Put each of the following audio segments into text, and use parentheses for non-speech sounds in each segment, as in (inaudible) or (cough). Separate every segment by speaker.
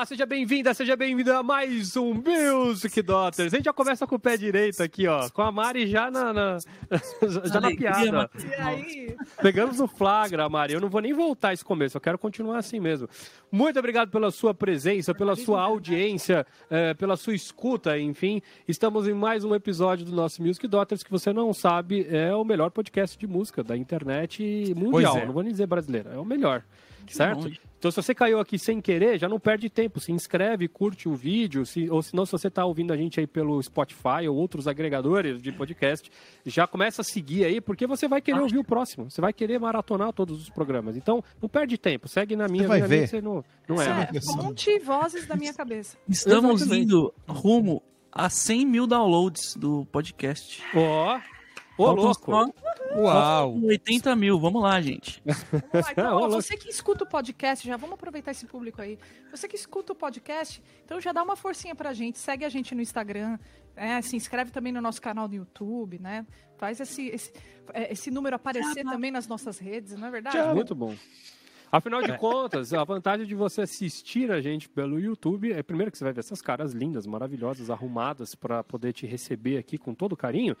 Speaker 1: Olá, seja bem-vinda, seja bem-vindo a mais um Music Daughters. A gente já começa com o pé direito aqui, ó, com a Mari já na, na (laughs) já na piada.
Speaker 2: E aí?
Speaker 1: Pegamos no flagra, Mari. Eu não vou nem voltar esse começo, eu quero continuar assim mesmo. Muito obrigado pela sua presença, pela sua audiência, eh, pela sua escuta, enfim. Estamos em mais um episódio do nosso Music Daughters, que você não sabe, é o melhor podcast de música da internet mundial.
Speaker 3: É.
Speaker 1: Não vou nem dizer brasileira, é o melhor. Certo?
Speaker 4: longe.
Speaker 1: Então, se você caiu aqui sem querer, já não perde tempo. Se inscreve, curte o vídeo. Se, ou se não, se você está ouvindo a gente aí pelo Spotify ou outros agregadores de podcast, já começa a seguir aí, porque você vai querer ouvir o próximo. Você vai querer maratonar todos os programas. Então, não perde tempo. Segue na minha.
Speaker 3: vai
Speaker 1: na
Speaker 3: ver.
Speaker 1: minha, você não, não é.
Speaker 2: É, fonte vozes da minha cabeça.
Speaker 4: Estamos
Speaker 1: Exatamente.
Speaker 4: indo rumo a 100 mil downloads do podcast.
Speaker 1: Ó, ô
Speaker 4: Faltam
Speaker 1: louco.
Speaker 4: só-
Speaker 3: Uau!
Speaker 4: faltam 80 mil, vamos lá, gente.
Speaker 2: Vamos lá, então, (laughs) ó, você que escuta o podcast, já vamos aproveitar esse público aí. Você que escuta o podcast, então já dá uma forcinha pra gente, segue a gente no Instagram, é, se inscreve também no nosso canal do YouTube, né? Faz esse, esse, é, esse número aparecer também nas nossas redes, não é verdade?
Speaker 1: Muito bom. Afinal de contas, a vantagem de você assistir a gente pelo YouTube é primeiro que você vai ver essas caras lindas, maravilhosas, arrumadas para poder te receber aqui com todo carinho.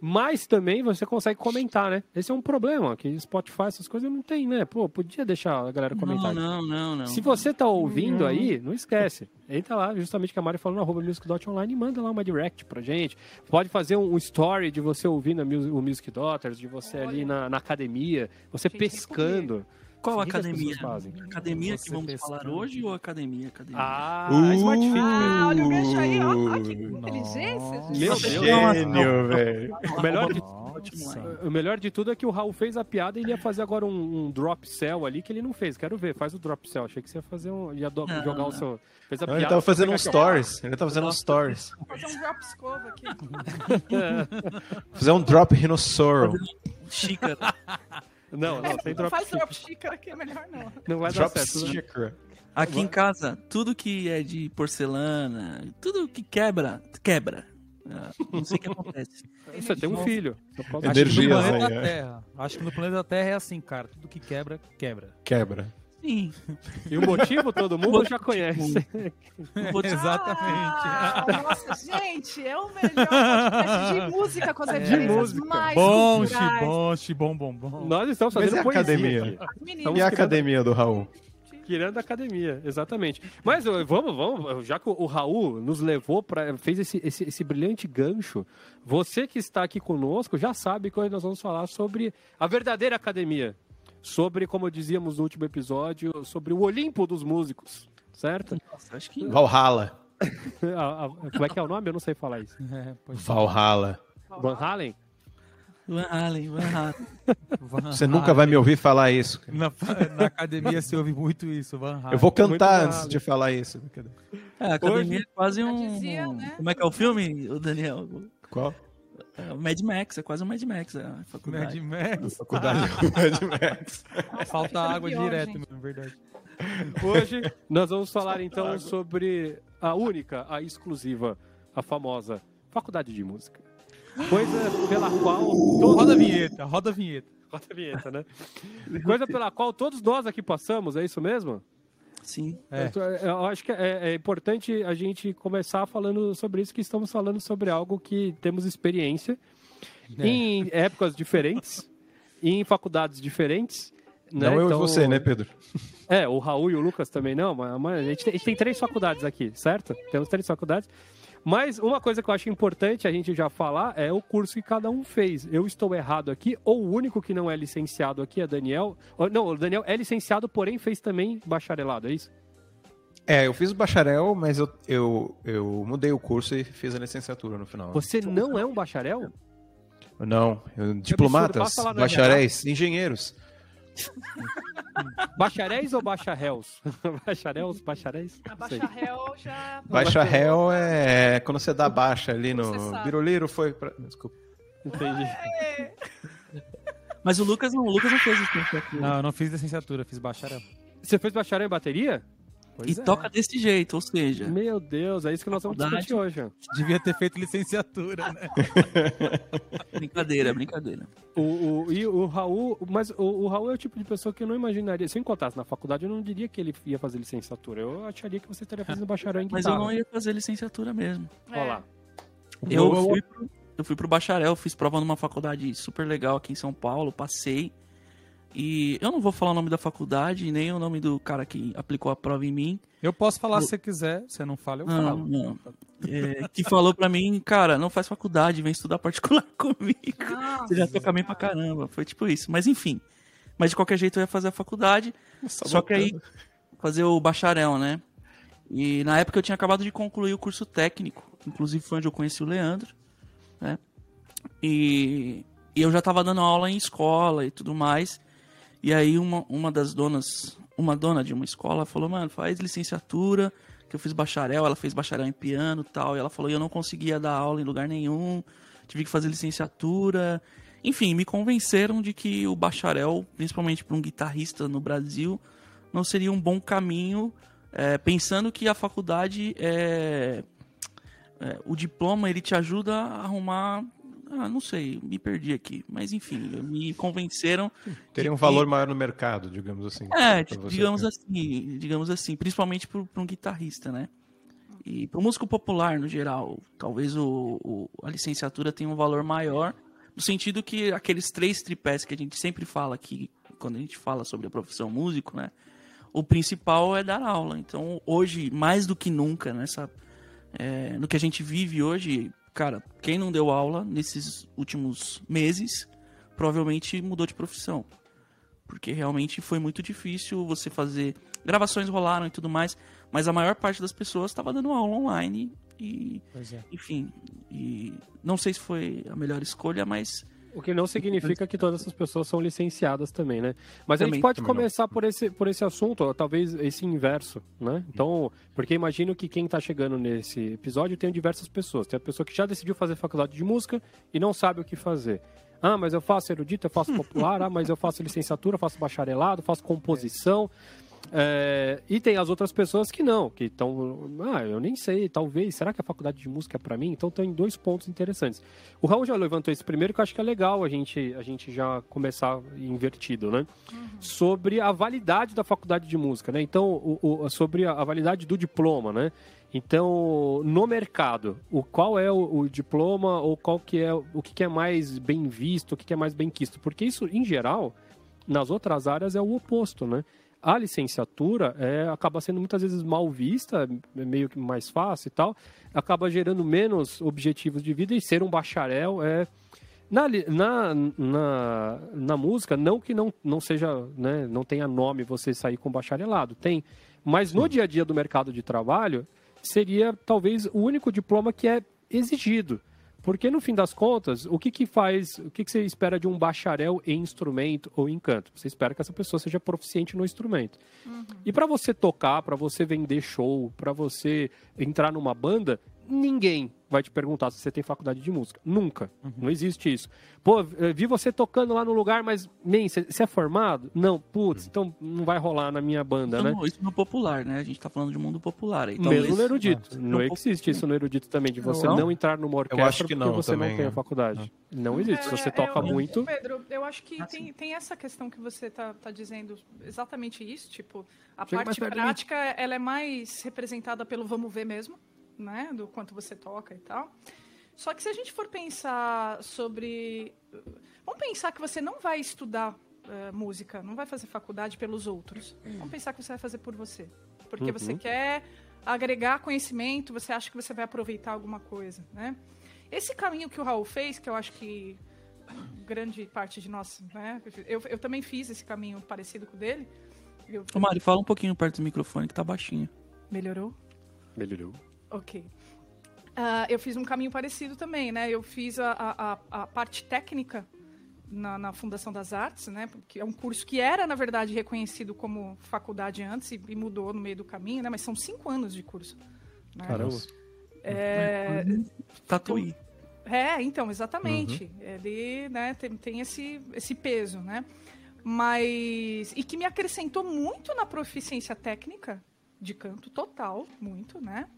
Speaker 1: Mas também você consegue comentar, né? Esse é um problema, que Spotify, essas coisas não tem, né? Pô, podia deixar a galera comentar.
Speaker 4: Não, não, não, não.
Speaker 1: Se você tá ouvindo aí, não (laughs) esquece. Entra lá, justamente que a Mari falou no arroba music.online e manda lá uma direct pra gente. Pode fazer um, story de você ouvindo o Music Daughters, de você ali na, na academia, você pescando.
Speaker 4: Qual
Speaker 1: O que que
Speaker 4: academia?
Speaker 1: fazem?
Speaker 4: Academia que
Speaker 3: Você
Speaker 4: vamos
Speaker 3: pescando.
Speaker 4: falar hoje ou academia? academia?
Speaker 1: Ah,
Speaker 3: Uh,
Speaker 1: a Smart Fit.
Speaker 2: Ah, olha o gancho aí, ó, que inteligência. gente.
Speaker 1: Meu.
Speaker 3: Gênio, velho.
Speaker 1: O melhor, de,
Speaker 3: Nossa.
Speaker 1: o melhor de tudo é que o Raul fez a piada e ele ia fazer agora um, um drop cell ali que ele não fez. Quero ver, faz o drop cell. Achei que você ia fazer um. ia do-
Speaker 4: Não,
Speaker 1: jogar o
Speaker 4: não.
Speaker 1: seu. Fez a
Speaker 3: Não, ele
Speaker 1: piada.
Speaker 3: tava fazendo um stories. Ele tava fazendo um stories.
Speaker 2: Vou fazer um drop escova aqui. (laughs)
Speaker 3: Fazer um drop rinossoro.
Speaker 4: Xícara.
Speaker 1: Não, não, sem
Speaker 2: não
Speaker 1: drop
Speaker 2: faz drop xícara que é melhor não.
Speaker 1: Não vai dar
Speaker 3: Drop
Speaker 1: certo. né?
Speaker 3: sticker.
Speaker 4: Aqui em casa, tudo que é de porcelana, tudo que quebra, quebra. Ah, Não sei o que acontece. (laughs)
Speaker 1: Você tem um filho.
Speaker 3: Aí, é.
Speaker 5: Terra. Acho que no planeta Terra é assim, cara. Tudo que quebra, quebra.
Speaker 3: Quebra.
Speaker 4: Sim.
Speaker 1: E o motivo todo mundo já conhece.
Speaker 5: Exatamente.
Speaker 2: Ah, nossa, gente, é o melhor podcast de música com as referências
Speaker 1: música.
Speaker 2: mais
Speaker 5: Bom,
Speaker 2: culturais.
Speaker 5: xibom, xibom, bom, bom.
Speaker 1: Nós estamos
Speaker 3: Mas
Speaker 1: fazendo
Speaker 3: e a
Speaker 1: poesia
Speaker 3: academia?
Speaker 1: aqui.
Speaker 2: Meninos,
Speaker 1: Estamos
Speaker 3: E a academia do Raul?
Speaker 1: Querendo a academia, exatamente. Mas vamos, vamos, já que o Raul nos levou para fez esse, esse, esse brilhante gancho, você que está aqui conosco já sabe que hoje nós vamos falar sobre a verdadeira academia, sobre, como dizíamos no último episódio, sobre o Olimpo dos músicos, certo?
Speaker 4: Nossa, acho que
Speaker 3: Valhalla. (laughs)
Speaker 1: A- a- como é que é o nome? Eu não sei falar isso.
Speaker 5: É, pois
Speaker 3: Valhalla.
Speaker 1: Van Halen?
Speaker 4: Van Halen, Van Halen.
Speaker 5: Van
Speaker 3: Você nunca vai me ouvir falar isso.
Speaker 5: Na, na academia se ouve muito isso, Van Halen.
Speaker 3: Eu vou cantar antes de falar isso.
Speaker 4: É, a academia é quase um.
Speaker 2: dizia, né?
Speaker 4: Como é que é o filme, o Daniel?
Speaker 3: Qual?
Speaker 4: É o Mad Max, é quase um Mad Max a
Speaker 5: Mad
Speaker 4: faculdade.
Speaker 5: Max.
Speaker 3: Faculdade Mad Max. (laughs)
Speaker 5: Falta água
Speaker 2: pior,
Speaker 5: direto,
Speaker 2: gente.
Speaker 5: na verdade.
Speaker 1: Hoje nós vamos falar então sobre a única, a exclusiva, a famosa Faculdade de Música. Coisa pela qual todos...
Speaker 5: Roda a vinheta, roda a vinheta.
Speaker 1: Roda a vinheta, né? Coisa pela qual todos nós aqui passamos, é isso mesmo?
Speaker 4: Sim.
Speaker 5: É.
Speaker 1: Eu, eu acho que é, é importante a gente começar falando sobre isso, que estamos falando sobre algo que temos experiência
Speaker 5: É.
Speaker 1: em épocas diferentes, (laughs) em faculdades diferentes. né?
Speaker 3: Não eu
Speaker 1: Então,
Speaker 3: e você, né, Pedro? (laughs)
Speaker 1: É, o Raul e o Lucas também não, mas, mas a, gente tem, a gente tem três faculdades aqui, certo? Temos três faculdades. Mas uma coisa que eu acho importante a gente já falar é o curso que cada um fez. Eu estou errado aqui, ou o único que não é licenciado aqui é Daniel. Não, o Daniel é licenciado, porém fez também bacharelado, é isso?
Speaker 3: É, eu fiz o bacharel, mas eu, eu, eu mudei o curso e fiz a licenciatura no final.
Speaker 1: Você não é um bacharel?
Speaker 3: Não, eu- diplomatas, bacharéis, engenheiros.
Speaker 1: Bacharéis ou bacharels? (laughs) Bacharéis, bacharéis?
Speaker 2: A réu já...
Speaker 3: Bacharel é quando você dá baixa ali no. Biruliro foi pra. Desculpa.
Speaker 1: Entendi. (laughs)
Speaker 4: Mas o Lucas não, o Lucas não fez isso. né?
Speaker 5: Não, eu não fiz licenciatura, fiz bacharel.
Speaker 1: Você fez bacharel em bateria?
Speaker 5: Pois
Speaker 4: e
Speaker 5: é.
Speaker 4: toca desse jeito, ou seja,
Speaker 1: Meu Deus, é isso que nós vamos discutir hoje.
Speaker 5: Devia ter feito licenciatura, né? (laughs)
Speaker 4: brincadeira, brincadeira.
Speaker 1: O, o, e o Raul, mas o, o Raul é o tipo de pessoa que eu não imaginaria. Se eu encontrasse na faculdade, eu não diria que ele ia fazer licenciatura. Eu acharia que você estaria fazendo bacharel em
Speaker 4: Mas eu
Speaker 1: guitarra.
Speaker 4: não ia fazer licenciatura mesmo.
Speaker 2: É.
Speaker 1: Olha lá.
Speaker 4: Eu fui, pro, eu fui pro bacharel, fiz prova numa faculdade super legal aqui em São Paulo, passei. E eu não vou falar o nome da faculdade, nem o nome do cara que aplicou a prova em mim.
Speaker 5: Eu posso falar se você quiser, você não fala, eu
Speaker 4: Não,
Speaker 5: falo.
Speaker 4: não. É, que falou pra mim, cara, não faz faculdade, vem estudar particular (laughs) comigo. Você já toca bem pra caramba. Foi tipo isso. Mas enfim. Mas de qualquer jeito eu ia fazer a faculdade. Só que aí, fazer o bacharel, né? E na época eu tinha acabado de concluir o curso técnico. Inclusive foi onde eu conheci o Leandro, né? E, e eu já tava dando aula em escola e tudo mais. E aí uma, uma das donas, uma dona de uma escola falou, mano, faz licenciatura, que eu fiz bacharel, ela fez bacharel em piano tal. E ela falou, e eu não conseguia dar aula em lugar nenhum, tive que fazer licenciatura. Enfim, me convenceram de que o bacharel, principalmente para um guitarrista no Brasil, não seria um bom caminho, é, pensando que a faculdade é, é, o diploma ele te ajuda a arrumar, ah, não sei, me perdi aqui, mas enfim, me convenceram.
Speaker 3: Teria um valor
Speaker 4: que-
Speaker 3: maior no mercado, digamos assim.
Speaker 4: é,
Speaker 3: você.
Speaker 4: digamos assim, digamos assim, principalmente para um guitarrista, né? E para o músico popular no geral, talvez o, o- a licenciatura tenha um valor maior, no sentido que aqueles três tripés que a gente sempre fala aqui, quando a gente fala sobre a profissão músico, né? O principal é dar aula. Então, hoje, mais do que nunca, nessa, é, no que a gente vive hoje, cara, quem não deu aula nesses últimos meses, provavelmente mudou de profissão porque realmente foi muito difícil você fazer. Gravações rolaram e tudo mais, mas a maior parte das pessoas estava dando aula online e,
Speaker 5: Pois é.
Speaker 4: enfim, e não sei se foi a melhor escolha, mas
Speaker 1: O que não significa que todas essas pessoas são licenciadas também, né? Mas a gente
Speaker 4: Também,
Speaker 1: pode
Speaker 3: também não.
Speaker 1: começar por esse, por esse assunto, ó, talvez esse inverso, né? Então, porque imagino que quem tá chegando nesse episódio tem diversas pessoas. Tem a pessoa que já decidiu fazer faculdade de música e não sabe o que fazer. Ah, mas eu faço erudito, eu faço popular, (laughs) ah, mas eu faço licenciatura, faço bacharelado, faço composição. É, e tem as outras pessoas que não, que estão. Ah, eu nem sei, talvez. Será que a faculdade de música é para mim? Então tem dois pontos interessantes. O Raul já levantou esse primeiro, que eu acho que é legal a gente, a gente já começar invertido, né? Sobre a validade da faculdade de música, né? Então, o, o- sobre a, a validade do diploma, né? Então, no mercado, o qual é o, o diploma ou qual que é o que, que é mais bem visto, o que, que é mais bem quisto? Porque isso, em geral, nas outras áreas é o oposto, né? A licenciatura é, acaba sendo muitas vezes mal vista, é meio que mais fácil e tal, acaba gerando menos objetivos de vida e ser um bacharel é na, na, na, na música, não que não, não seja, né, não tenha nome você sair com bacharelado, tem, mas no dia a dia do mercado de trabalho seria talvez o único diploma que é exigido. Porque no fim das contas, o que, que faz, o que, que você espera de um bacharel em instrumento ou em canto? Você espera que essa pessoa seja proficiente no instrumento. E para você tocar, para você vender show, para você entrar numa banda, ninguém vai te perguntar se você tem faculdade de música. Nunca. Não existe isso. Pô, vi você tocando lá no lugar, mas, man, você é formado? Não, putz, então não vai rolar na minha banda,
Speaker 4: isso,
Speaker 1: né?
Speaker 4: isso no popular, né? A gente tá falando de mundo popular aí.
Speaker 1: Mesmo
Speaker 4: talvez-
Speaker 1: no erudito.
Speaker 4: Ah,
Speaker 1: não
Speaker 4: um pouco-
Speaker 1: existe isso no erudito também, de você
Speaker 4: Não?
Speaker 1: não, entrar numa orquestra
Speaker 3: acho que
Speaker 1: porque
Speaker 3: não
Speaker 1: você
Speaker 3: também,
Speaker 1: não tem
Speaker 3: é.
Speaker 1: a faculdade. Não existe. Se você
Speaker 2: É,
Speaker 1: toca
Speaker 2: eu-
Speaker 1: muito.
Speaker 2: Pedro, eu acho que
Speaker 4: Ah,
Speaker 2: tem, tem essa questão que você tá, tá dizendo exatamente isso, tipo, a
Speaker 1: Chega
Speaker 2: parte prática, ela é mais representada pelo vamos ver mesmo, né, do quanto você toca e tal. Só que se a gente for pensar sobre... Vamos pensar que você não vai estudar eh, música, não vai fazer faculdade pelos outros. Vamos pensar que você vai fazer por você. Porque você
Speaker 1: Uhum.
Speaker 2: quer agregar conhecimento, você acha que você vai aproveitar alguma coisa, né? Esse caminho que o Raul fez, que eu acho que grande parte de nós, né? Eu, eu também fiz esse caminho parecido com o dele. Eu-
Speaker 4: Ô, Mari, fala um pouquinho perto do microfone que tá baixinho.
Speaker 2: Melhorou?
Speaker 1: Melhorou.
Speaker 2: Ok. Ah, eu fiz um caminho parecido também, né? Eu fiz a, a, a- parte técnica na, na Fundação das Artes, né? Que é um curso que era, na verdade, reconhecido como faculdade antes e, e mudou no meio do caminho, né? Mas são cinco anos de curso. né?
Speaker 1: Caramba.
Speaker 2: É,
Speaker 4: Tatuí.
Speaker 2: É, então, exatamente. Ele né, tem, tem esse, esse peso, né? Mas. E que me acrescentou muito na proficiência técnica, de canto total, muito, né?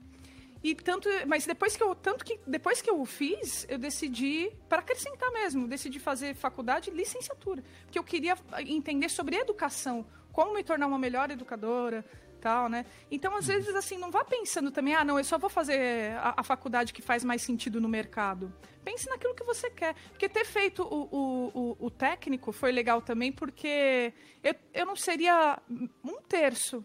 Speaker 2: E tanto, mas depois que eu, tanto que depois que eu o fiz, eu decidi para acrescentar mesmo, decidi fazer faculdade, licenciatura, porque eu queria entender sobre educação, como me tornar uma melhor educadora, tal, né? Então, às vezes, assim, não vá pensando também, ah, não, eu só vou fazer a, a faculdade que faz mais sentido no mercado. Pense naquilo que você quer. Porque ter feito o, o, o, o técnico foi legal também, porque eu, eu não seria um terço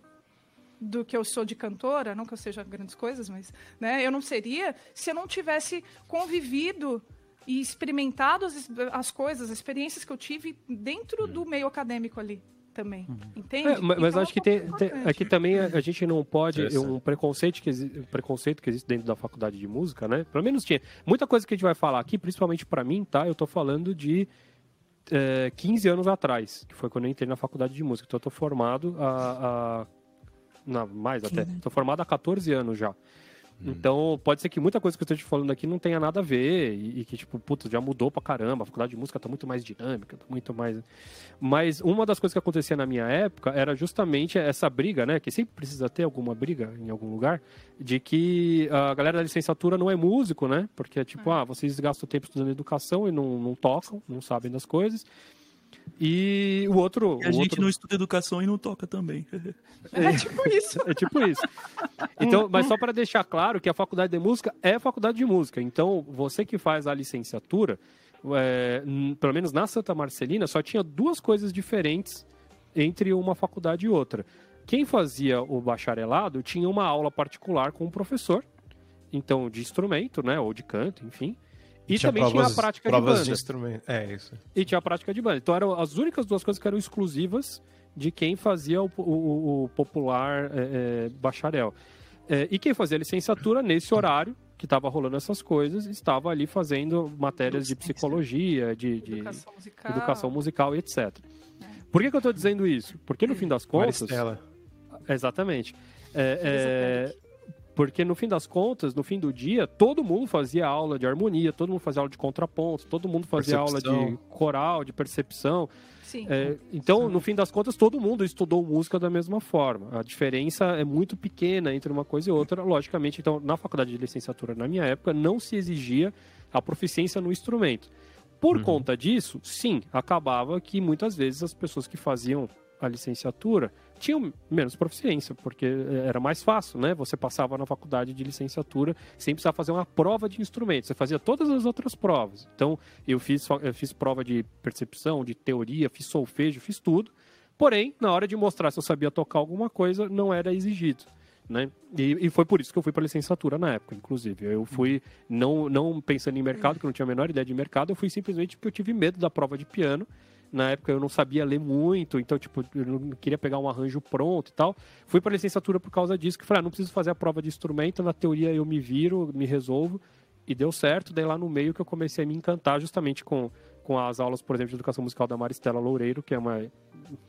Speaker 2: do que eu sou de cantora, não que eu seja grandes coisas, mas né, eu não seria se eu não tivesse convivido e experimentado as, as coisas, as experiências que eu tive dentro do meio acadêmico ali também, uhum. entende? É,
Speaker 1: mas, então, acho que tem, tem, aqui também a, a, gente não pode um preconceito que existe, preconceito que existe dentro da faculdade de música, né? Pelo menos tinha muita coisa que a gente vai falar aqui, principalmente para mim, tá? Eu tô falando de é, 15 anos atrás, que foi quando eu entrei na faculdade de música. Então eu tô formado a, a não, mais até. Tô formado há 14 anos já. Hum. Então, pode ser que muita coisa que eu esteja falando aqui não tenha nada a ver e, e, que, tipo, puta, já mudou pra caramba. A faculdade de música tá muito mais dinâmica, tá muito mais. Mas uma das coisas que acontecia na minha época era justamente essa briga, né? Que sempre precisa ter alguma briga em algum lugar, de que a galera da licenciatura não é músico, né? Porque é tipo, ah, vocês gastam tempo estudando educação e não, não tocam, não sabem das coisas. E o outro.
Speaker 4: E a
Speaker 1: o
Speaker 4: gente
Speaker 1: outro...
Speaker 4: não estuda educação e não toca também. (laughs)
Speaker 2: É tipo isso.
Speaker 1: é tipo isso. Então, mas só para deixar claro que a faculdade de música é faculdade de música. Então, você que faz a licenciatura, é, pelo menos na Santa Marcelina, só tinha duas coisas diferentes entre uma faculdade e outra. Quem fazia o bacharelado tinha uma aula particular com o professor, então de instrumento, né, ou de canto, enfim. E tinha também provas, tinha a prática de banda. De
Speaker 3: instrumento. É, isso.
Speaker 1: E tinha a prática de banda. Então eram as únicas duas coisas que eram exclusivas de quem fazia o, o, o popular é, é, bacharel. É, e quem fazia licenciatura nesse horário que estava rolando essas coisas, estava ali fazendo matérias de psicologia, de, de educação, musical. educação musical e etc. É. Por que, que eu estou dizendo isso? Porque no fim das contas.
Speaker 3: Maristela.
Speaker 1: Exatamente. É, é porque no fim das contas, no fim do dia, todo mundo fazia aula de harmonia, todo mundo fazia aula de contraponto, todo mundo fazia percepção. aula de coral, de percepção.
Speaker 2: Sim.
Speaker 1: É, então, Sim. no fim das contas, todo mundo estudou música da mesma forma. A diferença é muito pequena entre uma coisa e outra, logicamente. Então, na faculdade de licenciatura, na minha época, não se exigia a proficiência no instrumento. Por uhum. conta disso, sim, acabava que muitas vezes as pessoas que faziam a licenciatura tinham menos proficiência, porque eh, era mais fácil, né? Você passava na faculdade de licenciatura sem precisar fazer uma prova de instrumento, você fazia todas as outras provas. Então, eu fiz, eu fiz prova de percepção, de teoria, fiz solfejo, fiz tudo. Porém, na hora de mostrar se eu sabia tocar alguma coisa, não era exigido. Né? E, e, foi por isso que eu fui para licenciatura na época, inclusive. Eu fui não, não pensando em mercado, que eu não tinha a menor ideia de mercado, eu fui simplesmente porque eu tive medo da prova de piano na época eu não sabia ler muito, então, tipo, eu não queria pegar um arranjo pronto e tal. Fui para licenciatura por causa disso, que falei, ah, não preciso fazer a prova de instrumento, na teoria eu me viro, me resolvo. E deu certo, daí lá no meio que eu comecei a me encantar justamente com, com as aulas, por exemplo, de educação musical da Maristela Loureiro, que é uma,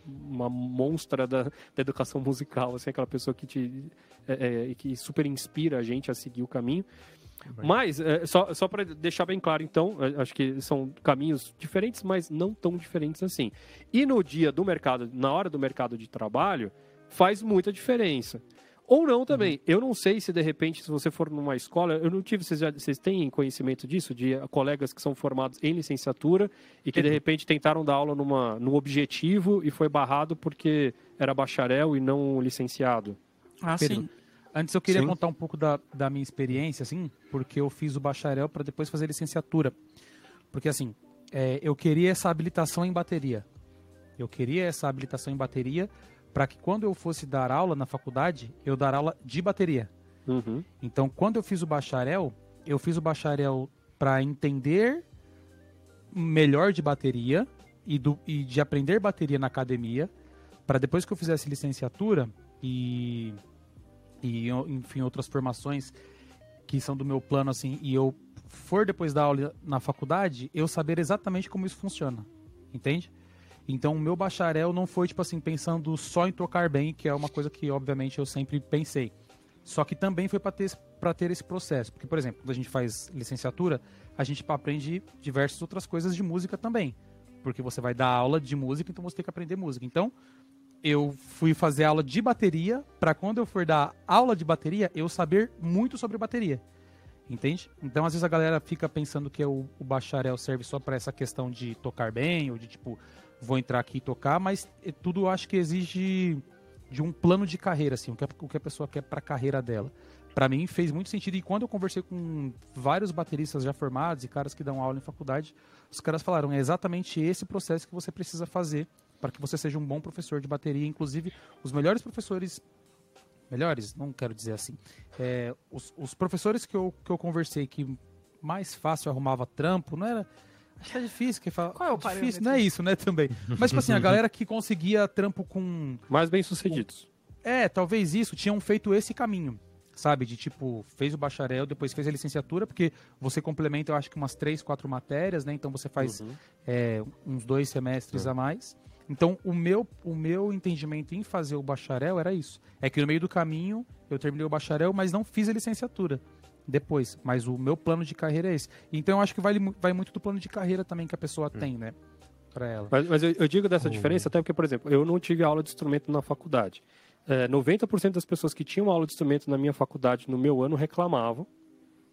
Speaker 1: uma monstra da, da educação (laughs) musical, assim, aquela pessoa que te é, é, que super inspira a gente a seguir o caminho. Mas, é, só, só para deixar bem claro, então, é, acho que são caminhos diferentes, mas não tão diferentes assim. E no dia do mercado, na hora do mercado de trabalho, faz muita diferença. Ou não também. Uhum. Eu não sei se de repente, se você for numa escola, eu não tive, vocês, já, vocês têm conhecimento disso? De colegas que são formados em licenciatura e que de repente tentaram dar aula numa, num objetivo e foi barrado porque era bacharel e não licenciado?
Speaker 5: Ah, Pedro. sim. Antes eu queria Sim. contar um pouco da, da minha experiência, assim, porque eu fiz o bacharel para depois fazer licenciatura. Porque, assim, é, eu queria essa habilitação em bateria. Eu queria essa habilitação em bateria para que quando eu fosse dar aula na faculdade, eu dar aula de bateria. Uhum. Então, quando eu fiz o bacharel, eu fiz o bacharel para entender melhor de bateria e, do, e de aprender bateria na academia, para depois que eu fizesse licenciatura e e enfim outras formações que são do meu plano assim e eu for depois da aula na faculdade eu saber exatamente como isso funciona entende? Então o meu bacharel não foi tipo assim pensando só em tocar bem que é uma coisa que obviamente eu sempre pensei. Só que também foi para ter para ter esse processo. Porque por exemplo quando a gente faz licenciatura a gente aprende diversas outras coisas de música também. Porque você vai dar aula de música então você tem que aprender música. Então eu fui fazer aula de bateria para quando eu for dar aula de bateria, eu saber muito sobre bateria. Entende? Então, às vezes a galera fica pensando que o, o bacharel serve só para essa questão de tocar bem, ou de tipo, vou entrar aqui e tocar, mas é tudo acho que exige de um plano de carreira, assim, o que a, o que a pessoa quer para a carreira dela. Para mim fez muito sentido e quando eu conversei com vários bateristas já formados e caras que dão aula em faculdade, os caras falaram é exatamente esse processo que você precisa fazer para que você seja um bom professor de bateria. Inclusive, os melhores professores melhores, não quero dizer assim. É, os, os, professores que eu, que eu conversei que mais fácil arrumava trampo, não era. Acho que é difícil. Que fala,
Speaker 2: Qual é o
Speaker 5: difícil, não é isso, né, também. Mas, tipo assim, a galera que conseguia trampo com.
Speaker 1: Mais bem sucedidos.
Speaker 5: É, talvez isso, tinham feito esse caminho. Sabe, de tipo, fez o bacharel, depois fez a licenciatura, porque você complementa, eu acho que umas três, quatro matérias, né? Então você faz uhum. é, uns dois semestres uhum. a mais. Então, o meu, o meu entendimento em fazer o bacharel era isso. É que no meio do caminho eu terminei o bacharel, mas não fiz a licenciatura depois. Mas o meu plano de carreira é esse. Então, eu acho que vai, vai muito do plano de carreira também que a pessoa hum. tem, né? Pra ela.
Speaker 1: Mas, mas eu, eu, digo dessa diferença até porque, por exemplo, eu não tive aula de instrumento na faculdade. É, 90% das pessoas que tinham aula de instrumento na minha faculdade no meu ano reclamavam,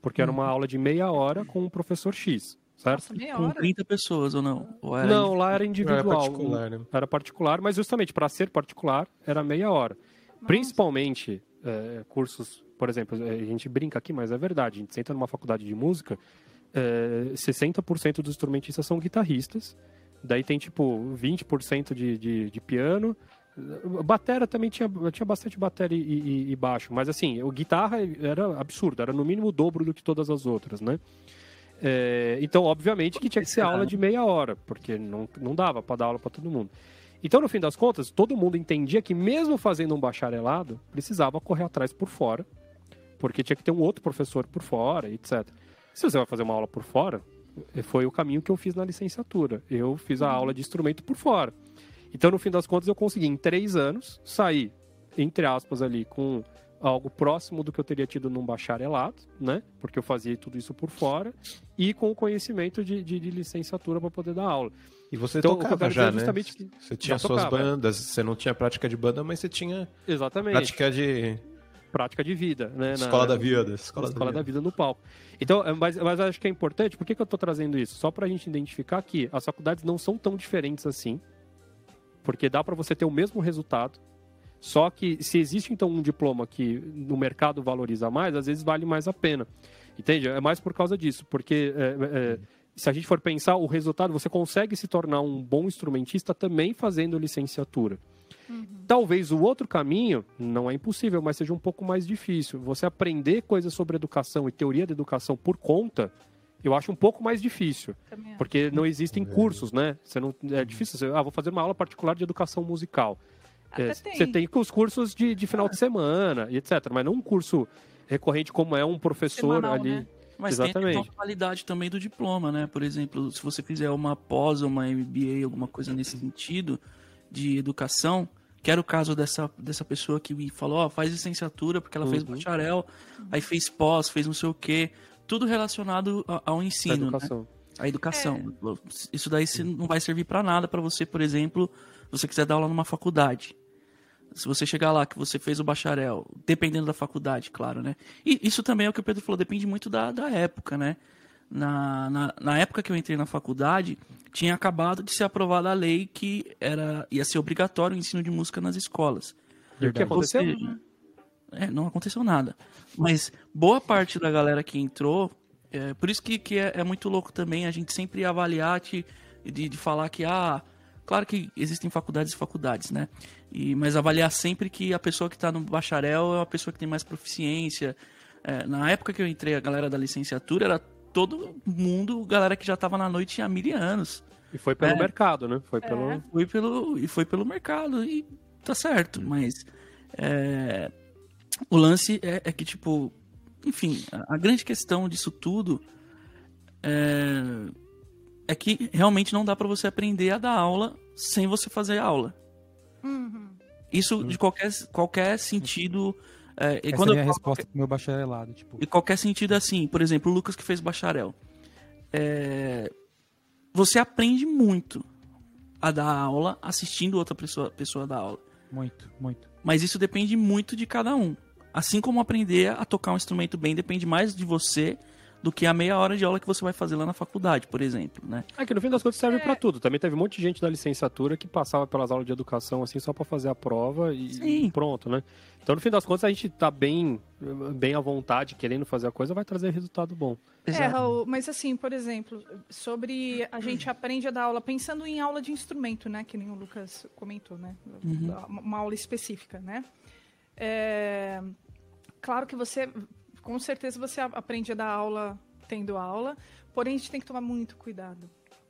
Speaker 1: porque era uma uhum. aula de meia hora com um professor X certo?
Speaker 4: Nossa, Com 30 pessoas ou não? Ou
Speaker 1: era não, lá era individual. Era particular, né? Era particular, mas justamente para ser particular era meia hora. Nossa. Principalmente é, cursos, por exemplo, a gente brinca aqui, mas é verdade. A gente senta numa faculdade de música, é, 60% dos instrumentistas são guitarristas. Daí tem tipo 20% de, de, de piano. Batera também tinha, tinha bastante bateria e, e, e baixo, mas assim, o guitarra era absurdo, era no mínimo o dobro do que todas as outras, né? É, então, obviamente que tinha que ser aula de meia hora, porque não, não dava para dar aula para todo mundo. Então, no fim das contas, todo mundo entendia que mesmo fazendo um bacharelado, precisava correr atrás por fora, porque tinha que ter um outro professor por fora, etc. Se você vai fazer uma aula por fora, foi o caminho que eu fiz na licenciatura. Eu fiz a aula de instrumento por fora. Então, no fim das contas, eu consegui em três anos sair, entre aspas, ali com algo próximo do que eu teria tido num bacharelado, né? Porque eu fazia tudo isso por fora e com o conhecimento de, de, de licenciatura para poder dar aula.
Speaker 3: E você então, tocava já, né? Que você tinha suas tocava, bandas, você não tinha prática de banda, mas você tinha
Speaker 1: Exatamente.
Speaker 3: prática de
Speaker 1: prática de vida, né?
Speaker 3: Escola
Speaker 1: Na,
Speaker 3: da vida.
Speaker 1: Escola, escola da, vida. da, vida. no palco. Então, é, mas, mas acho que é importante, por que, que eu estou trazendo isso? Só para a gente identificar que as faculdades não são tão diferentes assim, porque dá para você ter o mesmo resultado só que se existe então um diploma que no mercado valoriza mais, às vezes vale mais a pena. Entende? É mais por causa disso, porque é, é, se a gente for pensar o resultado, você consegue se tornar um bom instrumentista também fazendo licenciatura. Uhum. Talvez o outro caminho, não é impossível, mas seja um pouco mais difícil. Você aprender coisas sobre educação e teoria da educação por conta, eu acho um pouco mais difícil. Porque não existem cursos, né? Você não, é difícil. Você, ah, vou fazer uma aula particular de educação musical. É, você tem os cursos de, de final ah. de semana e etc. Mas não um curso recorrente como é um professor Semanal, ali. Né?
Speaker 4: Mas Exatamente. tem a qualidade também do diploma, né? Por exemplo, se você fizer uma pós uma MBA, alguma coisa nesse sentido de educação, que era o caso dessa, dessa pessoa que me falou, ó, faz licenciatura porque ela uhum. fez bacharel, aí fez pós, fez não sei o quê, tudo relacionado ao ensino, a educação. Né? A educação. É. Isso daí não vai servir para nada para você, por exemplo, se você quiser dar aula numa faculdade. Se você chegar lá que você fez o bacharel, dependendo da faculdade, claro, né? E isso também é o que o Pedro falou, depende muito da, da época, né? Na, na, na, época que eu entrei na faculdade, tinha acabado de ser aprovada a lei que era, ia ser obrigatório o ensino de música nas escolas.
Speaker 1: E o que aconteceu?
Speaker 4: é, não aconteceu nada. Mas boa parte da galera que entrou, é, por isso que, que é, é, muito louco também a gente sempre avaliar de, de falar que, ah, Claro que existem faculdades e faculdades, né? E, mas avaliar sempre que a pessoa que está no bacharel é a pessoa que tem mais proficiência. É, na época que eu entrei, a galera da licenciatura era todo mundo, galera que já estava na noite há mil anos.
Speaker 1: E foi pelo é. mercado, né? Foi pelo...
Speaker 4: É, foi pelo... E foi pelo mercado, e tá certo, mas... É, o lance é, é, que, tipo... Enfim, a, a grande questão disso tudo é é que realmente não dá para você aprender a dar aula sem você fazer aula. Uhum. Isso de qualquer, qualquer sentido.
Speaker 5: É, Essa quando é a resposta pro meu bacharelado. Tipo.
Speaker 4: E qualquer sentido assim, por exemplo, o Lucas que fez bacharel. É, você aprende muito a dar aula assistindo outra pessoa, pessoa dar aula.
Speaker 5: Muito, muito.
Speaker 4: Mas isso depende muito de cada um. Assim como aprender a tocar um instrumento bem depende mais de você do que a meia hora de aula que você vai fazer lá na faculdade, por exemplo, né?
Speaker 1: É que no fim das contas serve
Speaker 2: É.
Speaker 1: pra tudo. Também teve um monte de gente da licenciatura que passava pelas aulas de educação assim só pra fazer a prova e
Speaker 4: Sim.
Speaker 1: pronto, né? Então no fim das contas a gente tá bem bem à vontade, querendo fazer a coisa, vai trazer resultado bom.
Speaker 2: É, Raul, mas assim, por exemplo, sobre a gente aprende a dar aula pensando em aula de instrumento, né? Que nem o Lucas comentou, né? Uma aula específica, né? É, claro que você, com certeza você aprende a dar aula tendo aula, porém a gente tem que tomar muito cuidado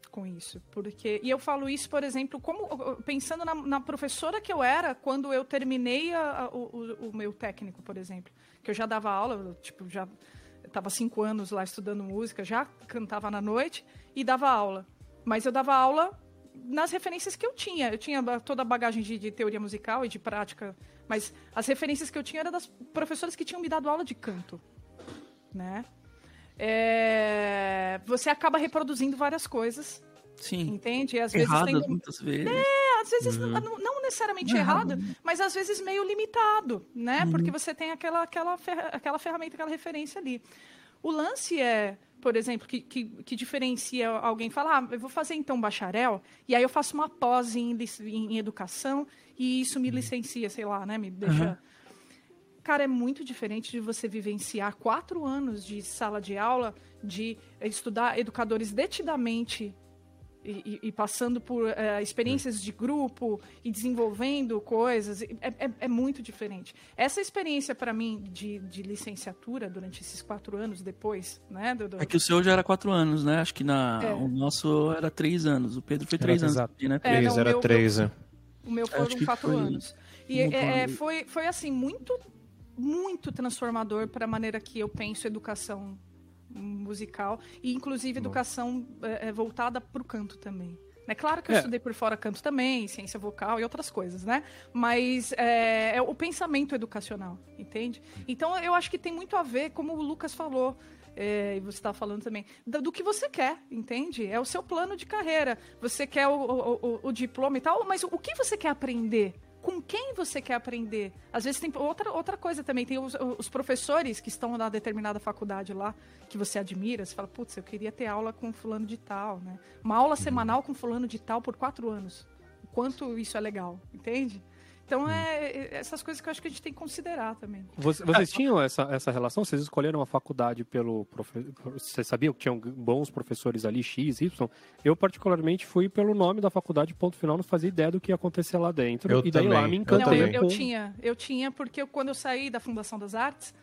Speaker 2: com isso, porque e eu falo isso, por exemplo, como pensando na, na professora que eu era quando eu terminei a- a- o, o- meu técnico, por exemplo, que eu já dava aula, tipo já estava cinco anos lá estudando música, já cantava na noite e dava aula, mas eu dava aula nas referências que eu tinha. Eu tinha toda a bagagem de, de teoria musical e de prática, mas as referências que eu tinha eram das professoras que tinham me dado aula de canto, né? É, Você acaba reproduzindo várias coisas,
Speaker 4: Sim.
Speaker 2: entende? E às vezes tem
Speaker 4: muitas vezes.
Speaker 2: é, às vezes não, não- não necessariamente errado, mas às vezes meio limitado, né? Porque você tem aquela, aquela, aquela ferramenta, aquela referência ali. O lance é, por exemplo, que, que, que diferencia alguém falar, ah, eu vou fazer então bacharel, e aí eu faço uma pós em, em, em educação, e isso me licencia, sei lá, né? Me deixa. Cara, é muito diferente de você vivenciar quatro anos de sala de aula, de estudar educadores detidamente e, e- passando por eh, experiências de grupo e desenvolvendo coisas, é, é- é muito diferente. Essa experiência, para mim, de, de licenciatura durante esses quatro anos depois, né? do- do-
Speaker 4: É que o seu já era quatro anos, né? Acho que na,
Speaker 2: É.
Speaker 4: o nosso era três anos. O Pedro foi
Speaker 5: Era
Speaker 4: três anos,
Speaker 5: exato.
Speaker 4: também, né?
Speaker 2: É,
Speaker 3: Três,
Speaker 2: não,
Speaker 3: era
Speaker 2: meu-
Speaker 3: três, é.
Speaker 2: O meu foram quatro
Speaker 4: foi
Speaker 2: anos. E é, é, foi, foi assim, muito, muito transformador para a maneira que eu penso educação musical e inclusive educação é, voltada para o canto também. É claro que eu
Speaker 1: É.
Speaker 2: estudei por fora canto também, ciência vocal e outras coisas, né? Mas é, é o pensamento educacional, entende? Então eu acho que tem muito a ver, como o Lucas falou, é, e você estava falando também, do, do que você quer, entende? É o seu plano de carreira. Você quer o, o- o- o diploma e tal, mas o que você quer aprender? Com quem você quer aprender? Às vezes tem outra, outra coisa também, tem os, os professores que estão na determinada faculdade lá, que você admira, você fala, putz, eu queria ter aula com fulano de tal, né? Uma aula semanal com fulano de tal por quatro anos. O quanto isso é legal, entende? Então, é é essas coisas que eu acho que a gente tem que considerar também.
Speaker 1: Você- Vocês tinham essa, essa relação? Vocês escolheram a faculdade pelo. Profe... Vocês sabiam que tinham bons professores ali, X, Y? Eu, particularmente, fui pelo nome da faculdade, ponto final, não fazia ideia do que ia acontecer lá dentro.
Speaker 3: Eu
Speaker 1: e daí lá
Speaker 3: também,
Speaker 1: me
Speaker 3: eu
Speaker 1: encantei.
Speaker 2: Não, eu, eu tinha, eu tinha, porque eu- quando eu saí da Fundação das Artes,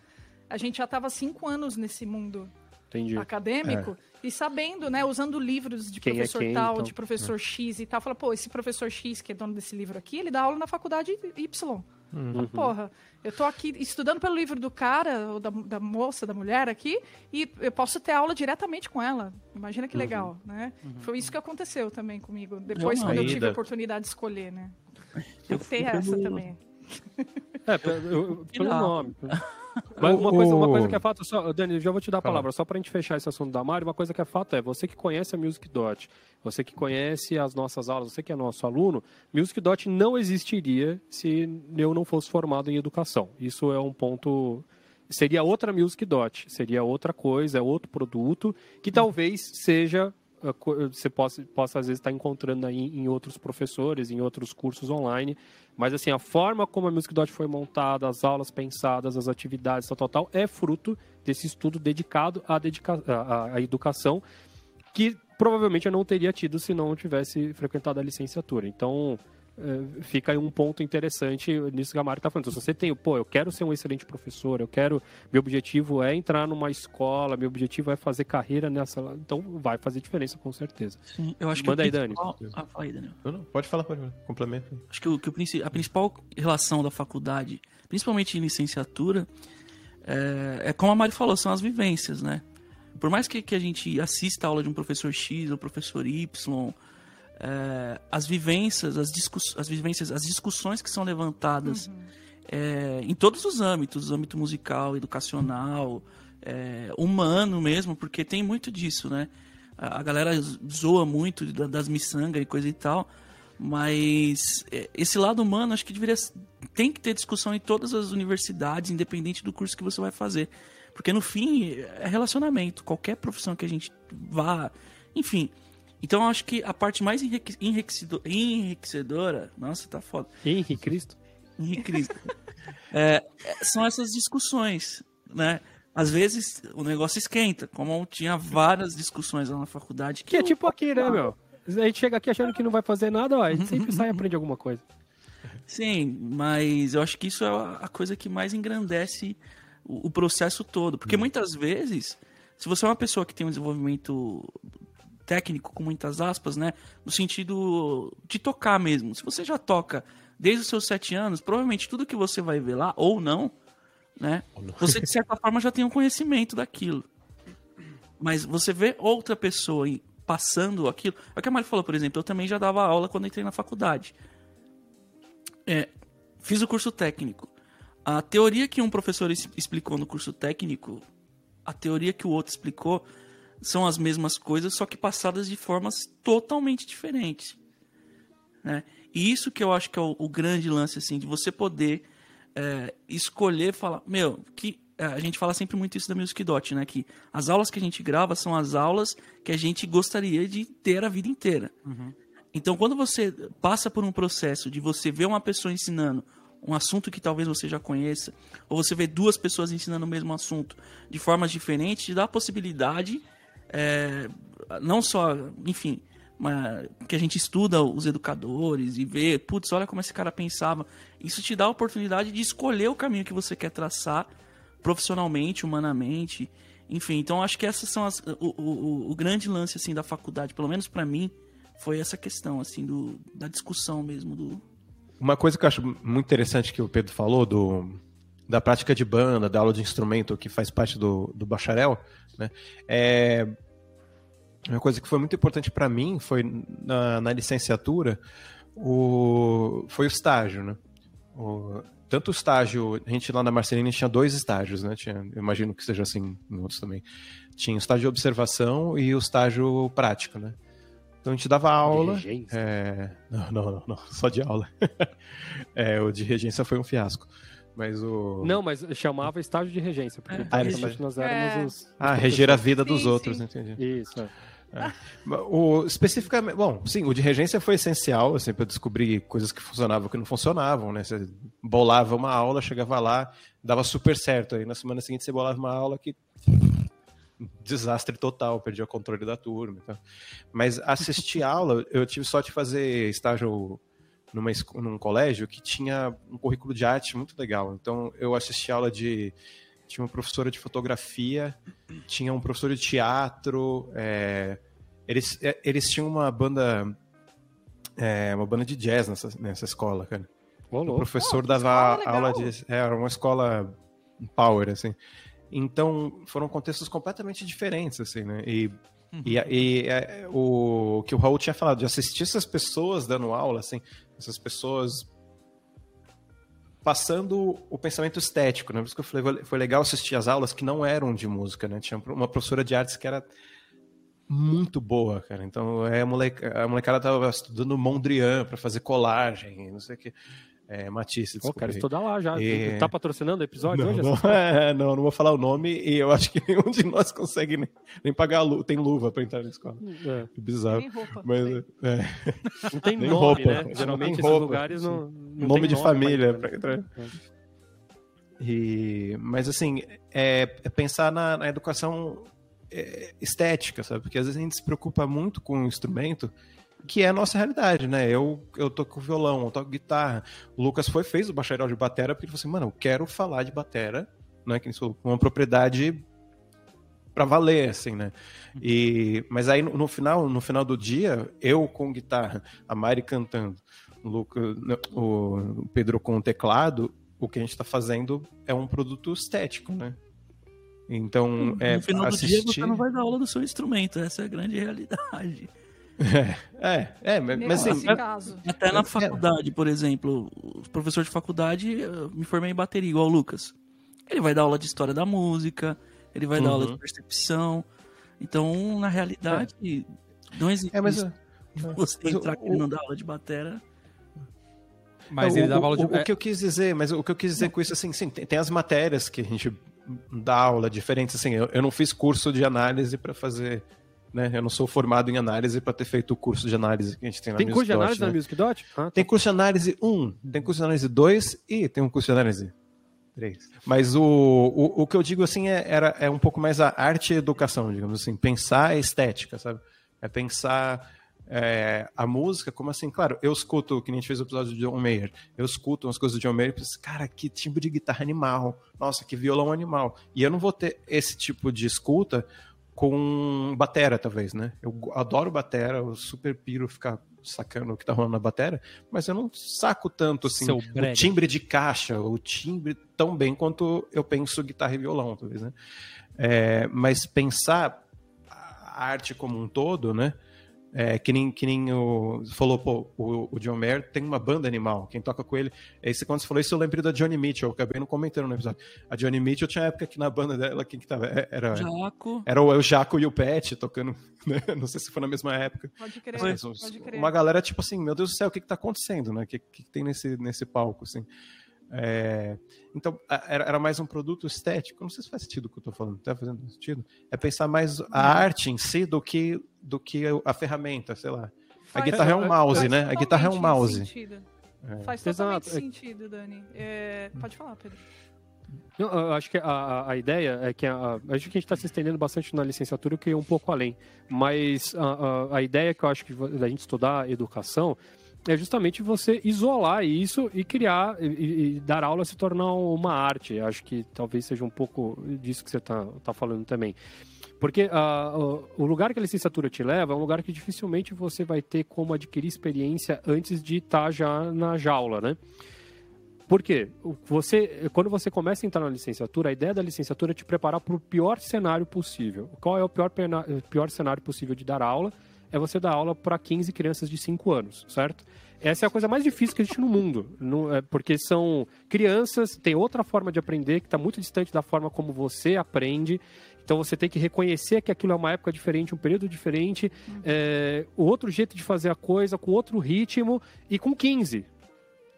Speaker 2: a gente já estava cinco anos nesse mundo
Speaker 1: Entendi.
Speaker 2: acadêmico e sabendo, né, usando livros de
Speaker 1: Quem é
Speaker 2: professor
Speaker 1: quem,
Speaker 2: tal,
Speaker 1: então.
Speaker 2: de professor X e tal. Fala, pô, esse professor X, que é dono desse livro aqui, ele dá aula na faculdade Y.
Speaker 1: Uhum.
Speaker 2: Fala, Porra, eu tô aqui estudando pelo livro do cara, ou da, da moça, da mulher aqui, e eu posso ter aula diretamente com ela. Imagina
Speaker 1: Uhum.
Speaker 2: que legal, né? Foi isso que aconteceu também comigo. Depois,
Speaker 4: uma
Speaker 2: quando eu tive a oportunidade de escolher, né?
Speaker 4: Eu
Speaker 2: ter
Speaker 4: fui
Speaker 2: essa
Speaker 4: pelo-
Speaker 2: também.
Speaker 1: É, pe- eu- eu- pelo nome. Mas uma coisa, uma coisa que é fato, só, Dani, já vou te dar a
Speaker 3: Fala.
Speaker 1: palavra, só pra gente fechar esse assunto da Mari, uma coisa que é fato é, você que conhece a Music Dot, você que conhece as nossas aulas, você que é nosso aluno, Music Dot não existiria se eu não fosse formado em educação. Isso é um ponto... Seria outra Music Dot, seria outra coisa, é outro produto, que talvez seja você possa, possa às vezes estar encontrando aí em outros professores, em outros cursos online. Mas assim, a forma como a Music Dot foi montada, as aulas pensadas, as atividades, tal, tal, tal, é fruto desse estudo dedicado à, dedica à, à educação, que provavelmente eu não teria tido se não tivesse frequentado a licenciatura. Então, fica aí um ponto interessante nisso que a Mari está falando. Então, se você tem, pô, eu quero ser um excelente professor, eu quero, meu objetivo é entrar numa escola, meu objetivo é fazer carreira nessa, então vai fazer diferença com certeza.
Speaker 4: Sim, eu acho que
Speaker 1: Manda
Speaker 4: o
Speaker 1: aí, Dani.
Speaker 4: principal- Ah, fala aí, Daniel.
Speaker 3: Não, não, pode falar, pode falar. Complemento.
Speaker 4: Acho que, o, que o princi- a principal relação da faculdade, principalmente em licenciatura, é, é como a Mari falou, são as vivências, né? Por mais que, que a gente assista a aula de um professor X ou professor Y, é, as vivências, as, discuss, as vivências, as discussões que são levantadas é, em todos os âmbitos, âmbito musical, educacional, é, humano mesmo, porque tem muito disso, né? A, a galera zoa muito da- das miçangas e coisa e tal, Mas esse lado humano, acho que deveria tem que ter discussão em todas as universidades, independente do curso que você vai fazer. Porque no fim é relacionamento, qualquer profissão que a gente vá, enfim. Então eu acho que a parte mais enriquecedora, enriquecedora nossa, tá foda.
Speaker 1: Henrique Cristo.
Speaker 4: Henrique Cristo. é, são essas discussões, né? Às vezes o negócio esquenta, como tinha várias discussões lá na faculdade.
Speaker 1: Que, que é tipo aqui, né, meu? A gente chega aqui achando que não vai fazer nada, ó, a gente sempre sai e aprende alguma coisa.
Speaker 4: Sim, mas eu acho que isso é a coisa que mais engrandece o, o processo todo. Porque hum. muitas vezes, se você é uma pessoa que tem um desenvolvimento técnico, com muitas aspas, né? No sentido de tocar mesmo. Se você já toca desde os seus sete anos, provavelmente tudo que você vai ver lá, ou não, né? Você, de certa forma, já tem um conhecimento daquilo. Mas você vê outra pessoa passando aquilo. É o que a Mari falou, por exemplo, eu também já dava aula quando entrei na faculdade. É, fiz o curso técnico. A teoria que um professor explicou no curso técnico, a teoria que o outro explicou, são as mesmas coisas, só que passadas de formas totalmente diferentes. Né? E isso que eu acho que é o, o grande lance, assim, de você poder é, escolher, falar, meu, que é, a gente fala sempre muito isso da Music Dot, né? Que as aulas que a gente grava são as aulas que a gente gostaria de ter a vida inteira. Uhum. Então, quando você passa por um processo de você ver uma pessoa ensinando um assunto que talvez você já conheça, ou você vê duas pessoas ensinando o mesmo assunto de formas diferentes, te dá a possibilidade, é, não só, enfim, uma, que a gente estuda os educadores e vê, putz, olha como esse cara pensava. Isso te dá a oportunidade de escolher o caminho que você quer traçar profissionalmente, humanamente, enfim. Então acho que essas são as, o, o, o grande lance assim da faculdade, pelo menos para mim, foi essa questão assim do, da discussão mesmo do.
Speaker 3: Uma coisa que eu acho muito interessante que o Pedro falou do da prática de banda, da aula de instrumento que faz parte do, do bacharel, né? É, uma coisa que foi muito importante para mim foi na, na, licenciatura o, foi o estágio, né? O, tanto o estágio, a gente lá na Marcelina tinha dois estágios, né? Tinha, eu imagino que seja assim em outros também. Tinha o estágio de observação e o estágio prático, né? Então a gente dava aula. É... Não, não, não, não, só de aula. (laughs) é, o de regência foi um fiasco. Mas o.
Speaker 1: Não, mas chamava estágio de regência, porque
Speaker 3: ah, nós éramos é. os. Ah, reger a vida dos sim, outros, sim. entendi.
Speaker 1: Isso, é.
Speaker 3: É. O, especificamente, bom, sim, o de regência foi essencial, assim, para descobrir coisas que funcionavam e que não funcionavam, né? Você bolava uma aula, chegava lá, dava super certo. Aí na semana seguinte você bolava uma aula que desastre total, perdi o controle da turma. Então. Mas assistir (laughs) aula, eu tive sorte de fazer estágio numa, num colégio que tinha um currículo de arte muito legal. Então eu assisti aula de tinha uma professora de fotografia, tinha um professor de teatro, é, eles, é, eles tinham uma banda, é, uma banda de jazz nessa, nessa escola, cara. o professor oh, dava aula de, é, era uma escola power, assim. Então foram contextos completamente diferentes, assim, né? E uhum. E, e é, o que o Raul tinha falado, de assistir essas pessoas dando aula, assim, essas pessoas passando o pensamento estético, né? Por isso que eu falei, foi legal assistir as aulas que não eram de música, né? Tinha uma professora de artes que era muito boa, cara. Então, é, a, moleca, a molecada tava estudando Mondrian para fazer colagem, não sei o que. É, Matisse,
Speaker 1: desculpa. Pô, quero estudar lá já. E... Tá patrocinando o episódio
Speaker 3: não,
Speaker 1: hoje?
Speaker 3: Não, é, não, não vou falar o nome e eu acho que (laughs) nenhum de nós consegue nem, nem pagar luva. Tem luva para entrar na escola. É. Bizarro. Tem roupa. Mas, é.
Speaker 1: Não tem (laughs) nem nome, roupa. né? Geralmente esses roupa, lugares não,
Speaker 3: não nome de nome família para entrar. É. E, mas assim, é, é pensar na, na educação é, estética, sabe? Porque às vezes a gente se preocupa muito com o instrumento que é a nossa realidade, né? Eu, eu toco violão, eu toco guitarra. O Lucas foi, fez o bacharel de batera, porque ele falou assim, mano, eu quero falar de batera, né? Que com uma propriedade para valer, assim, né? E, mas aí no, no, final, no final do dia, eu com guitarra, a Mari cantando, o, Lucas, o Pedro com o teclado, o que a gente está fazendo é um produto estético, né? Então, no é,
Speaker 4: final assistir... do dia você não vai dar aula do seu instrumento, essa é a grande realidade.
Speaker 3: É, é, mas assim,
Speaker 4: até na é, faculdade, por exemplo, o professor de faculdade, eu me formei em bateria, igual o Lucas. Ele vai dar aula de história da música, ele vai uhum. dar aula de uhum. percepção. Então, na realidade, é. não existe.
Speaker 3: É, mas
Speaker 4: Você entrar aqui não dar aula de batera.
Speaker 3: Mas ele dava aula de... O, o, que eu quis dizer, mas o que eu quis dizer com isso, assim, sim, tem, tem as matérias que a gente dá aula diferentes, assim, eu, eu não fiz curso de análise para fazer né? Eu não sou formado em análise para ter feito o curso de análise que a gente tem na
Speaker 1: Tem curso de análise
Speaker 3: né?
Speaker 1: na Music Dot?
Speaker 3: Ah, tá. Tem curso de análise 1, tem curso de análise 2 e tem um curso de análise 3. Mas o, o, o que eu digo assim é, era, é um pouco mais a arte e educação, digamos assim, pensar a estética, sabe? É pensar é, a música, como assim, claro, eu escuto, que nem a gente fez o episódio de John Mayer, eu escuto umas coisas do John Mayer e penso, cara, que timbre de guitarra animal, nossa, que violão animal. E eu não vou ter esse tipo de escuta com batera, talvez, né? Eu adoro batera, eu super piro ficar sacando o que tá rolando na batera, mas eu não saco tanto, assim, o timbre de caixa, o timbre tão bem quanto eu penso guitarra e violão, talvez, né? É, mas pensar a arte como um todo, né? É, que nem, que nem o, falou, pô, o, o, John Mayer tem uma banda animal, quem toca com ele. Esse, quando você falou isso, eu lembrei da Johnny Mitchell, acabei não comentando no episódio. A Johnny Mitchell tinha época que na banda dela, quem que tava? É, era,
Speaker 4: Jaco.
Speaker 3: era o, o Jaco e o Pet tocando, (laughs) né? Não sei se foi na mesma época.
Speaker 2: Pode crer, Mas, pode crer.
Speaker 3: Uma galera, tipo assim, meu Deus do céu, o que que tá acontecendo, né? O que, que tem nesse, nesse palco, assim? É, então, era, era, mais um produto estético. Não sei se faz sentido o que eu estou falando. Está fazendo sentido? É pensar mais a arte em si do que, do que a ferramenta, sei lá. A guitarra é um mouse, né? A guitarra é um mouse.
Speaker 2: É. Faz totalmente Exato. sentido, Dani. É, pode falar, Pedro.
Speaker 1: Não, eu acho que a, a ideia é que a, acho que a gente está se estendendo bastante na licenciatura, que é um pouco além. Mas a, a, a ideia que eu acho que da gente estudar educação é justamente você isolar isso e criar e, e, dar aula se tornar uma arte. Acho que talvez seja um pouco disso que você está tá falando também. Porque uh, o lugar que a licenciatura te leva é um lugar que dificilmente você vai ter como adquirir experiência antes de estar tá já na jaula, né? Por quê? Você, quando você começa a entrar na licenciatura, a ideia da licenciatura é te preparar para o pior cenário possível. Qual é o pior, pior cenário possível de dar aula? É você dar aula para 15 crianças de 5 anos, certo? Essa é a coisa mais difícil que existe no mundo, é, porque são crianças, tem outra forma de aprender que está muito distante da forma como você aprende. Então você tem que reconhecer que aquilo é uma época diferente, um período diferente, uhum. é, outro jeito de fazer a coisa, com outro ritmo e com 15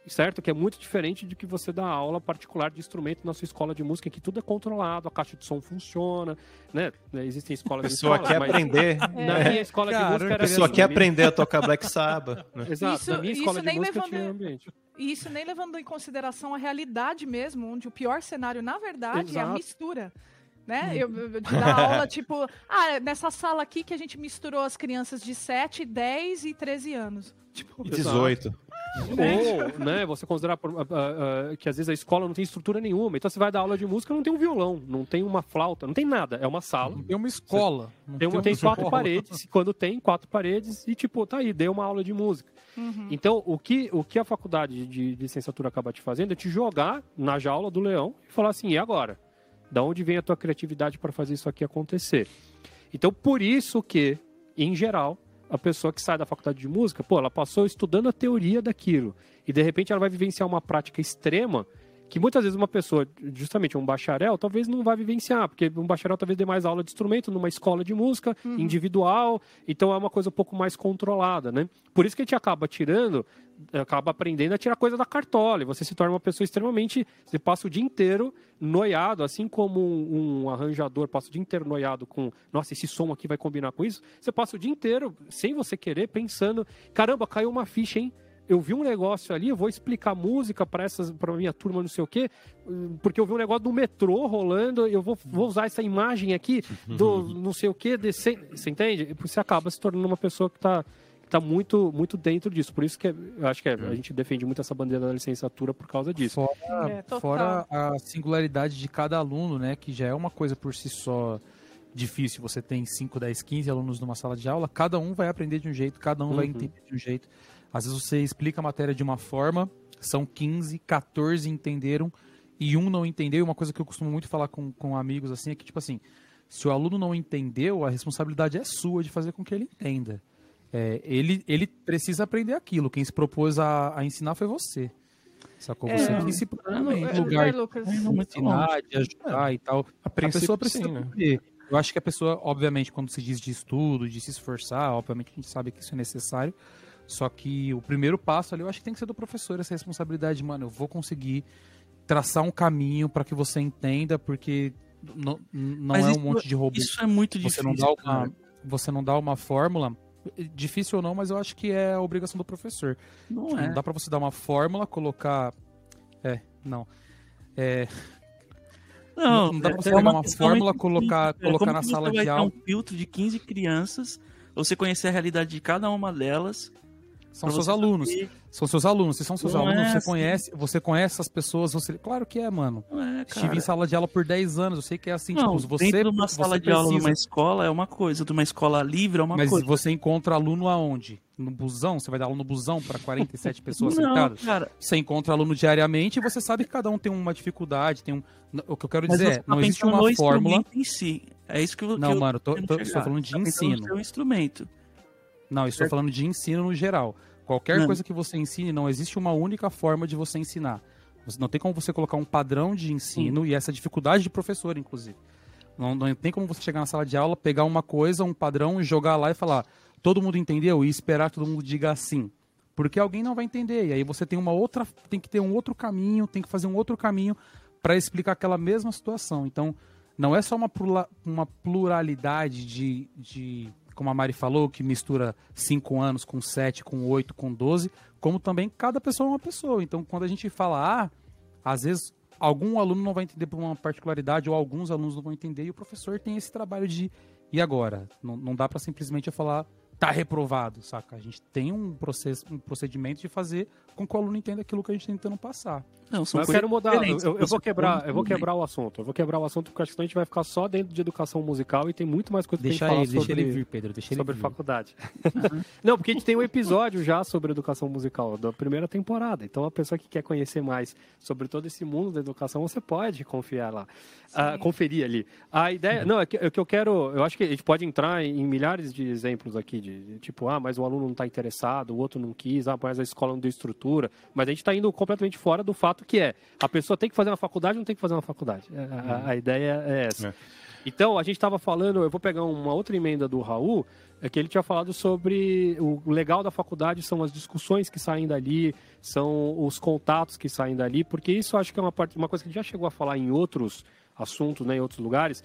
Speaker 1: certo? Que é muito diferente de que você dá aula particular de instrumento na sua escola de música, em que tudo é controlado, a caixa de som funciona, né? Existem escolas
Speaker 3: de pessoa quer aprender.
Speaker 1: Na é. minha escola Cara, de música era
Speaker 3: A pessoa assim, quer aprender a tocar Black Sabbath.
Speaker 1: Né? (laughs) Exato, isso, na minha escola de música levando... tinha ambiente.
Speaker 2: E isso nem levando em consideração a realidade mesmo, onde o pior cenário, na verdade, Exato. é a mistura né? Eu, eu dar aula, (laughs) tipo, ah, nessa sala aqui que a gente misturou as crianças de 7, 10 e 13 anos.
Speaker 3: Tipo, 18.
Speaker 1: Ou, né, você considerar uh, uh, que às vezes a escola não tem estrutura nenhuma. Então você vai dar aula de música, não tem um violão, não tem uma flauta, não tem nada. É uma sala.
Speaker 5: Tem uma escola.
Speaker 1: Tem, uma, tem, quatro paredes. Quando tem quatro paredes, e tipo, tá aí, deu uma aula de música. Uhum. Então, o que, o que a faculdade de, de licenciatura acaba te fazendo é te jogar na jaula do leão e falar assim: e agora? Da onde vem a tua criatividade para fazer isso aqui acontecer? Então, por isso que, em geral, a pessoa que sai da faculdade de música, pô, ela passou estudando a teoria daquilo. E de repente ela vai vivenciar uma prática extrema que muitas vezes uma pessoa, justamente um bacharel, talvez não vai vivenciar, porque um bacharel talvez dê mais aula de instrumento numa escola de música uhum. individual, então é uma coisa um pouco mais controlada, né? Por isso que a gente acaba tirando, acaba aprendendo a tirar coisa da cartola, e você se torna uma pessoa extremamente, você passa o dia inteiro noiado, assim como um, um arranjador passa o dia inteiro noiado com, nossa, esse som aqui vai combinar com isso, você passa o dia inteiro, sem você querer, pensando, caramba, caiu uma ficha, hein? Eu vi um negócio ali, eu vou explicar música para essas para minha turma, não sei o quê, porque eu vi um negócio do metrô rolando, eu vou, vou usar essa imagem aqui do (laughs) não sei o quê, desse, você entende? Você acaba se tornando uma pessoa que está tá muito, muito dentro disso. Por isso que é, eu acho que é, a gente defende muito essa bandeira da licenciatura por causa disso.
Speaker 5: Fora, é, fora a singularidade de cada aluno, né? Que já é uma coisa por si só difícil. Você tem 5, 10, 15 alunos numa sala de aula, cada um vai aprender de um jeito, cada um uhum. vai entender de um jeito. Às vezes você explica a matéria de uma forma, são 15, 14 entenderam e um não entendeu. E uma coisa que eu costumo muito falar com, com amigos assim é que, tipo assim, se o aluno não entendeu, a responsabilidade é sua de fazer com que ele entenda. É, ele, ele precisa aprender aquilo. Quem se propôs a, a ensinar foi você. Sacou? Você é, que se propôs em lugar é, Lucas, de ensinar, de ajudar é, e tal. A, a pessoa precisa sim, né? Eu acho que a pessoa, obviamente, quando se diz de estudo, de se esforçar, obviamente a gente sabe que isso é necessário. Só que o primeiro passo ali, eu acho que tem que ser do professor essa responsabilidade, mano. Eu vou conseguir traçar um caminho para que você entenda, porque não, não é um monte de robô.
Speaker 4: Isso é muito
Speaker 5: você
Speaker 4: difícil.
Speaker 5: Não dá uma, você não dá uma fórmula. Difícil ou não, mas eu acho que é a obrigação do professor.
Speaker 4: Não
Speaker 5: Não
Speaker 4: é.
Speaker 5: dá para você dar uma fórmula, colocar. É, não. É,
Speaker 4: Não,
Speaker 5: Não dá pra você
Speaker 4: é
Speaker 5: pegar uma fórmula,
Speaker 4: muito
Speaker 5: colocar-.
Speaker 4: É,
Speaker 5: colocar na sala
Speaker 4: você vai
Speaker 5: de aula?
Speaker 4: um filtro de 15 crianças, você conhecer a realidade de cada uma delas.
Speaker 5: São seus alunos.
Speaker 4: saber-
Speaker 5: São seus alunos. Se são seus
Speaker 4: Não
Speaker 5: alunos,
Speaker 4: é
Speaker 5: você
Speaker 4: assim.
Speaker 5: conhece, você conhece essas pessoas, você. Claro que é, mano.
Speaker 4: Não é,
Speaker 5: Estive em sala de aula por 10 anos, eu sei que é assim,
Speaker 4: Não,
Speaker 5: tipo, você,
Speaker 4: dentro de uma sala de aula
Speaker 5: precisa-
Speaker 4: numa escola é uma coisa, de uma escola livre é uma
Speaker 5: Mas
Speaker 4: coisa.
Speaker 5: você encontra aluno aonde? No busão? Você vai dar aula no busão para 47 pessoas
Speaker 4: não,
Speaker 5: sentadas?
Speaker 4: cara,
Speaker 5: Você encontra aluno diariamente e você sabe que cada um tem uma dificuldade, tem um. O que eu quero
Speaker 4: mas
Speaker 5: dizer é,
Speaker 4: tá
Speaker 5: não existe uma fórmula.
Speaker 4: em si. É isso que eu
Speaker 5: Não,
Speaker 4: que eu
Speaker 5: mano, eu tô, tô- estou falando de
Speaker 4: Tá
Speaker 5: ensino.
Speaker 4: seu instrumento.
Speaker 5: Não, eu estou falando de ensino no geral. Qualquer
Speaker 4: Não.
Speaker 5: coisa que você ensine, não existe uma única forma de você ensinar. Você- Não tem como você colocar um padrão de ensino e essa dificuldade de professor, inclusive. Não, não tem como você chegar na sala de aula, pegar uma coisa, um padrão, jogar lá e falar, todo mundo entendeu? E esperar que todo mundo diga assim. Porque alguém não vai entender. E aí você tem uma outra. Tem que ter um outro caminho, tem que fazer um outro caminho para explicar aquela mesma situação. Então, não é só uma pluralidade de, de, como a Mari falou, que mistura 5 anos com 7, com 8, com 12, como também cada pessoa é uma pessoa. Então, quando a gente fala, ah, às vezes algum aluno não vai entender por uma particularidade, ou alguns alunos não vão entender, e o professor tem esse trabalho de. E agora? Não, não dá para simplesmente eu falar, tá reprovado, saca? A gente tem um, processo, um procedimento de fazer com que o aluno entenda aquilo que a gente está tentando passar.
Speaker 4: Não, são
Speaker 1: Mas eu
Speaker 4: coisas
Speaker 1: quero mudar, eu,
Speaker 4: diferentes.
Speaker 1: eu- eu vou quebrar, eu vou quebrar o assunto. Eu vou quebrar o assunto porque acho que senão a gente vai ficar só dentro de educação musical e tem muito mais coisa
Speaker 5: Deixa
Speaker 1: pra
Speaker 5: ele,
Speaker 1: gente falar
Speaker 5: deixa
Speaker 1: sobre,
Speaker 5: ele vir, Pedro, deixa ele
Speaker 1: sobre
Speaker 5: vir.
Speaker 1: faculdade. (laughs) Não, porque a gente tem um episódio já sobre educação musical da primeira temporada. Então a pessoa que quer conhecer mais sobre todo esse mundo da educação, você pode confiar lá, ah, conferir ali. A ideia, não, é que, é que eu quero, eu acho que a gente pode entrar em, em milhares de exemplos aqui de, de tipo, ah, mas o aluno não está interessado, o outro não quis, ah, mas a escola não deu estrutura. Mas a gente está indo completamente fora do fato que é a pessoa tem que fazer uma faculdade ou não tem que fazer uma faculdade. É, A, a ideia é essa.
Speaker 3: É.
Speaker 1: Então, a gente estava falando, eu vou pegar uma outra emenda do Raul, é que ele tinha falado sobre o legal da faculdade são as discussões que saem dali, são os contatos que saem dali, porque isso acho que é uma, parte, uma coisa que a gente já chegou a falar em outros assuntos, né, em outros lugares.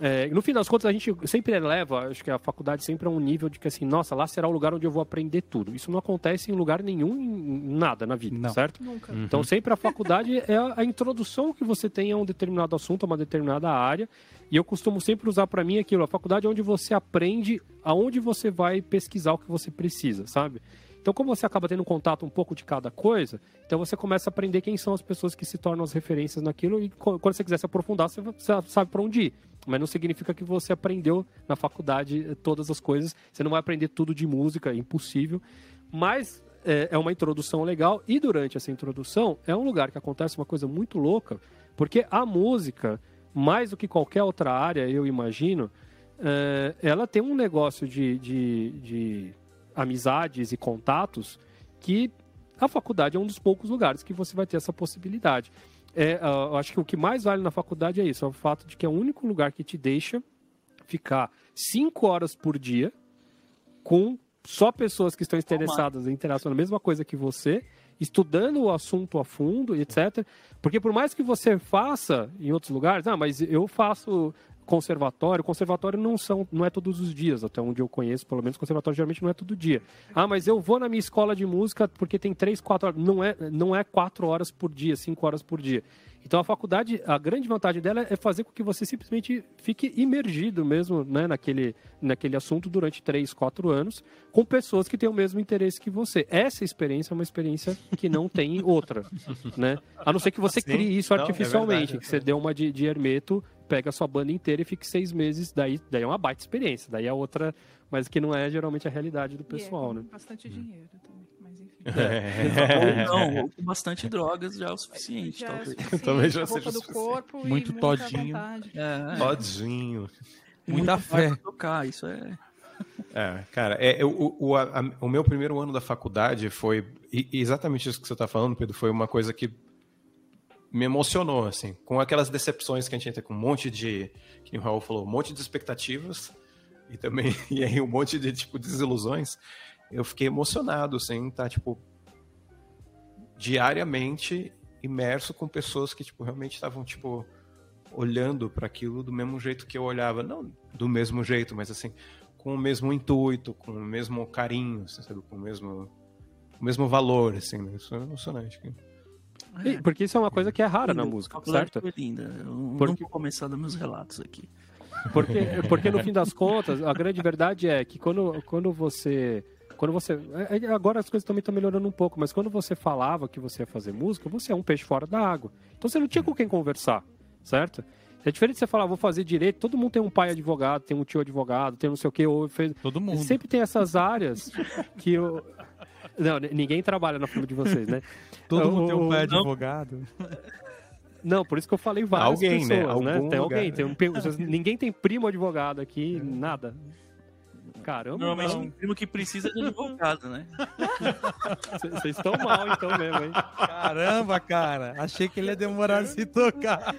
Speaker 1: É, no fim das contas, a gente sempre eleva, acho que a faculdade sempre é um nível de que assim, nossa, lá será o lugar onde eu vou aprender tudo. Isso não acontece em lugar nenhum, em nada na vida,
Speaker 5: Não.
Speaker 1: certo?
Speaker 2: Nunca.
Speaker 1: Então, sempre a faculdade (laughs) é a introdução que você tem a um determinado assunto, a uma determinada área. E eu costumo sempre usar para mim aquilo. A faculdade é onde você aprende aonde você vai pesquisar o que você precisa, sabe? Então, como você acaba tendo contato um pouco de cada coisa, então você começa a aprender quem são as pessoas que se tornam as referências naquilo. E quando você quiser se aprofundar, você você sabe para onde ir. Mas não significa que você aprendeu na faculdade eh, todas as coisas. Você não vai aprender tudo de música, é impossível. Mas é, é uma introdução legal e durante essa introdução é um lugar que acontece uma coisa muito louca, porque a música, mais do que qualquer outra área, eu imagino, é, ela tem um negócio de, de, de amizades e contatos que a faculdade é um dos poucos lugares que você vai ter essa possibilidade. É, eu acho que o que mais vale na faculdade é isso, é o fato de que é o único lugar que te deixa ficar cinco horas por dia com só pessoas que estão interessadas em interação na mesma coisa que você, estudando o assunto a fundo, etc. Porque por mais que você faça em outros lugares, ah, mas eu faço conservatório, conservatório não são, não é todos os dias, até onde eu conheço, pelo menos conservatório geralmente não é todo dia. Ah, mas eu vou na minha escola de música porque tem três, quatro horas, não é, não é quatro horas por dia, cinco horas por dia. Então a faculdade, a grande vantagem dela é fazer com que você simplesmente fique imergido mesmo né, naquele, naquele assunto durante três, quatro anos, com pessoas que têm o mesmo interesse que você. Essa experiência é uma experiência que não tem outra, né? A não ser que você crie isso
Speaker 3: é
Speaker 1: artificialmente,
Speaker 3: verdade.
Speaker 1: que você dê uma de, de hermeto, pega a sua banda inteira e fique seis meses, daí, daí é uma baita experiência, daí é outra, mas que não é geralmente a realidade do pessoal,
Speaker 2: e é,
Speaker 1: né?
Speaker 2: Bastante dinheiro também, mas enfim.
Speaker 3: É. (laughs)
Speaker 4: Ou não, ou (laughs) com bastante drogas já é o suficiente,
Speaker 2: Já é
Speaker 4: talvez.
Speaker 2: suficiente,
Speaker 3: Talvez já seja
Speaker 2: do
Speaker 3: suficiente.
Speaker 2: corpo
Speaker 5: Muito todinho.
Speaker 4: É,
Speaker 3: Todinho.
Speaker 5: Muita fé.
Speaker 4: pra tocar, isso é. (laughs)
Speaker 3: É, cara, é, eu- o, o, a- a- o meu primeiro ano da faculdade foi e- exatamente isso que você está falando, Pedro. Foi uma coisa que me emocionou, assim, com aquelas decepções que a gente tem com um monte de, que o Raul falou, um monte de expectativas e também (laughs) e aí um monte de tipo desilusões. Eu fiquei emocionado, assim, tá tipo diariamente imerso com pessoas que tipo realmente estavam tipo olhando para aquilo do mesmo jeito que eu olhava, não do mesmo jeito, mas assim, com o mesmo intuito, com o mesmo carinho, assim, sabe, com o mesmo o mesmo valor, assim, né? Isso é emocionante.
Speaker 1: É. Porque isso é uma coisa que é rara na música, certo?
Speaker 4: Foi linda. Eu porque... não vou começar dos meus relatos aqui.
Speaker 1: Porque, (laughs) porque no fim das contas, a grande verdade é que quando, quando você quando você. É, é, agora as coisas também estão melhorando um pouco, mas quando você falava que você ia fazer música, você é um peixe fora da água. Então você não tinha com quem conversar, certo? É diferente de você falar, vou fazer direito, todo mundo tem um pai advogado, tem um tio advogado, tem não sei o que, ou fez.
Speaker 5: Todo mundo.
Speaker 1: Sempre tem essas áreas que eu. Não, ninguém trabalha na família de vocês, né? (laughs)
Speaker 5: Todo mundo tem um pai advogado.
Speaker 1: Não, por isso que eu falei várias
Speaker 3: alguém,
Speaker 1: né?
Speaker 3: pessoas,
Speaker 1: né?
Speaker 3: né?
Speaker 1: Tem alguém, tem um, ninguém tem primo advogado aqui, nada. Caramba,
Speaker 4: Normalmente tem primo que precisa de advogado, né? (laughs)
Speaker 1: Vocês estão mal então mesmo, hein?
Speaker 5: Caramba, cara. Achei que ele ia demorar a se tocar.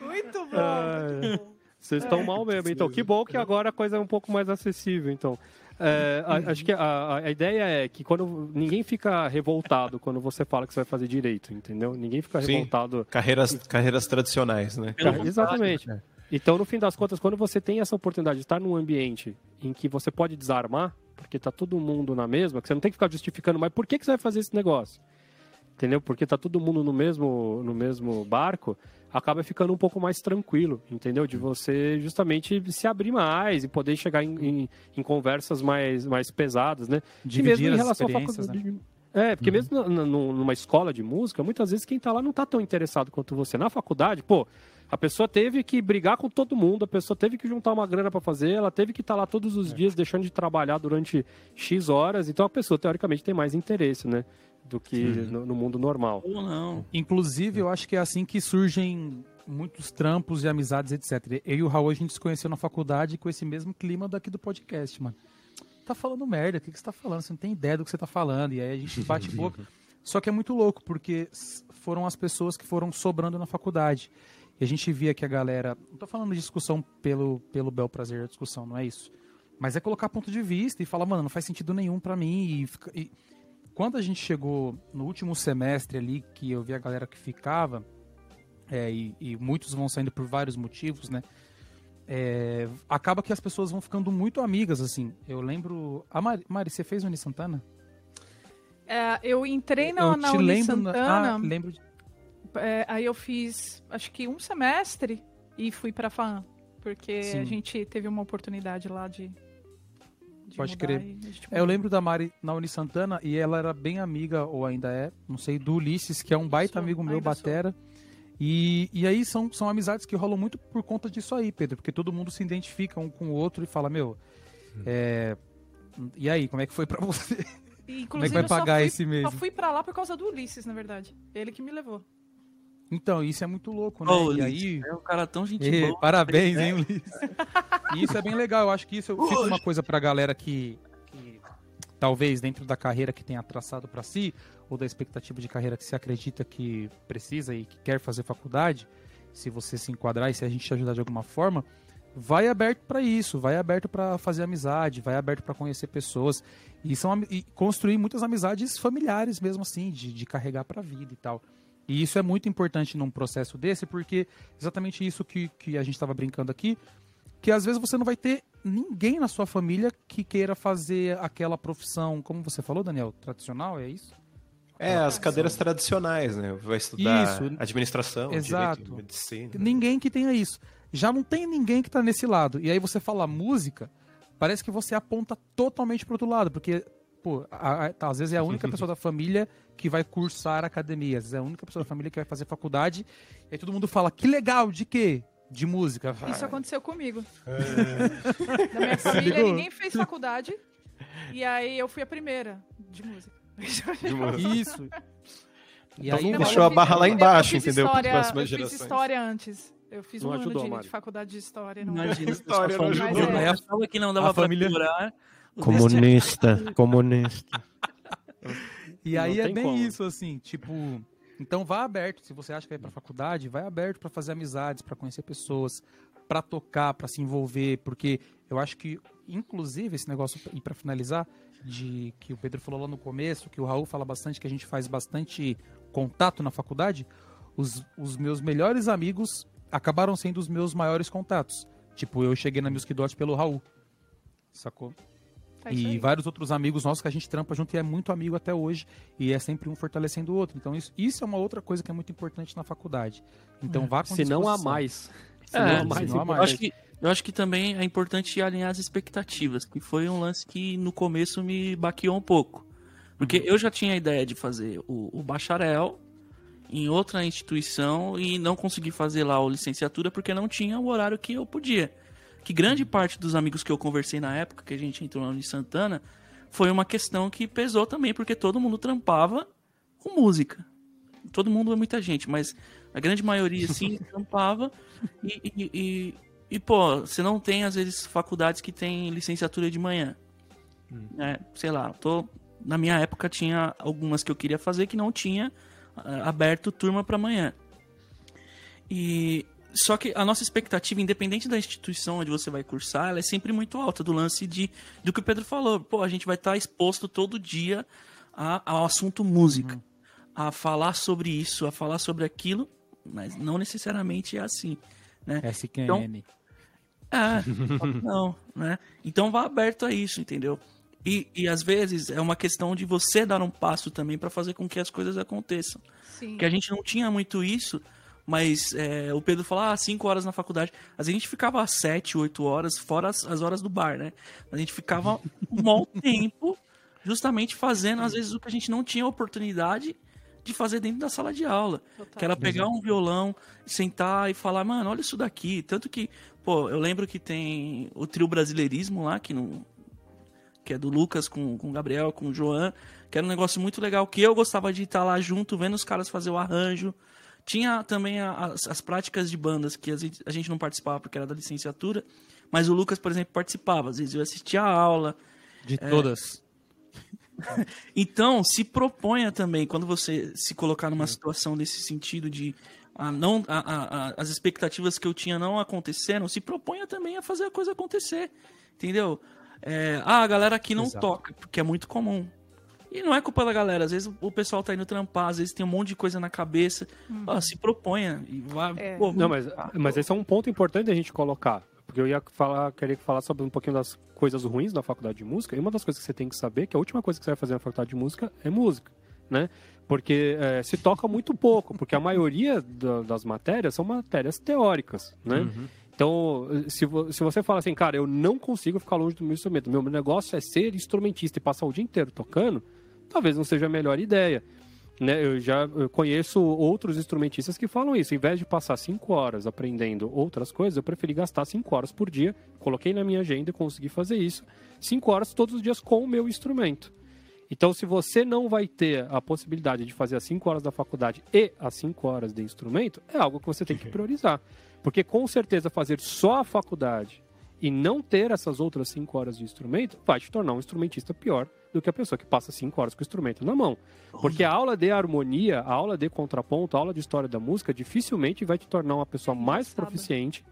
Speaker 2: Muito bom.
Speaker 1: Vocês estão mal mesmo. Então, que bom que agora a coisa é um pouco mais acessível, então. É, a, acho que a, a, ideia é que quando ninguém fica revoltado quando você fala que você vai fazer direito, entendeu? Ninguém fica
Speaker 3: Sim.
Speaker 1: revoltado.
Speaker 3: Carreiras, carreiras tradicionais, né?
Speaker 1: Exatamente. Então, no fim das contas, quando você tem essa oportunidade de estar num ambiente em que você pode desarmar, porque tá todo mundo na mesma, que você não tem que ficar justificando, mas por que, que você vai fazer esse negócio? Entendeu? Porque tá todo mundo no mesmo, no mesmo barco, acaba ficando um pouco mais tranquilo, entendeu? De você justamente se abrir mais e poder chegar em, em, em conversas mais, mais pesadas, né?
Speaker 5: Dividir mesmo em relação à faculdade. Né?
Speaker 1: É, porque uhum. mesmo numa escola de música, muitas vezes quem tá lá não tá tão interessado quanto você. Na faculdade, pô, a pessoa teve que brigar com todo mundo, a pessoa teve que juntar uma grana para fazer, ela teve que estar tá lá todos os é. dias deixando de trabalhar durante X horas, então a pessoa teoricamente tem mais interesse, né? Do que no, no, mundo normal.
Speaker 4: Ou não.
Speaker 5: Inclusive, eu acho que é assim que surgem muitos trampos e amizades, etc. Eu e o Raul, a gente se conheceu na faculdade com esse mesmo clima daqui do podcast, mano. Tá falando merda, o que, que você tá falando? Você não tem ideia do que você tá falando. E aí a gente bate (laughs) boca. Só que é muito louco, porque foram as pessoas que foram sobrando na faculdade. E a gente via que a galera. Não tô falando de discussão pelo, pelo bel prazer da discussão, não é isso. Mas é colocar ponto de vista e falar, mano, não faz sentido nenhum para mim. E, e, quando a gente chegou no último semestre ali, que eu vi a galera que ficava, é, e, e, muitos vão saindo por vários motivos, né? É, acaba que as pessoas vão ficando muito amigas, assim. Eu lembro. A Mari, Mari você fez Uni Santana?
Speaker 2: É, eu entrei na, eu na Uni lembro, Santana.
Speaker 5: Ah, lembro de
Speaker 2: é, aí eu fiz, acho que um semestre e fui pra FAM. Porque Sim. a gente teve uma oportunidade lá de.
Speaker 5: De Pode crer. É, eu lembro da Mari na Uni Santana e ela era bem amiga, ou ainda é, não sei, do Ulisses, que é um baita sou, amigo meu, Batera. E, e aí são, são amizades que rolam muito por conta disso aí, Pedro, porque todo mundo se identifica um com o outro e fala, meu, hum. é... e aí, como é que foi pra você?
Speaker 2: Inclusive,
Speaker 5: como é que vai pagar
Speaker 2: fui,
Speaker 5: esse mês?
Speaker 2: Eu fui pra lá por causa do Ulisses, na verdade. Ele que me levou.
Speaker 5: Então, isso é muito louco, né?
Speaker 4: Oh, e aí... É um cara tão gente e, boa.
Speaker 5: Parabéns, hein, Ulisses? e isso é bem legal. Eu acho que isso fica uma coisa pra galera que, que talvez dentro da carreira que tenha traçado para si, ou da expectativa de carreira que se acredita que precisa e que quer fazer faculdade, se você se enquadrar e se a gente te ajudar de alguma forma, vai aberto para isso, vai aberto para fazer amizade, vai aberto para conhecer pessoas e, são, e construir muitas amizades familiares mesmo assim, de, de carregar para a vida e tal. E isso é muito importante num processo desse, porque exatamente isso que, que a gente estava brincando aqui, que às vezes você não vai ter ninguém na sua família que queira fazer aquela profissão, como você falou, Daniel, tradicional, é isso?
Speaker 3: É, as cadeiras tradicionais, né? Vai estudar isso, administração,
Speaker 5: exato.
Speaker 3: direito, medicina.
Speaker 5: Ninguém que tenha isso. Já não tem ninguém que está nesse lado. E aí você fala música, parece que você aponta totalmente para outro lado, porque pô, a, a, tá, às vezes é a única pessoa da (laughs) família que vai cursar academia, às vezes é a única pessoa da família que vai fazer faculdade, e aí todo mundo fala, que legal, de quê? De música.
Speaker 2: Isso aconteceu comigo. É. Da minha família, ninguém fez faculdade, e aí eu fui a primeira de música.
Speaker 3: De música.
Speaker 5: Isso.
Speaker 3: E então aí, não, deixou a barra lá embaixo, entendeu?
Speaker 2: História, eu fiz história antes. Eu fiz não um ajudou, ano de, de, faculdade de história. Não
Speaker 4: Imagina, história não ajudou.
Speaker 5: Mas
Speaker 4: é. Fala que não dava a pra família...
Speaker 3: Comunista, comunista. (laughs)
Speaker 5: E aí é bem como. isso, assim, tipo. Então vá aberto. Se você acha que vai para faculdade, vai aberto para fazer amizades, para conhecer pessoas, para tocar, para se envolver, porque eu acho que, inclusive, esse negócio, e para finalizar, de que o Pedro falou lá no começo, que o Raul fala bastante, que a gente faz bastante contato na faculdade, os, os meus melhores amigos acabaram sendo os meus maiores contatos. Tipo, eu cheguei na Music Dot pelo Raul. Sacou?
Speaker 2: É
Speaker 5: e vários outros amigos nossos que a gente trampa junto e é muito amigo até hoje. E é sempre um fortalecendo o outro. Então, isso, isso é uma outra coisa que é muito importante na faculdade. Então, vá com
Speaker 1: Se não há mais. Se
Speaker 4: É,
Speaker 1: não há mais,
Speaker 5: não há
Speaker 4: Eu
Speaker 5: mais.
Speaker 4: acho, que, eu acho que também é importante alinhar as expectativas, que foi um lance que no começo me baqueou um pouco. Porque eu já tinha a ideia de fazer o, o bacharel em outra instituição e não consegui fazer lá a licenciatura porque não tinha o horário que eu podia. Que grande parte dos amigos que eu conversei na época que a gente entrou lá em Santana foi uma questão que pesou também, porque todo mundo trampava com música. Todo mundo é muita gente, mas a grande maioria, assim, (laughs) trampava e, e, e, e, pô, você não tem, às vezes, faculdades que tem licenciatura de manhã. É, sei lá, tô, na minha época tinha algumas que eu queria fazer que não tinha ah, aberto turma para amanhã. E só que a nossa expectativa, independente da instituição onde você vai cursar, ela é sempre muito alta do lance de do que o Pedro falou. Pô, a gente vai estar exposto todo dia a- ao assunto música, a falar sobre isso, a falar sobre aquilo, mas não necessariamente é assim, né?
Speaker 5: SQN.
Speaker 4: É, (laughs) não, né? Então vá aberto a isso, entendeu? E, e às vezes é uma questão de você dar um passo também para fazer com que as coisas aconteçam.
Speaker 2: Sim.
Speaker 4: Porque a gente não tinha muito isso, mas é, o Pedro falou, ah, cinco horas na faculdade. Às vezes a gente ficava sete, oito horas, fora as, as horas do bar, né? A gente ficava um bom (laughs) tempo justamente fazendo, às vezes, o que a gente não tinha oportunidade de fazer dentro da sala de aula.
Speaker 2: Total.
Speaker 4: Que era pegar um violão, sentar e falar, mano, olha isso daqui. Tanto que, pô, eu lembro que tem o trio brasileirismo lá, que não. Que é do Lucas com, com o Gabriel, com o Joan, que era um negócio muito legal, que eu gostava de estar lá junto, vendo os caras fazer o arranjo. Tinha também as, as práticas de bandas, que a gente, a gente não participava porque era da licenciatura, mas o Lucas, por exemplo, participava. Às vezes eu assistia a aula,
Speaker 5: De todas. (laughs)
Speaker 4: então, se proponha também, quando você se colocar numa situação desse sentido de ah, não, a- a- a- as expectativas que eu tinha não aconteceram, se proponha também a fazer a coisa acontecer. Entendeu? É, ah, a galera aqui não
Speaker 5: Exato.
Speaker 4: toca, porque é muito comum. E não é culpa da galera, às vezes o pessoal tá indo trampar, às vezes tem um monte de coisa na cabeça. Ah, se proponha e vá.
Speaker 2: É.
Speaker 4: pô,
Speaker 1: Não, mas, mas esse é um ponto importante a gente colocar. Porque eu ia falar, queria falar sobre um pouquinho das coisas ruins da faculdade de música. E uma das coisas que você tem que saber é que a última coisa que você vai fazer na faculdade de música é música, né? Porque é, se toca muito pouco, porque a maioria da- das matérias são matérias teóricas, né? Então, se, se você fala assim, cara, eu não consigo ficar longe do meu instrumento, meu negócio é ser instrumentista e passar o dia inteiro tocando, talvez não seja a melhor ideia. Né, eu já eu conheço outros instrumentistas que falam isso. Em vez de passar cinco horas aprendendo outras coisas, eu preferi gastar cinco horas por dia. Coloquei na minha agenda e consegui fazer isso. Cinco horas todos os dias com o meu instrumento. Então, se você não vai ter a possibilidade de fazer as cinco horas da faculdade e as cinco horas de instrumento, é algo que você tem que (laughs) priorizar. Porque com certeza fazer só a faculdade e não ter essas outras cinco horas de instrumento vai te tornar um instrumentista pior do que a pessoa que passa cinco horas com o instrumento na mão. Porque a aula de harmonia, a aula de contraponto, a aula de história da música dificilmente vai te tornar uma pessoa mais proficiente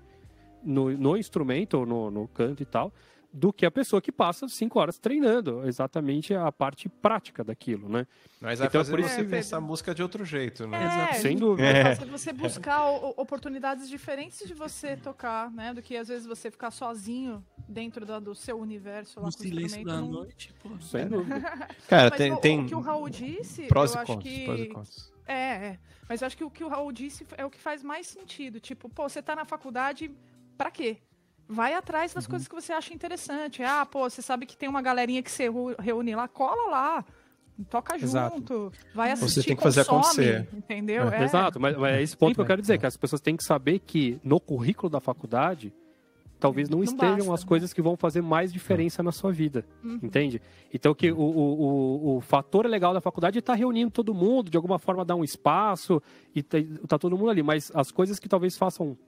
Speaker 1: no, no instrumento ou no, no canto e tal do que a pessoa que passa cinco horas treinando exatamente a parte prática daquilo, né?
Speaker 3: Mas vai
Speaker 1: Então,
Speaker 3: fazer
Speaker 1: por
Speaker 3: você
Speaker 2: isso-
Speaker 3: pensar a música de outro jeito, né?
Speaker 2: É,
Speaker 1: Sem
Speaker 2: gente,
Speaker 1: dúvida.
Speaker 2: fazer você buscar oportunidades diferentes de você tocar, né? Do que às vezes você ficar sozinho dentro da- do seu universo lá
Speaker 4: no
Speaker 2: com o
Speaker 4: silêncio
Speaker 2: instrumento.
Speaker 4: da
Speaker 2: não-
Speaker 4: noite, pô.
Speaker 1: Sem dúvida. (laughs)
Speaker 3: Cara,
Speaker 2: Mas
Speaker 3: tem,
Speaker 2: o,
Speaker 3: tem
Speaker 2: o que o Raul disse,
Speaker 3: prós
Speaker 2: eu
Speaker 3: e
Speaker 2: acho
Speaker 3: contras,
Speaker 2: que
Speaker 3: prós e contras.
Speaker 2: É, é. Mas eu acho que o que o Raul disse é o que faz mais sentido. Tipo, pô, você tá na faculdade, pra quê? Vai atrás
Speaker 3: Uhum.
Speaker 2: das coisas que você acha interessante. Ah, pô, você sabe que tem uma galerinha que você ru- reúne lá, cola lá. Toca
Speaker 5: Exato.
Speaker 2: junto. Vai assistir,
Speaker 3: Você tem que fazer
Speaker 2: consome,
Speaker 3: acontecer.
Speaker 2: Entendeu? É.
Speaker 1: Exato, mas, mas é esse ponto
Speaker 5: Sim,
Speaker 1: que eu
Speaker 5: vai.
Speaker 1: quero dizer, que as pessoas têm que saber que no currículo da faculdade talvez não,
Speaker 2: Não
Speaker 1: estejam
Speaker 2: basta,
Speaker 1: as
Speaker 2: né?
Speaker 1: coisas que vão fazer mais diferença na sua vida,
Speaker 2: Uhum.
Speaker 1: entende? Então que o, o, o, o fator legal da faculdade é estar reunindo todo mundo, de alguma forma dar um espaço e tá, tá todo mundo ali, mas as coisas que talvez façam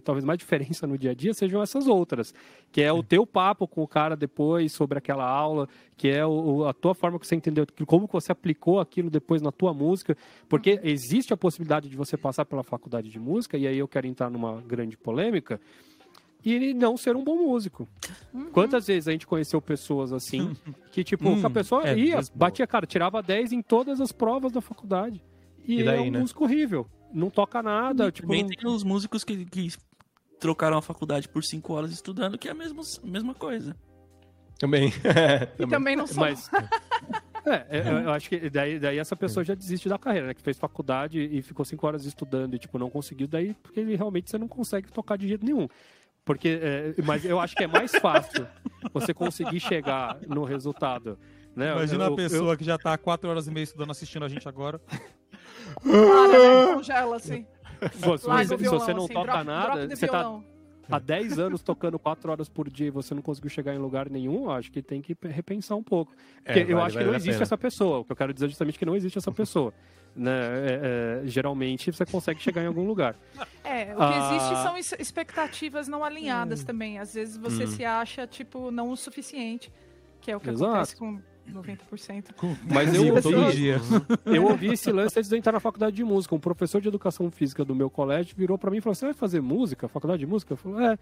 Speaker 1: talvez mais diferença no dia a dia sejam essas outras, que é o teu papo com o cara depois sobre aquela aula, que é o, a tua forma que você entendeu, como você aplicou aquilo depois na tua música, porque existe a possibilidade de você passar pela faculdade de música, e aí eu quero entrar numa grande polêmica, e não ser um bom músico. Uhum. Quantas vezes a gente conheceu pessoas assim, (laughs) que tipo, hum, a pessoa é, ia, batia, cara, tirava 10 em todas as provas da faculdade. E, e daí, é um né? músico horrível. Não toca nada. E tipo,
Speaker 4: também
Speaker 1: não...
Speaker 4: tem os músicos que, que trocaram a faculdade por 5 horas estudando, que é a mesma, mesma coisa.
Speaker 3: Também. (laughs)
Speaker 2: e também não são. Mas, (laughs)
Speaker 1: é, é eu acho que daí, daí essa pessoa já desiste da carreira, né? Que fez faculdade e ficou cinco horas estudando e, tipo, não conseguiu, daí porque realmente você não consegue tocar de jeito nenhum. Porque, é, mas eu acho que é mais fácil você conseguir chegar no resultado. Né?
Speaker 5: Imagina eu, a pessoa eu... que já está há quatro horas e meia estudando, assistindo a gente agora.
Speaker 2: Para, né? Congela, assim.
Speaker 1: Se, você não assim, toca drop, nada, drop você tá há 10 anos tocando 4 horas por dia e você não conseguiu chegar em lugar nenhum, acho que tem que repensar um pouco. Porque é, eu acho que não existe essa pessoa. O que eu quero dizer é justamente que não existe essa pessoa (laughs) né? É, é, geralmente você consegue chegar em algum lugar.
Speaker 2: É, o que ah... existe são expectativas não alinhadas hum. também. Às vezes você hum. se acha, tipo, não o suficiente, que é o que Exato. acontece com 90%.
Speaker 1: Mas eu ouvi, eu ouvi esse lance antes de entrar na faculdade de música. Um professor de educação física do meu colégio virou para mim e falou: Você vai fazer música, faculdade de música? Eu falei: É.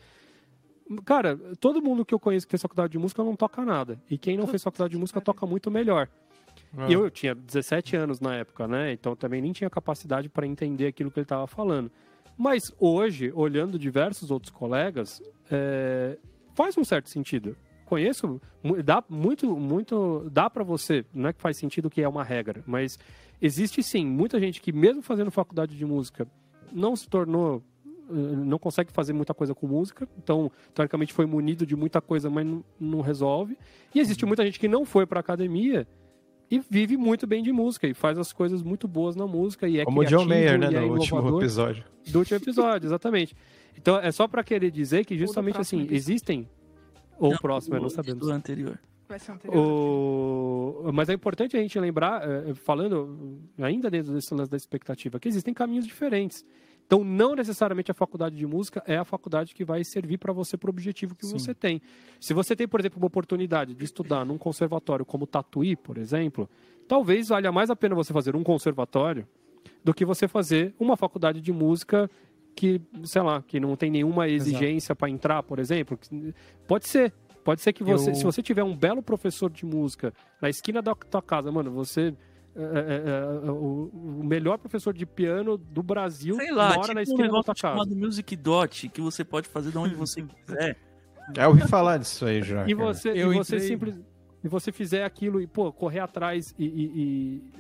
Speaker 1: Cara, todo mundo que eu conheço que fez faculdade de música não toca nada. E quem não fez faculdade de música toca muito melhor. Ah. Eu, eu tinha 17 anos na época, né? Então também nem tinha capacidade para entender aquilo que ele estava falando. Mas hoje, olhando diversos outros colegas, é, faz um certo sentido. Conheço, dá muito, muito, dá para você. Não é que faz sentido que é uma regra, mas existe sim muita gente que mesmo fazendo faculdade de música não se tornou eh, não consegue fazer muita coisa com música, então, teoricamente, foi munido de muita coisa, mas não, não resolve. E existe uhum. muita gente que não foi para academia e vive muito bem de música e faz as coisas muito boas na música e é
Speaker 3: Como o John Mayer, né, é no último episódio.
Speaker 1: Do último episódio, exatamente. Então é só para querer dizer que justamente assim, existem ou não, próximo, não sabemos.
Speaker 4: Do anterior.
Speaker 2: Vai ser anterior. O...
Speaker 1: Mas é importante a gente lembrar, eh, falando ainda dentro desse lance da expectativa, que existem caminhos diferentes. Então, não necessariamente a faculdade de música é a faculdade que vai servir para você para o objetivo que Sim. você tem. Se você tem, por exemplo, uma oportunidade de estudar num conservatório como Tatuí, por exemplo, talvez valha mais a pena você fazer um conservatório do que você fazer uma faculdade de música que, sei lá, que não tem nenhuma exigência para entrar, por exemplo. Pode ser. Pode ser que você, Eu... se você tiver um belo professor de música na esquina da tua casa, mano, você é, é, é, o, o, melhor professor de piano do Brasil
Speaker 4: Sei lá, mora tipo na esquina um da tua casa. chamado Music Dot, que você pode fazer de onde você quiser.
Speaker 3: Já ouvi falar disso aí já.
Speaker 1: E você, e você simples e você fizer aquilo e pô, correr atrás e, e,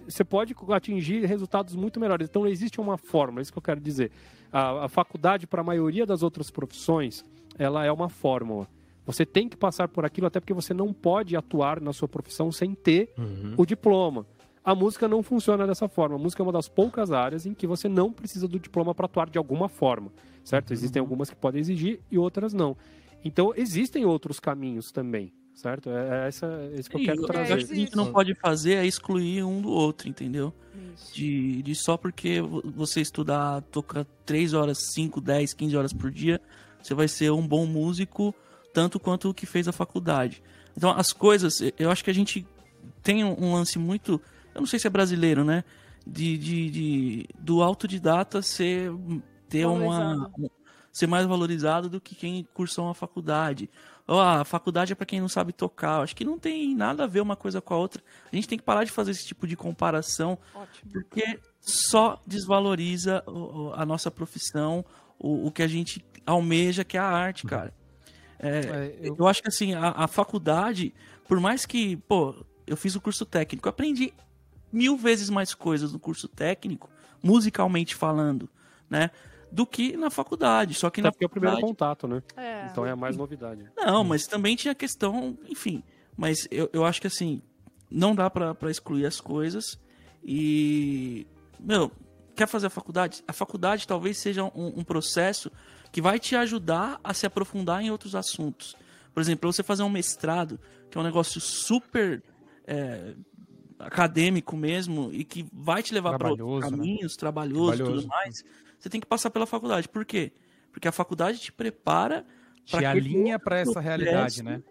Speaker 1: e, você pode atingir resultados muito melhores. Então não existe uma fórmula, é isso que eu quero dizer. A, a faculdade para a maioria das outras profissões, ela é uma fórmula. Você tem que passar por aquilo até porque você não pode atuar na sua profissão sem ter uhum. o diploma. A música não funciona dessa forma. A música é uma das poucas áreas em que você não precisa do diploma para atuar de alguma forma, certo? Uhum. Existem algumas que podem exigir e outras não. Então, existem outros caminhos também, certo? É, é essa, é isso que eu quero trazer. É,
Speaker 4: o que a gente não pode fazer é excluir um do outro, entendeu? De, de só porque você estudar, tocar 3 horas, 5, 10, 15 horas por dia, você vai ser um bom músico tanto quanto o que fez a faculdade. Então, as coisas, eu acho que a gente tem um lance muito eu não sei se é brasileiro, né? De, de, de do autodidata ser ter uma ser mais valorizado do que quem cursou uma faculdade. Oh, a faculdade é para quem não sabe tocar. Acho que não tem nada a ver uma coisa com a outra. A gente tem que parar de fazer esse tipo de comparação, Ótimo. porque só desvaloriza a nossa profissão, o, o que a gente almeja, que é a arte, cara. É, é, eu... eu... acho que assim, a, a faculdade, por mais que, pô, eu fiz o curso técnico, aprendi mil vezes mais coisas no curso técnico, musicalmente falando, né? Do que na faculdade. Só que
Speaker 1: Até
Speaker 4: na
Speaker 1: porque faculdade... é o primeiro contato, né? É. Então é a mais novidade.
Speaker 4: Não, mas também tinha questão, enfim. Mas eu, eu acho que assim, não dá para excluir as coisas. E. Meu, quer fazer a faculdade? A faculdade talvez seja um, um processo que vai te ajudar a se aprofundar em outros assuntos. Por exemplo, você fazer um mestrado, que é um negócio super é, acadêmico mesmo e que vai te levar para outros né? caminhos, né? trabalhoso e tudo mais, você tem que passar pela faculdade. Por quê? Porque a faculdade te prepara
Speaker 5: te alinha para essa realidade, né?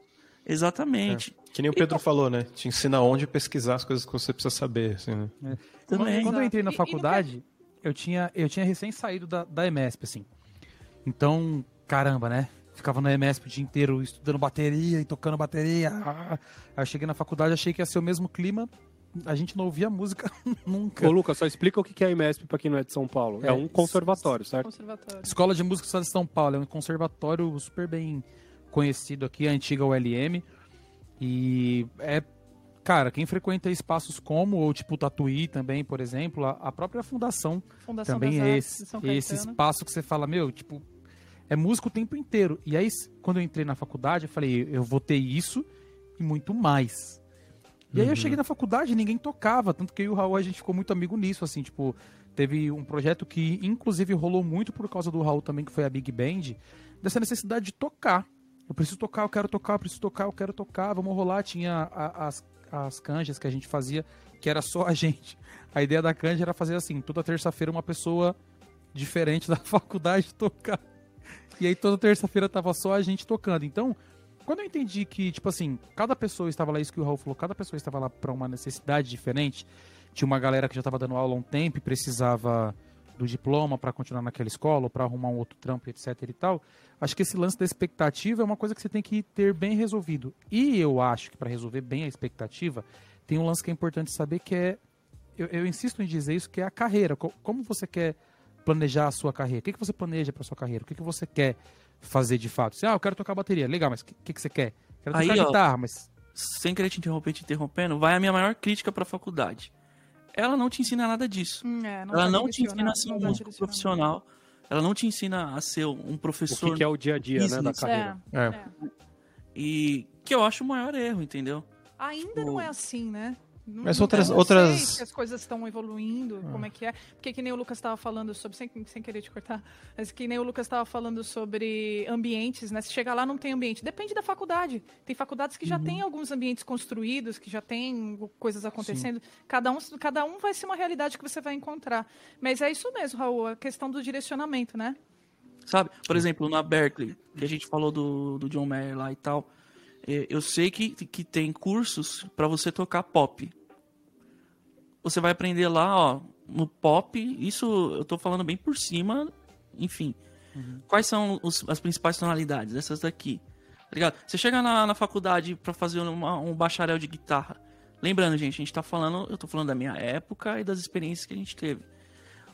Speaker 4: Exatamente.
Speaker 3: É. Que nem o Pedro falou, né? Te ensina onde pesquisar as coisas que você precisa saber. Assim, né?
Speaker 5: é. Também. Quando eu entrei na faculdade, eu tinha, eu tinha recém saído da, da EMESP, assim. Então, caramba, né? Ficava na EMESP o dia inteiro estudando bateria e tocando bateria. Aí eu cheguei na faculdade, achei que ia ser o mesmo clima. A gente não ouvia música (laughs) nunca.
Speaker 1: Ô, Lucas, só explica o que é a EMESP para quem não é de São Paulo. É, é um conservatório, certo? Conservatório.
Speaker 5: Escola de Música de São Paulo. É um conservatório super bem conhecido aqui, a antiga ULM. E é, cara, quem frequenta espaços como, ou tipo Tatuí também, por exemplo, a, a própria fundação, fundação também é esse, esse espaço que você fala, meu, tipo, é música o tempo inteiro. E aí, quando eu entrei na faculdade, eu falei, eu vou ter isso e muito mais. E uhum. aí eu uhum. cheguei na faculdade e ninguém tocava, tanto que eu e o Raul a gente ficou muito amigo nisso, assim, tipo, teve um projeto que inclusive rolou muito por causa do Raul também, que foi a Big Band, dessa necessidade de tocar. Eu preciso tocar, eu quero tocar, eu preciso tocar, eu quero tocar, vamos rolar. Tinha a, as, as canjas que a gente fazia, que era só a (laughs) gente. A ideia da canja era fazer assim, toda terça-feira uma pessoa diferente da (laughs) faculdade tocar. E aí toda terça-feira tava só a gente tocando. Então, quando eu entendi que, tipo assim, cada pessoa estava lá, isso que o Raul falou, cada pessoa estava lá para uma necessidade diferente. Tinha uma galera que já estava dando aula há um tempo e precisava do diploma para continuar naquela escola, ou para arrumar um outro trampo, etc e tal. Acho que esse lance da expectativa é uma coisa que você tem que ter bem resolvido. E eu acho que para resolver bem a expectativa, tem um lance que é importante saber que é eu, eu insisto em dizer isso, que é a carreira. Como você quer planejar a sua carreira? O que, que você planeja para sua carreira? O que, que você quer fazer de fato? Você, ah, eu quero tocar bateria. Legal, mas o que, que, que, você quer? Quero tocar Aí, guitarra, ó, mas...
Speaker 4: Sem querer te interromper, te interrompendo, vai a minha maior crítica para a faculdade ela não te ensina nada disso. Hum, é, não ela não te ensina a ser um músico profissional. Ela não te ensina a ser um professor.
Speaker 1: O que, que é o dia a dia, né, da carreira. É, é.
Speaker 4: E que eu acho o maior erro, entendeu?
Speaker 2: Ainda tipo... não é assim, né?
Speaker 3: Mas outras. Eu outras... Sei
Speaker 2: se as coisas estão evoluindo, ah. como é que é. Porque que nem o Lucas estava falando sobre. Sem, sem querer te cortar, mas que nem o Lucas estava falando sobre ambientes, né? Se chegar lá não tem ambiente. Depende da faculdade. Tem faculdades que já uhum. têm alguns ambientes construídos, que já tem coisas acontecendo. Cada um, cada um vai ser uma realidade que você vai encontrar. Mas é isso mesmo, Raul, a questão do direcionamento, né?
Speaker 4: Sabe? Por exemplo, na Berkeley, que a gente falou do, do John Mayer lá e tal. É, eu sei que, que tem cursos para você tocar pop. Você vai aprender lá, ó, no pop. Isso eu tô falando bem por cima. Enfim. Uhum. Quais são os, as principais tonalidades? Essas daqui. Tá ligado? Você chega na, na faculdade para fazer uma, um bacharel de guitarra. Lembrando, gente, a gente tá falando. Eu tô falando da minha época e das experiências que a gente teve.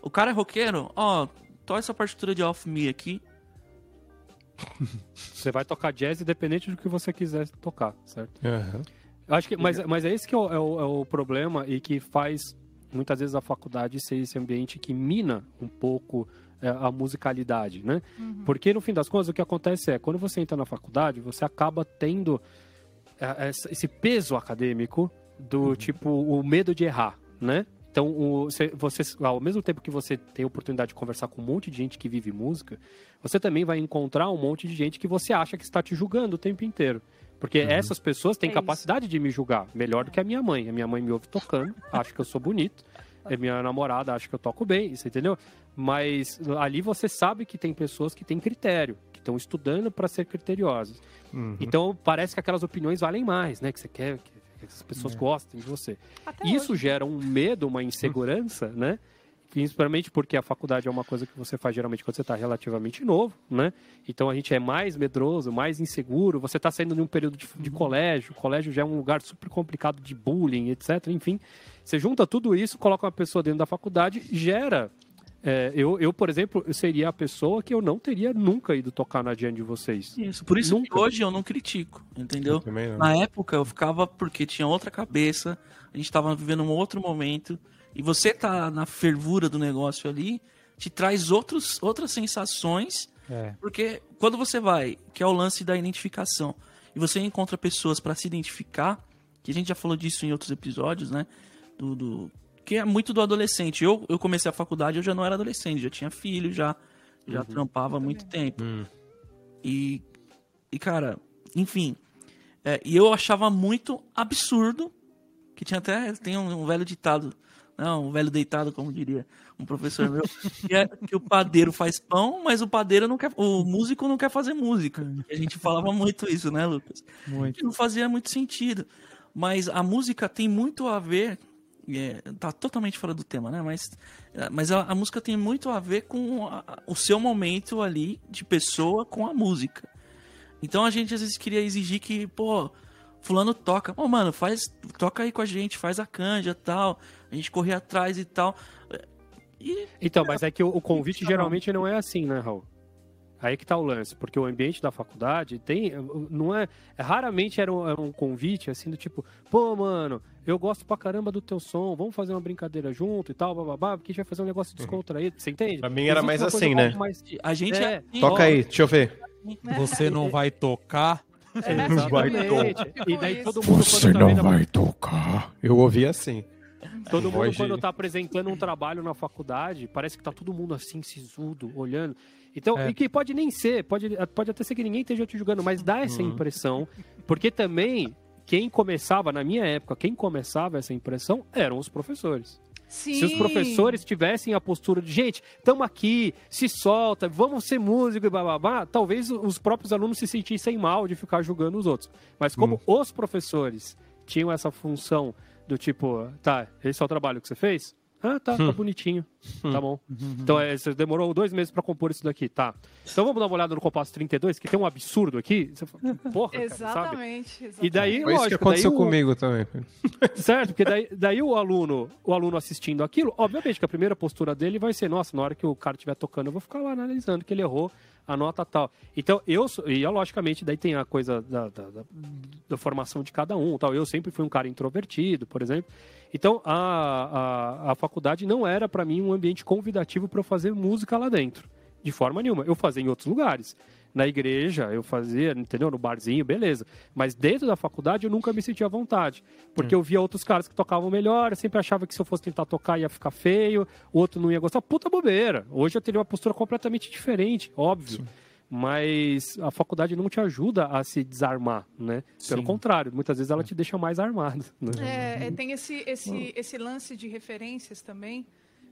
Speaker 4: O cara é roqueiro, ó, toca essa partitura de Off Me aqui. (laughs)
Speaker 1: Você vai tocar jazz independente do que você quiser tocar, certo? Uhum. Acho que, mas, mas é esse que é o, é, o, é o, problema e que faz muitas vezes a faculdade ser esse ambiente que mina um pouco é, a musicalidade, né? Uhum. Porque no fim das contas o que acontece é quando você entra na faculdade você acaba tendo é, esse peso acadêmico do uhum. tipo o medo de errar, né? Então, o, você, você, ao mesmo tempo que você tem a oportunidade de conversar com um monte de gente que vive música, você também vai encontrar um monte de gente que você acha que está te julgando o tempo inteiro. Porque uhum. essas pessoas têm é capacidade isso. de me julgar melhor do que a minha mãe. A minha mãe me ouve tocando, (laughs) acha que eu sou bonito. A minha namorada acha que eu toco bem, isso entendeu? Mas ali você sabe que tem pessoas que têm critério, que estão estudando para ser criteriosas. Uhum. Então parece que aquelas opiniões valem mais, né? Que você quer, que que as pessoas é. gostem de você. Até Isso hoje. gera um medo, uma insegurança, (laughs) né? Principalmente porque a faculdade é uma coisa que você faz geralmente quando você está relativamente novo, né? Então a gente é mais medroso, mais inseguro. Você está saindo de um período de, de uhum. colégio, o colégio já é um lugar super complicado de bullying, etc. Enfim, você junta tudo isso, coloca uma pessoa dentro da faculdade, gera é, eu, eu, por exemplo, seria a pessoa que eu não teria nunca ido tocar na jam de vocês.
Speaker 4: Isso, por isso nunca. hoje eu não critico, entendeu? Na época eu ficava porque tinha outra cabeça, a gente tava vivendo um outro momento, e você tá na fervura do negócio ali, te traz outros, outras sensações, é. porque quando você vai, que é o lance da identificação, e você encontra pessoas para se identificar, que a gente já falou disso em outros episódios, né? Do, do que é muito do adolescente. Eu, eu comecei a faculdade, eu já não era adolescente, já tinha filho, já, já uhum. trampava há muito tempo. Uhum. E, e, cara, enfim. É, e eu achava muito absurdo, que tinha até, tem um, um velho ditado Não, o velho deitado, como diria um professor meu, que, é, que o padeiro faz pão, mas o padeiro não quer, o músico não quer fazer música. A gente falava muito isso, né, Lucas? Muito. Não fazia muito sentido. Mas a música tem muito a ver é, tá totalmente fora do tema, né? Mas, mas a, a música tem muito a ver com a, o seu momento ali de pessoa com a música. Então a gente às vezes queria exigir que, pô, fulano toca. Ô, oh, mano, faz, toca aí com a gente, faz a canja tal. A gente correr atrás e tal.
Speaker 1: E, então, mas é que o, o convite geralmente não é assim, né, Raul? Aí que tá o lance, porque o ambiente da faculdade tem. Não é. é raramente era um, era um, convite assim do tipo, pô, mano, eu gosto pra caramba do teu som, vamos fazer uma brincadeira junto e tal, bababá, porque a gente vai fazer um negócio uhum. descontraído, você entende?
Speaker 3: Pra mim era mais assim, né? Mais...
Speaker 4: A gente é.
Speaker 3: é... Toca aí, deixa eu ver.
Speaker 5: Você não vai tocar.
Speaker 1: É, não vai tocar. E daí todo mundo.
Speaker 3: Você não vai tocar. Eu ouvi assim.
Speaker 1: Todo mundo, quando tá apresentando um trabalho na faculdade, parece que tá todo mundo assim, sisudo, olhando. Então, é. e que pode nem ser, pode, pode até ser que ninguém esteja te julgando, mas dá essa uhum. impressão, porque também quem começava, na minha época, quem começava essa impressão eram os professores. Sim. Se os professores tivessem a postura de, gente, estamos aqui, se solta, vamos ser músico e blá, talvez os próprios alunos se sentissem mal de ficar julgando os outros. Mas como hum. os professores tinham essa função do tipo, tá, esse é o trabalho que você fez? Ah, tá, tá hum. bonitinho. Hum. Tá bom. Então, é, você demorou dois meses para compor isso daqui, tá. Então vamos dar uma olhada no compasso 32, que tem um absurdo aqui. Você fala, porra,
Speaker 2: exatamente,
Speaker 1: cara, sabe? E daí,
Speaker 3: Foi lógico, isso que aconteceu o... comigo também. (laughs)
Speaker 1: Certo, porque daí, daí o aluno, o aluno assistindo aquilo, obviamente que a primeira postura dele vai ser, nossa, na hora que o cara estiver tocando, eu vou ficar lá analisando que ele errou a nota tal. Então, eu, e logicamente, daí tem a coisa da, da, da, da formação de cada um, tal. Eu sempre fui um cara introvertido, por exemplo. Então, a, a, a faculdade não era para mim um ambiente convidativo para eu fazer música lá dentro. De forma nenhuma. Eu fazia em outros lugares. Na igreja, eu fazia, entendeu? No barzinho, beleza. Mas dentro da faculdade, eu nunca me sentia à vontade. Porque hum. eu via outros caras que tocavam melhor, eu sempre achava que se eu fosse tentar tocar ia ficar feio, o outro não ia gostar. Puta bobeira. Hoje eu teria uma postura completamente diferente, óbvio. Sim mas a faculdade não te ajuda a se desarmar, né? Pelo Sim. contrário, muitas vezes ela te deixa mais armado. (laughs) Né?
Speaker 2: É, é tem esse, esse, esse lance de referências também,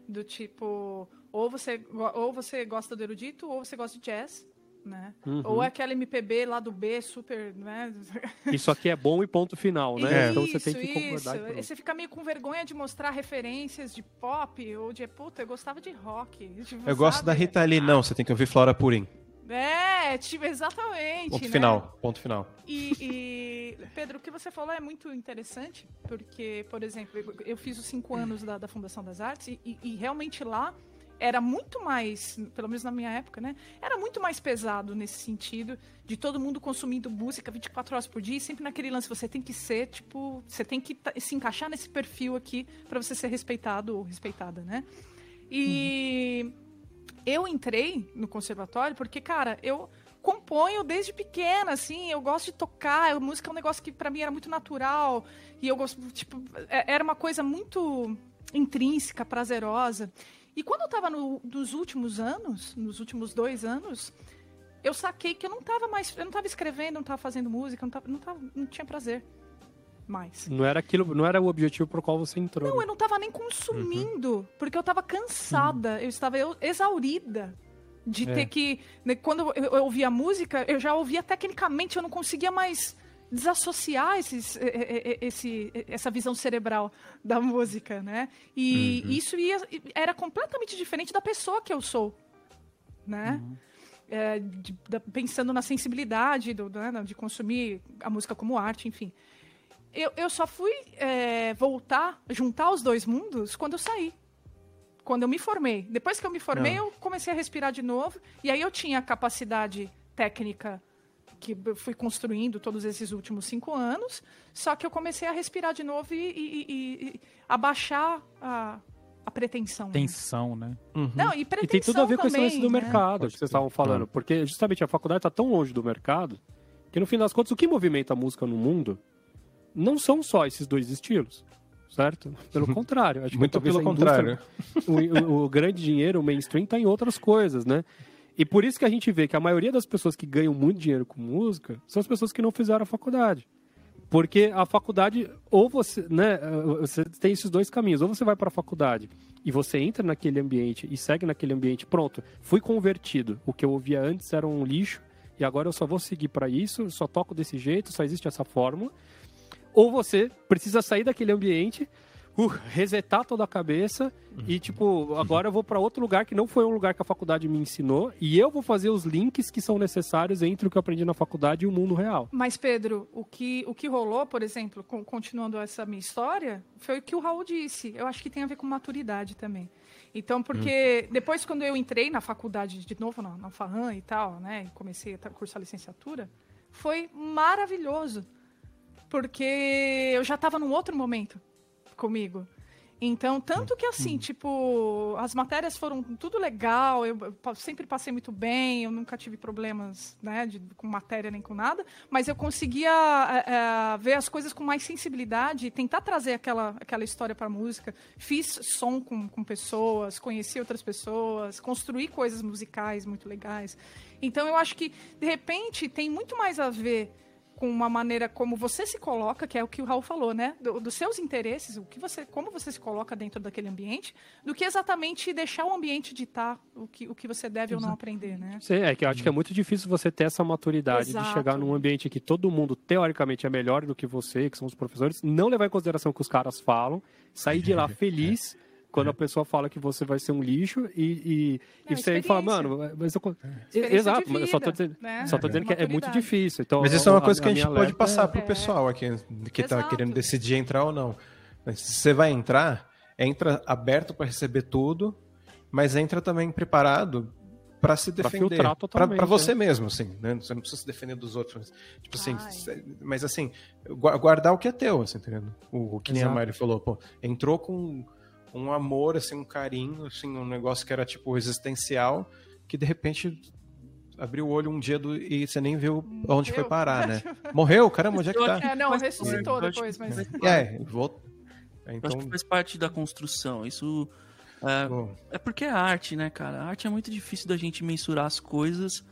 Speaker 2: do tipo, ou você, ou você gosta do erudito, ou você gosta de jazz, né? Uhum. Ou aquela MPB lá do B, super, né? (laughs)
Speaker 1: Isso aqui é bom e ponto final, né? Isso, então você tem que concordar.
Speaker 2: Isso. Você fica meio com vergonha de mostrar referências de pop ou de puta, eu gostava de rock.
Speaker 3: Tipo, eu gosto da Rita Lee, não, você tem que ouvir Flora Purim.
Speaker 2: É, tipo, exatamente.
Speaker 3: Ponto
Speaker 2: né?
Speaker 3: final, ponto final.
Speaker 2: E, e, Pedro, o que você falou é muito interessante, porque, por exemplo, eu fiz os cinco anos da, da Fundação das Artes e, e, realmente lá era muito mais, pelo menos na minha época, né? Era muito mais pesado nesse sentido de todo mundo consumindo música 24 horas por dia e sempre naquele lance você tem que ser, tipo, você tem que se encaixar nesse perfil aqui para você ser respeitado ou respeitada, né? E uhum eu entrei no conservatório porque, cara, eu componho desde pequena, assim, eu gosto de tocar, música é um negócio que para mim era muito natural, e eu gosto, tipo, é, era uma coisa muito intrínseca, prazerosa. E quando eu tava no, nos últimos anos, nos últimos dois anos, eu saquei que eu não tava mais, eu não tava escrevendo, não tava fazendo música, não, tava, não, tava, não tinha prazer mais.
Speaker 1: Não era aquilo, não era o objetivo pro qual você entrou.
Speaker 2: Não, né? eu não tava nem consumindo, uhum. porque eu tava cansada, uhum. eu estava exaurida de é. ter que, né, quando eu, eu ouvia música, eu já ouvia tecnicamente, eu não conseguia mais desassociar esses, esse, essa visão cerebral da música, né? E uhum. isso ia, era completamente diferente da pessoa que eu sou, né? Uhum. É, de, de, pensando na sensibilidade do, né, de consumir a música como arte, enfim eu, eu só fui é, voltar, juntar os dois mundos quando eu saí. Quando eu me formei. Depois que eu me formei, Não. eu comecei a respirar de novo. E aí eu tinha a capacidade técnica que eu fui construindo todos esses últimos cinco anos. Só que eu comecei a respirar de novo e, e, e, e abaixar a, a pretensão.
Speaker 5: Tensão, né?
Speaker 2: Uhum. Não, e pretensão
Speaker 1: E tem tudo a ver
Speaker 2: também,
Speaker 1: com esse lance do
Speaker 2: né?
Speaker 1: mercado que vocês estavam falando. Porque justamente a faculdade está tão longe do mercado que no fim das contas, o que movimenta a música no mundo não são só esses dois estilos, certo? Pelo contrário. Acho
Speaker 3: Muito pelo contrário.
Speaker 1: O, o, o, grande dinheiro, o mainstream, está em outras coisas, né? E por isso que a gente vê que a maioria das pessoas que ganham muito dinheiro com música são as pessoas que não fizeram a faculdade. Porque a faculdade, ou você, né, você tem esses dois caminhos. Ou você vai para a faculdade e você entra naquele ambiente e segue naquele ambiente, pronto, fui convertido. O que eu ouvia antes era um lixo e agora eu só vou seguir para isso, só toco desse jeito, só existe essa fórmula. Ou você precisa sair daquele ambiente, uh, resetar toda a cabeça uhum. e, tipo, agora eu vou para outro lugar que não foi um lugar que a faculdade me ensinou e eu vou fazer os links que são necessários entre o que eu aprendi na faculdade e o mundo real.
Speaker 2: Mas, Pedro, o que, o que rolou, por exemplo, com, continuando essa minha história, foi o que o Raul disse. Eu acho que tem a ver com maturidade também. Então, porque hum. depois, quando eu entrei na faculdade de novo, na, na e tal, né, e comecei a cursar licenciatura, foi maravilhoso. Porque eu já estava num outro momento comigo. Então, tanto que assim, tipo, as matérias foram tudo legal, eu sempre passei muito bem, eu nunca tive problemas, né, de, com matéria nem com nada, mas eu conseguia é, ver as coisas com mais sensibilidade, tentar trazer aquela, aquela história para a música. Fiz som com, com pessoas, conheci outras pessoas, construí coisas musicais muito legais. Então, eu acho que, de repente, tem muito mais a ver com uma maneira como você se coloca, que é o que o Raul falou, né? Do, dos seus interesses, o que você, como você se coloca dentro daquele ambiente, do que exatamente deixar o ambiente ditar o que, o que você deve Exato. ou não aprender, né?
Speaker 1: Sim, é que eu acho que é muito difícil você ter essa maturidade Exato. de chegar num ambiente que todo mundo, teoricamente, é melhor do que você, que são os professores, não levar em consideração o que os caras falam, sair de lá (laughs) feliz quando a pessoa fala que você vai ser um lixo e, e, e você fala, mano, mas eu. Exato, mas eu só tô dizendo, né? só tô dizendo que é muito difícil. Então,
Speaker 3: mas isso é uma coisa que a, gente pode passar pro é... pessoal aqui que tá querendo decidir entrar ou não. Se você vai entrar, entra aberto para receber tudo, mas entra também preparado para se defender, para você né? mesmo, assim, né? Você não precisa se defender dos outros, tipo assim, Ai. mas assim, guardar o que é teu, assim, entendendo? O, o que nem a Mari falou, pô, entrou com um amor, assim, um carinho, assim, um negócio que era tipo existencial, que de repente abriu o olho um dia do, e você nem viu onde foi parar, né? (laughs) Morreu? Caramba, onde é que tá?
Speaker 2: É, não, ressuscitou depois, mas...
Speaker 3: É, vou...
Speaker 4: Então... Acho que faz parte da construção, isso... É, é porque é arte, né, cara? A arte é muito difícil da gente mensurar as coisas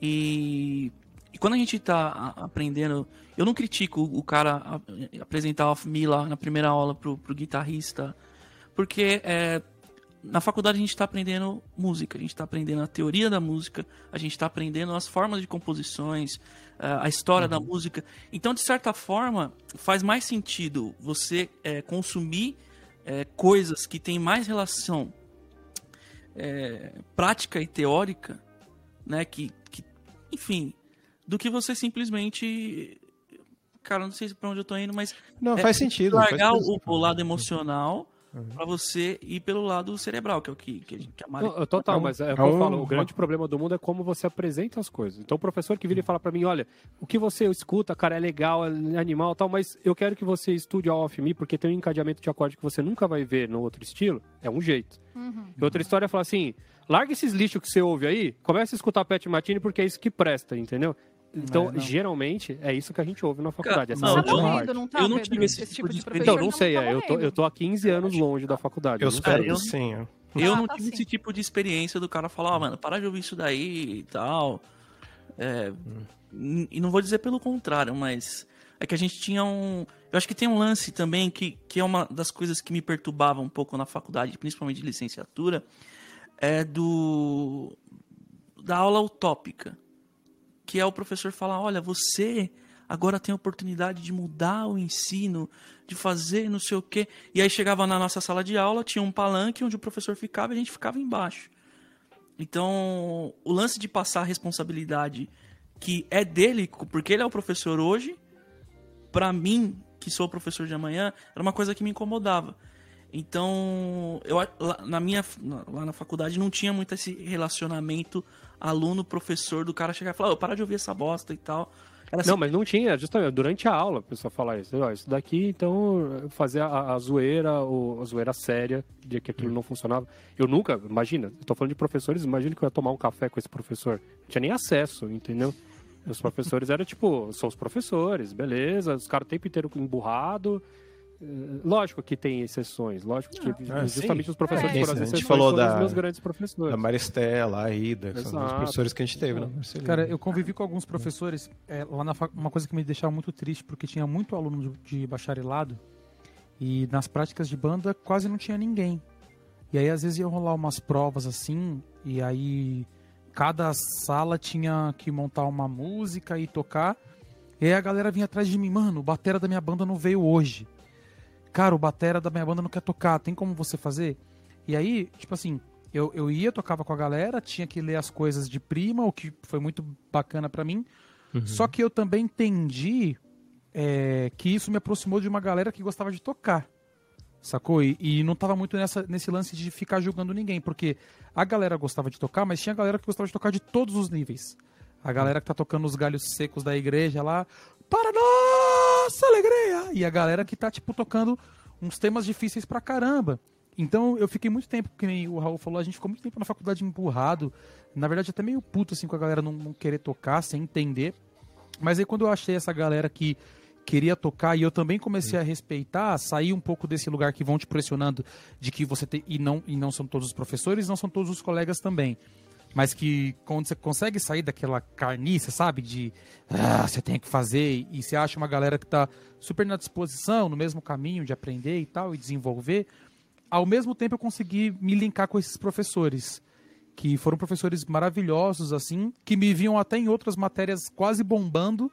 Speaker 4: e e quando a gente tá aprendendo, eu não critico o cara apresentar o me lá na primeira aula pro, pro guitarrista porque é, na faculdade a gente está aprendendo música, a gente está aprendendo a teoria da música, a gente está aprendendo as formas de composições, é, a história uhum. da música. Então, de certa forma, faz mais sentido você é, consumir é, coisas que têm mais relação é, prática e teórica, né? Que, que, enfim, do que você simplesmente cara, não sei para onde eu tô indo, mas
Speaker 3: não faz sentido.
Speaker 4: Largar
Speaker 3: faz
Speaker 4: o, o, lado emocional Uhum. para você ir pelo lado cerebral, que é o que, que, que a Mari...
Speaker 1: Não, total, é mas é o que eu falo, o grande problema do mundo é como você apresenta as coisas. Então o professor que vira e fala para mim, olha, o que você escuta, cara, é legal, é animal tal, mas eu quero que você estude a off me, porque tem um encadeamento de acorde que você nunca vai ver no outro estilo, é um jeito. Uhum. E outra história é falar assim, larga esses lixos que você ouve aí, comece a escutar Pet Martini porque é isso que presta, entendeu? Então, é, geralmente, é isso que a gente ouve na faculdade.
Speaker 4: Cara, não, eu, não, não tá, eu não tive esse tipo, tipo de experiência.
Speaker 1: Então, não sei, é, eu, tô, eu tô há 15 anos longe da faculdade.
Speaker 3: Eu, espero que sim.
Speaker 4: Eu ah, não tá tive sim. esse tipo de experiência do cara falar, oh, mano, para de ouvir isso daí e tal. É, hum. E não vou dizer pelo contrário, mas é que a gente tinha um. Eu acho que tem um lance também que, que é uma das coisas que me perturbava um pouco na faculdade, principalmente de licenciatura, é do. da aula utópica que é o professor falar: olha, você agora tem a oportunidade de mudar o ensino, de fazer não sei o quê. E aí chegava na nossa sala de aula, tinha um palanque onde o professor ficava e a gente ficava embaixo. Então, o lance de passar a responsabilidade que é dele, porque ele é o professor hoje, para mim, que sou o professor de amanhã, era uma coisa que me incomodava. Então, eu na minha lá na faculdade não tinha muito esse relacionamento aluno professor do cara chegar e falar, oh, para de ouvir essa bosta e tal.
Speaker 1: Assim... Não, mas não tinha, justamente durante a aula a pessoa falar isso. Ó, isso daqui, então, fazer a, a zoeira, ou a zoeira séria de que aquilo não funcionava. Eu nunca, imagina, tô falando de professores, imagina que eu ia tomar um café com esse professor. Não tinha nem acesso, entendeu? Os professores eram tipo, são os professores, beleza, os caras o tempo inteiro emburrado lógico que tem exceções, lógico que
Speaker 3: Ah,
Speaker 1: justamente
Speaker 3: sim.
Speaker 1: os professores
Speaker 2: É,
Speaker 1: por
Speaker 3: a
Speaker 1: as
Speaker 3: gente
Speaker 1: exceções
Speaker 3: falou
Speaker 1: foram
Speaker 3: da-
Speaker 1: os meus grandes professores.
Speaker 3: Da Maristela, a Ida, que são os professores que a gente teve, né?
Speaker 5: Cara, eu convivi com alguns professores é, lá na fac... uma coisa que me deixava muito triste, porque tinha muito aluno de, de bacharelado e nas práticas de banda quase não tinha ninguém. E aí às vezes ia rolar umas provas assim, e aí cada sala tinha que montar uma música e tocar. E aí a galera vinha atrás de mim, mano, o batera da minha banda não veio hoje. Cara, o batera da minha banda não quer tocar, tem como você fazer? E aí, tipo assim, eu, eu ia, tocava com a galera, tinha que ler as coisas de prima, o que foi muito bacana pra mim. Só que eu também entendi é, que isso me aproximou de uma galera que gostava de tocar. Sacou? E, e não tava muito nessa, nesse lance de ficar julgando ninguém, porque a galera gostava de tocar, mas tinha galera que gostava de tocar de todos os níveis. A galera que tá tocando os galhos secos da igreja lá, para nossa alegria! E a galera que tá, tipo, tocando uns temas difíceis pra caramba. Então eu fiquei muito tempo, que nem o Raul falou, a gente ficou muito tempo na faculdade empurrado. Na verdade, até meio puto, assim, com a galera não, não querer tocar, sem entender. Mas aí quando eu achei essa galera que queria tocar e eu também comecei a respeitar, sair um pouco desse lugar que vão te pressionando de que você tem e não e não são todos os professores, não são todos os colegas também. Mas que quando você consegue sair daquela carniça, sabe? De ah, você tem que fazer e você acha uma galera que tá super na disposição, no mesmo caminho de aprender e tal e desenvolver, ao mesmo tempo eu consegui me linkar com esses professores que foram professores maravilhosos, assim, que me viam até em outras matérias quase bombando,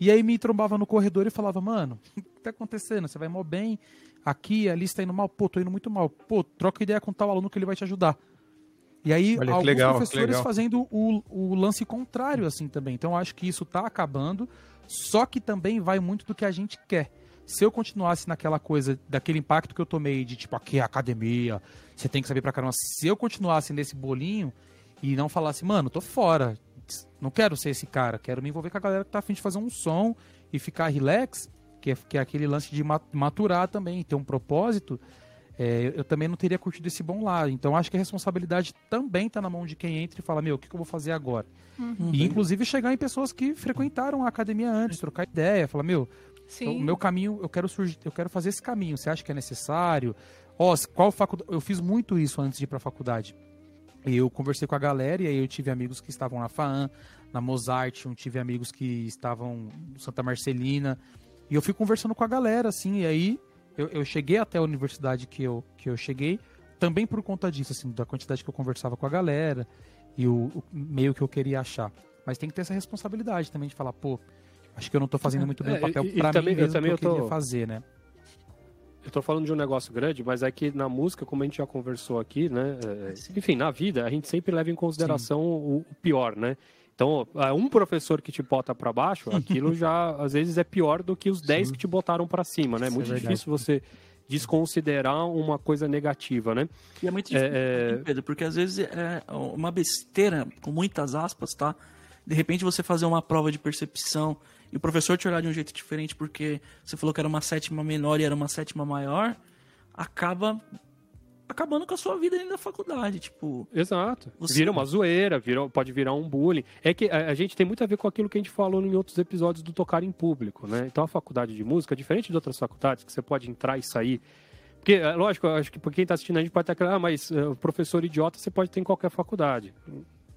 Speaker 5: e aí me trombava no corredor e falava, mano, (laughs) o que tá acontecendo? Você vai mal bem, aqui, ali está indo mal, pô, tô indo muito mal, pô, troca ideia com tal aluno que ele vai te ajudar. E aí,
Speaker 3: Olha
Speaker 5: alguns
Speaker 3: legal,
Speaker 5: professores fazendo o, o lance contrário, assim, também. Então, eu acho que isso tá acabando, só que também vai muito do que a gente quer. Se eu continuasse naquela coisa, daquele impacto que eu tomei de, tipo, aqui é academia, você tem que saber pra caramba. Se eu continuasse nesse bolinho e não falasse, mano, tô fora, não quero ser esse cara, quero me envolver com a galera que tá afim de fazer um som e ficar relax, que é, que é aquele lance de ma- maturar também, ter um propósito, é, eu também não teria curtido esse bom lado. Então acho que a responsabilidade também tá na mão de quem entra e fala, meu, o que, que eu vou fazer agora? E inclusive chegar em pessoas que frequentaram a academia antes, trocar ideia, falar, meu,
Speaker 2: Sim.
Speaker 5: o meu caminho, eu quero surgir, eu quero fazer esse caminho. Você acha que é necessário? Ó, se- qual faculdade? Eu fiz muito isso antes de ir para a faculdade. Eu conversei com a galera e aí eu tive amigos que estavam na FAAN, na Mozart, eu tive amigos que estavam no Santa Marcelina. E eu fui conversando com a galera, assim, e aí eu, eu cheguei até a universidade que eu, que eu cheguei, também por conta disso, assim, da quantidade que eu conversava com a galera e o, o meio que eu queria achar. Mas tem que ter essa responsabilidade também de falar, pô, acho que eu não tô fazendo muito bem
Speaker 1: É,
Speaker 5: o papel
Speaker 1: e
Speaker 5: pra
Speaker 1: também-
Speaker 5: mim
Speaker 1: eu
Speaker 5: mesmo
Speaker 1: também
Speaker 5: que eu
Speaker 1: eu
Speaker 5: queria
Speaker 1: tô-
Speaker 5: fazer, né?
Speaker 1: Eu tô falando de um negócio grande, mas é que na música, como a gente já conversou aqui, né? é,
Speaker 4: sim.
Speaker 1: enfim, na vida, a gente sempre leva em consideração o, o pior, né? Então, ah, um professor que te bota pra baixo, (laughs) aquilo já às vezes é pior do que os 10 que te botaram pra cima, né? É
Speaker 5: é
Speaker 1: muito
Speaker 5: verdade.
Speaker 1: difícil você desconsiderar uma coisa negativa, né?
Speaker 4: E é muito difícil,
Speaker 1: É, é-
Speaker 4: Pedro, porque às vezes é uma besteira, com muitas aspas, tá? De repente você fazer uma prova de percepção e o professor te olhar de um jeito diferente porque você falou que era uma sétima menor e era uma sétima maior, acaba acabando com a sua vida dentro da faculdade, tipo...
Speaker 1: Exato.
Speaker 4: Você-
Speaker 1: Vira uma zoeira, vira, pode virar um bullying. É que a, a gente tem muito a ver com aquilo que a gente falou em outros episódios do tocar em público, né? Então a faculdade de música, diferente de outras faculdades, que você pode entrar e sair. Porque, é, lógico, acho que quem está assistindo a gente pode estar ah, mas o professor idiota você pode ter em qualquer faculdade.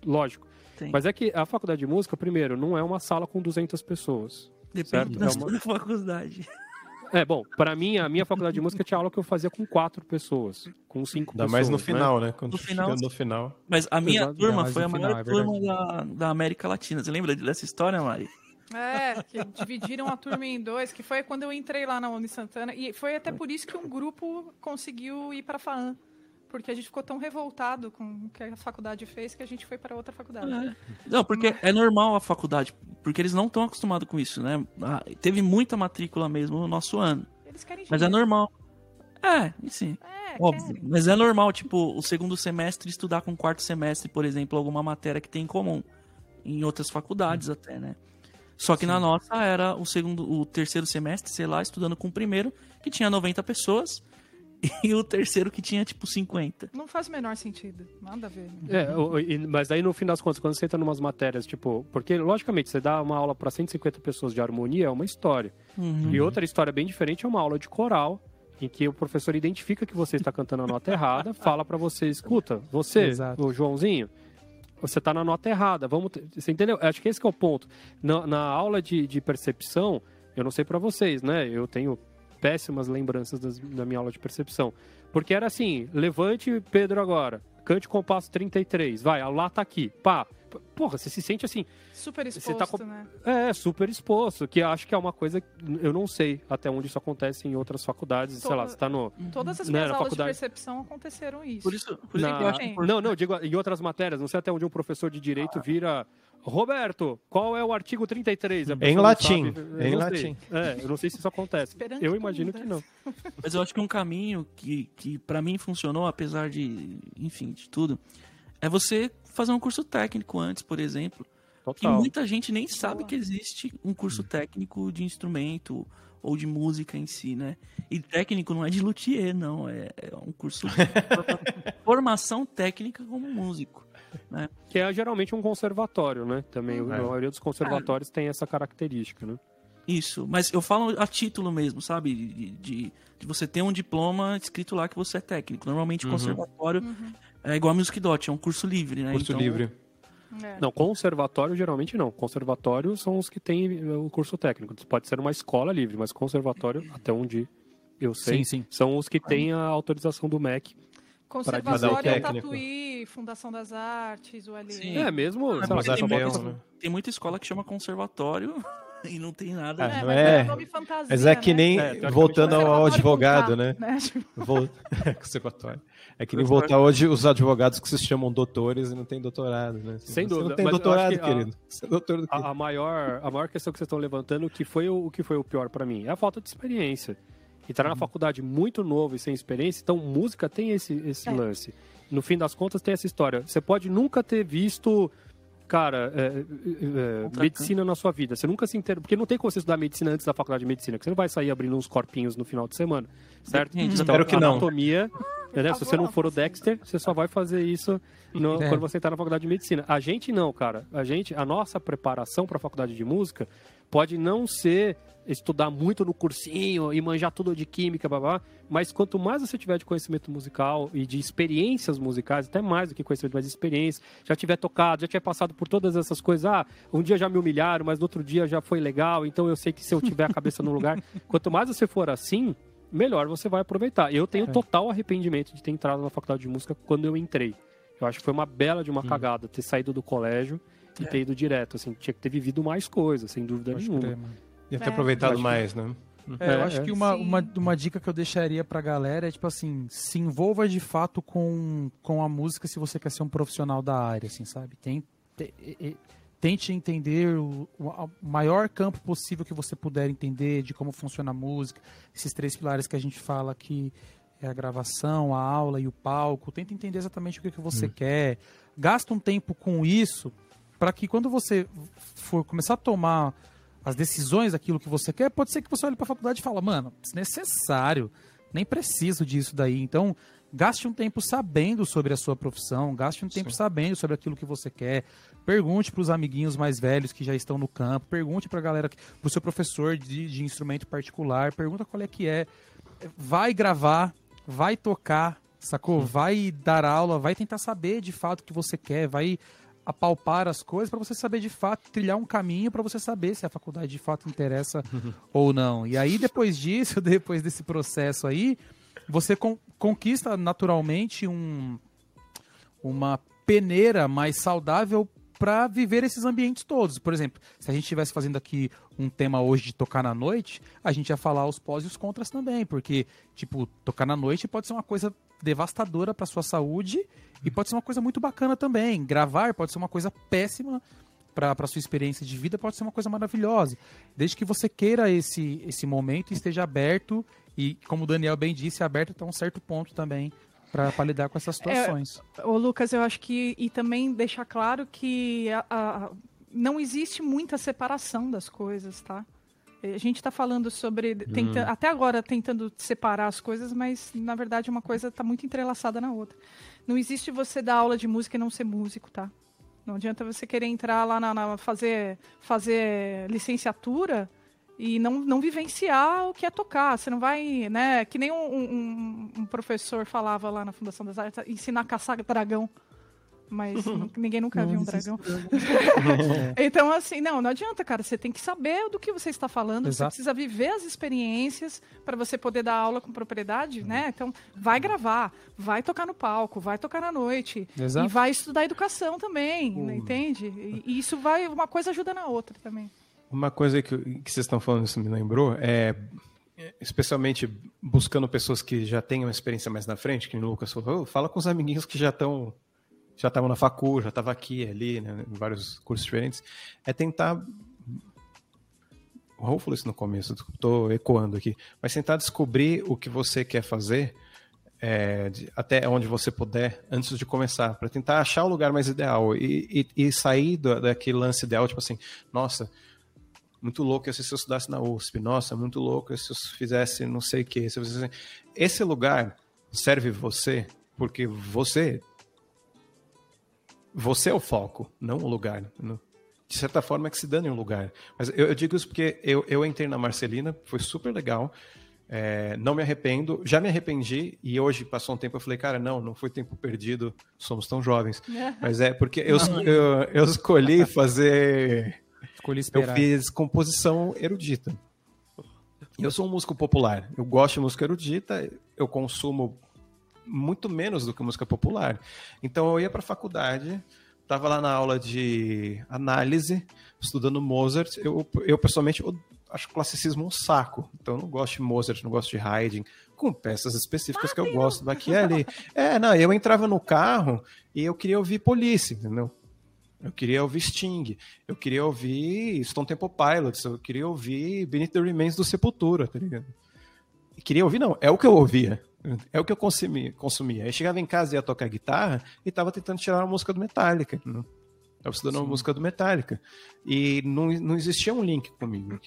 Speaker 1: Lógico.
Speaker 4: Tem.
Speaker 1: Mas é que a faculdade de música, primeiro, não é uma sala com 200 pessoas.
Speaker 4: Depende
Speaker 1: certo,
Speaker 4: da
Speaker 1: é
Speaker 4: sua faculdade.
Speaker 1: É, bom, para mim, a minha faculdade de música tinha aula que eu fazia com quatro pessoas, com cinco
Speaker 3: Ainda
Speaker 1: pessoas.
Speaker 3: mais no
Speaker 1: né?
Speaker 3: final, né? Quando
Speaker 4: No final-
Speaker 3: no final.
Speaker 4: Mas a minha
Speaker 1: Exato,
Speaker 4: turma foi a
Speaker 5: final,
Speaker 4: maior
Speaker 5: é
Speaker 4: turma da, da América Latina. Você lembra dessa história, Mari?
Speaker 2: É, que dividiram a turma em dois, que foi quando eu entrei lá na Uni Santana. E foi até por isso que um grupo conseguiu ir para a FAAN. Porque a gente ficou tão revoltado com o que a faculdade fez que a gente foi para outra faculdade.
Speaker 4: É. Não, porque é normal a faculdade, porque eles não estão acostumados com isso, né? Ah, teve muita matrícula mesmo no nosso ano.
Speaker 2: Eles querem
Speaker 4: Mas é normal. É, sim.
Speaker 2: É,
Speaker 4: Óbvio.
Speaker 2: querem.
Speaker 4: Mas é normal, tipo, o segundo semestre estudar com o quarto semestre, por exemplo, alguma matéria que tem em comum. Em outras faculdades até, né? Só que na nossa era o segundo, o terceiro semestre, sei lá, estudando com o primeiro, que tinha 90 pessoas. (laughs) e o terceiro que tinha tipo 50.
Speaker 2: Não faz o menor sentido. Nada a ver.
Speaker 1: É, mas aí no fim das contas, quando você entra numas matérias, tipo, porque logicamente você dá uma aula para 150 pessoas de harmonia, é uma história.
Speaker 4: Uhum.
Speaker 1: E outra história bem diferente é uma aula de coral, em que o professor identifica que você está cantando a nota errada, (laughs) fala para você, escuta, você,
Speaker 5: Exato.
Speaker 1: o Joãozinho, você tá na nota errada, vamos, ter- você entendeu? Acho que esse que é o ponto. Na, na aula de, de percepção, eu não sei para vocês, né? Eu tenho péssimas lembranças das- da minha aula de percepção, porque era assim, levante Pedro agora, cante compasso 33, vai, a lá tá aqui, pá. Porra, você se sente assim,
Speaker 2: Super
Speaker 1: Você
Speaker 2: exposto,
Speaker 1: tá com-
Speaker 2: né?
Speaker 1: é, super exposto, que acho que é uma coisa, que eu não sei até onde isso acontece em outras faculdades, sei lá,
Speaker 2: Toda-
Speaker 1: você tá no...
Speaker 2: Todas as
Speaker 1: Né,
Speaker 2: minhas aulas
Speaker 1: faculdade.
Speaker 2: de percepção aconteceram isso.
Speaker 4: Por isso, por isso
Speaker 1: na-
Speaker 4: que eu acho importante.
Speaker 1: Não, não, digo, em outras matérias, não sei até onde um professor de direito vira... Roberto, qual é o artigo 33? A pessoa
Speaker 3: Em latim, em
Speaker 1: não
Speaker 3: latim.
Speaker 1: sei. É, eu não sei se isso acontece.
Speaker 2: Esperando
Speaker 1: Eu
Speaker 2: que
Speaker 1: imagino
Speaker 2: tudo
Speaker 1: que não.
Speaker 4: Mas eu acho que um caminho que, que para mim funcionou, apesar de, enfim, de tudo, é você fazer um curso técnico antes, por exemplo. Que
Speaker 1: Total.
Speaker 4: muita gente nem sabe que existe um curso técnico de instrumento ou de música em si, né? E técnico não é de luthier, não. É, é um curso (laughs) de formação técnica como músico.
Speaker 1: Que é geralmente um conservatório, né? Também,
Speaker 3: É.
Speaker 1: a maioria dos conservatórios tem essa característica, né?
Speaker 4: Isso, mas eu falo a título mesmo, sabe? De, de, de você ter um diploma escrito lá que você é técnico. Normalmente
Speaker 3: Uhum.
Speaker 4: conservatório é igual a Music Dot, é um curso livre, né?
Speaker 3: Curso
Speaker 4: Então,
Speaker 3: livre.
Speaker 2: É.
Speaker 1: Não, conservatório geralmente não. Conservatório são os que têm o curso técnico. Pode ser uma escola livre, mas conservatório, até onde eu sei,
Speaker 5: Sim, sim.
Speaker 1: são os que têm a autorização do MEC.
Speaker 2: Conservatório. Tatuí, Fundação das Artes, o LE.
Speaker 4: Sim.
Speaker 1: É, mesmo,
Speaker 4: É, tem, muita,
Speaker 3: né?
Speaker 4: tem muita escola que chama conservatório (laughs) e não tem nada.
Speaker 3: É,
Speaker 2: É,
Speaker 3: não
Speaker 2: mas
Speaker 3: é-
Speaker 2: é nome fantasia,
Speaker 3: Mas é que
Speaker 2: né?
Speaker 3: nem
Speaker 1: É, teoricamente,
Speaker 3: voltando ao
Speaker 2: Conservatório
Speaker 3: advogado, né?
Speaker 2: K, Tipo,
Speaker 3: Vol- (laughs) Conservatório. É que nem voltar hoje os advogados que se chamam doutores e não tem doutorado, né?
Speaker 1: Sem
Speaker 3: Você
Speaker 1: dúvida,
Speaker 3: Não tem
Speaker 1: mas
Speaker 3: doutorado,
Speaker 1: que a-
Speaker 3: querido. Você é doutor do?
Speaker 1: A, a maior, a maior questão que vocês estão levantando, que foi o, o que foi o pior pra mim, é a falta de experiência. Entrar na faculdade muito novo e sem experiência, então música tem esse, esse
Speaker 2: É.
Speaker 1: lance. No fim das contas, tem essa história. Você pode nunca ter visto, cara, é, é, é,
Speaker 4: Outra
Speaker 1: medicina na sua vida. Você nunca se inteira. Porque não tem como você estudar medicina antes da faculdade de medicina, porque você não vai sair abrindo uns corpinhos no final de semana, certo? Então,
Speaker 3: espero que não.
Speaker 1: anatomia, entendeu? Se você não for o Dexter, você só vai fazer isso no-
Speaker 5: É.
Speaker 1: quando você entrar na faculdade de medicina. A gente não, cara. A gente, a nossa preparação para a faculdade de música pode não ser estudar muito no cursinho e manjar tudo de química, babá, mas quanto mais você tiver de conhecimento musical e de experiências musicais, até mais do que conhecimento, mas experiência, já tiver tocado, já tiver passado por todas essas coisas, ah, um dia já me humilharam, mas no outro dia já foi legal, então eu sei que se eu tiver a cabeça no lugar, (laughs) quanto mais você for assim, melhor você vai aproveitar. Eu tenho
Speaker 5: É.
Speaker 1: total arrependimento de ter entrado na faculdade de música quando eu entrei. Eu acho que foi uma bela de uma cagada ter saído do colégio e ter ido direto, assim, tinha que ter vivido mais coisas, sem dúvida
Speaker 5: Pode
Speaker 1: nenhuma.
Speaker 5: crer, mano.
Speaker 3: Ia ter
Speaker 2: É.
Speaker 3: aproveitado
Speaker 1: Acho que-
Speaker 3: mais, né?
Speaker 5: É, eu
Speaker 1: É,
Speaker 5: acho
Speaker 1: é.
Speaker 5: que uma,
Speaker 2: Sim.
Speaker 5: uma, uma dica que eu deixaria pra galera é, tipo assim, se envolva de fato com, com a música se você quer ser um profissional da área, assim, sabe? Tem, te- e- e- tente entender o, o maior campo possível que você puder entender de como funciona a música, esses três pilares que a gente fala aqui, é a gravação, a aula e o palco. Tenta entender exatamente o que, que você quer. Gasta um tempo com isso para que quando você for começar a tomar as decisões daquilo que você quer, pode ser que você olhe para a faculdade e fala, mano, desnecessário, nem preciso disso daí. Então, gaste um tempo sabendo sobre a sua profissão, gaste um tempo sabendo sobre aquilo que você quer. Pergunte para os amiguinhos mais velhos que já estão no campo, pergunte para a galera, para o seu professor de, de instrumento particular, pergunta qual é que é. Vai gravar, vai tocar, sacou? Vai dar aula, vai tentar saber de fato o que você quer, vai apalpar as coisas para você saber de fato trilhar um caminho para você saber se a faculdade de fato interessa (laughs) ou não. E aí depois disso, (laughs) depois desse processo aí, você con- conquista naturalmente um uma peneira mais saudável para viver esses ambientes todos. Por exemplo, se a gente estivesse fazendo aqui um tema hoje de tocar na noite, a gente ia falar os pós e os contras também, porque tipo, tocar na noite pode ser uma coisa devastadora para sua saúde e pode ser uma coisa muito bacana também. Gravar pode ser uma coisa péssima para sua experiência de vida, pode ser uma coisa maravilhosa. Desde que você queira esse esse momento e esteja aberto e, como o Daniel bem disse, aberto até um certo ponto também para lidar com essas situações.
Speaker 2: Ô, Lucas, eu acho que. E também deixar claro que a- a- não existe muita separação das coisas, tá? A gente está falando sobre. Tenta, hum. Até agora tentando separar as coisas, mas na verdade uma coisa está muito entrelaçada na outra. Não existe você dar aula de música e não ser músico, tá? Não adianta você querer entrar lá na, na fazer, fazer licenciatura e não, não vivenciar o que é tocar. Você não vai, né? Que nem um, um, um professor falava lá na Fundação das Artes, ensinar a caçar dragão mas (laughs) ninguém nunca viu um dragão. (laughs) (laughs) então, assim, não, não adianta, cara. Você tem que saber do que você está falando, Exato. você precisa viver as experiências para você poder dar aula com propriedade, né? Então, vai gravar, vai tocar no palco, vai tocar na noite. Exato. E vai estudar educação também, né? entende? E, e, isso vai, uma coisa ajuda na outra também.
Speaker 3: Uma coisa que, que vocês estão falando, isso me lembrou, é especialmente buscando pessoas que já tenham uma experiência mais na frente, que o Lucas falou, fala com os amiguinhos que já estão já estavam na facu, já estava aqui, ali, né, em vários cursos diferentes, é tentar o Raul falou isso no começo, estou ecoando aqui, mas tentar descobrir o que você quer fazer é, de, até onde você puder antes de começar, para tentar achar o lugar mais ideal e, e, e sair do, daquele lance ideal, tipo assim, nossa, muito louco se eu estudasse na USP, nossa, muito louco se eu fizesse não sei o que. Esse lugar serve você porque você você é o foco, não o lugar. De certa forma é que se dane um lugar. Mas eu, eu digo isso porque eu, eu entrei na Marcelina, foi super legal. É, não me arrependo, já me arrependi e hoje passou um tempo eu falei, cara, não, não foi tempo perdido, somos tão jovens. (laughs) Mas é porque eu, eu, eu escolhi fazer. Escolhi esperar. Eu fiz composição erudita. Eu sou um músico popular, eu gosto de música erudita, eu consumo muito menos do que música popular. Então eu ia para a faculdade, estava lá na aula de análise, estudando Mozart. Eu, eu pessoalmente eu acho classicismo um saco. Então eu não gosto de Mozart, não gosto de Haydn, com peças específicas que eu gosto daqui e ali. É, não, eu entrava no carro e eu queria ouvir Police, entendeu? Eu queria ouvir Sting, eu queria ouvir Stone Temple Pilots, eu queria ouvir Beneath the Remains do Sepultura, tá ligado? Queria ouvir, não, é o que eu ouvia. É o que eu consumia. consumia. Aí chegava em casa e ia tocar guitarra e tava tentando tirar uma música do Metallica. Né? Tava estudando Sim. uma música do Metallica. E não, não existia um link comigo.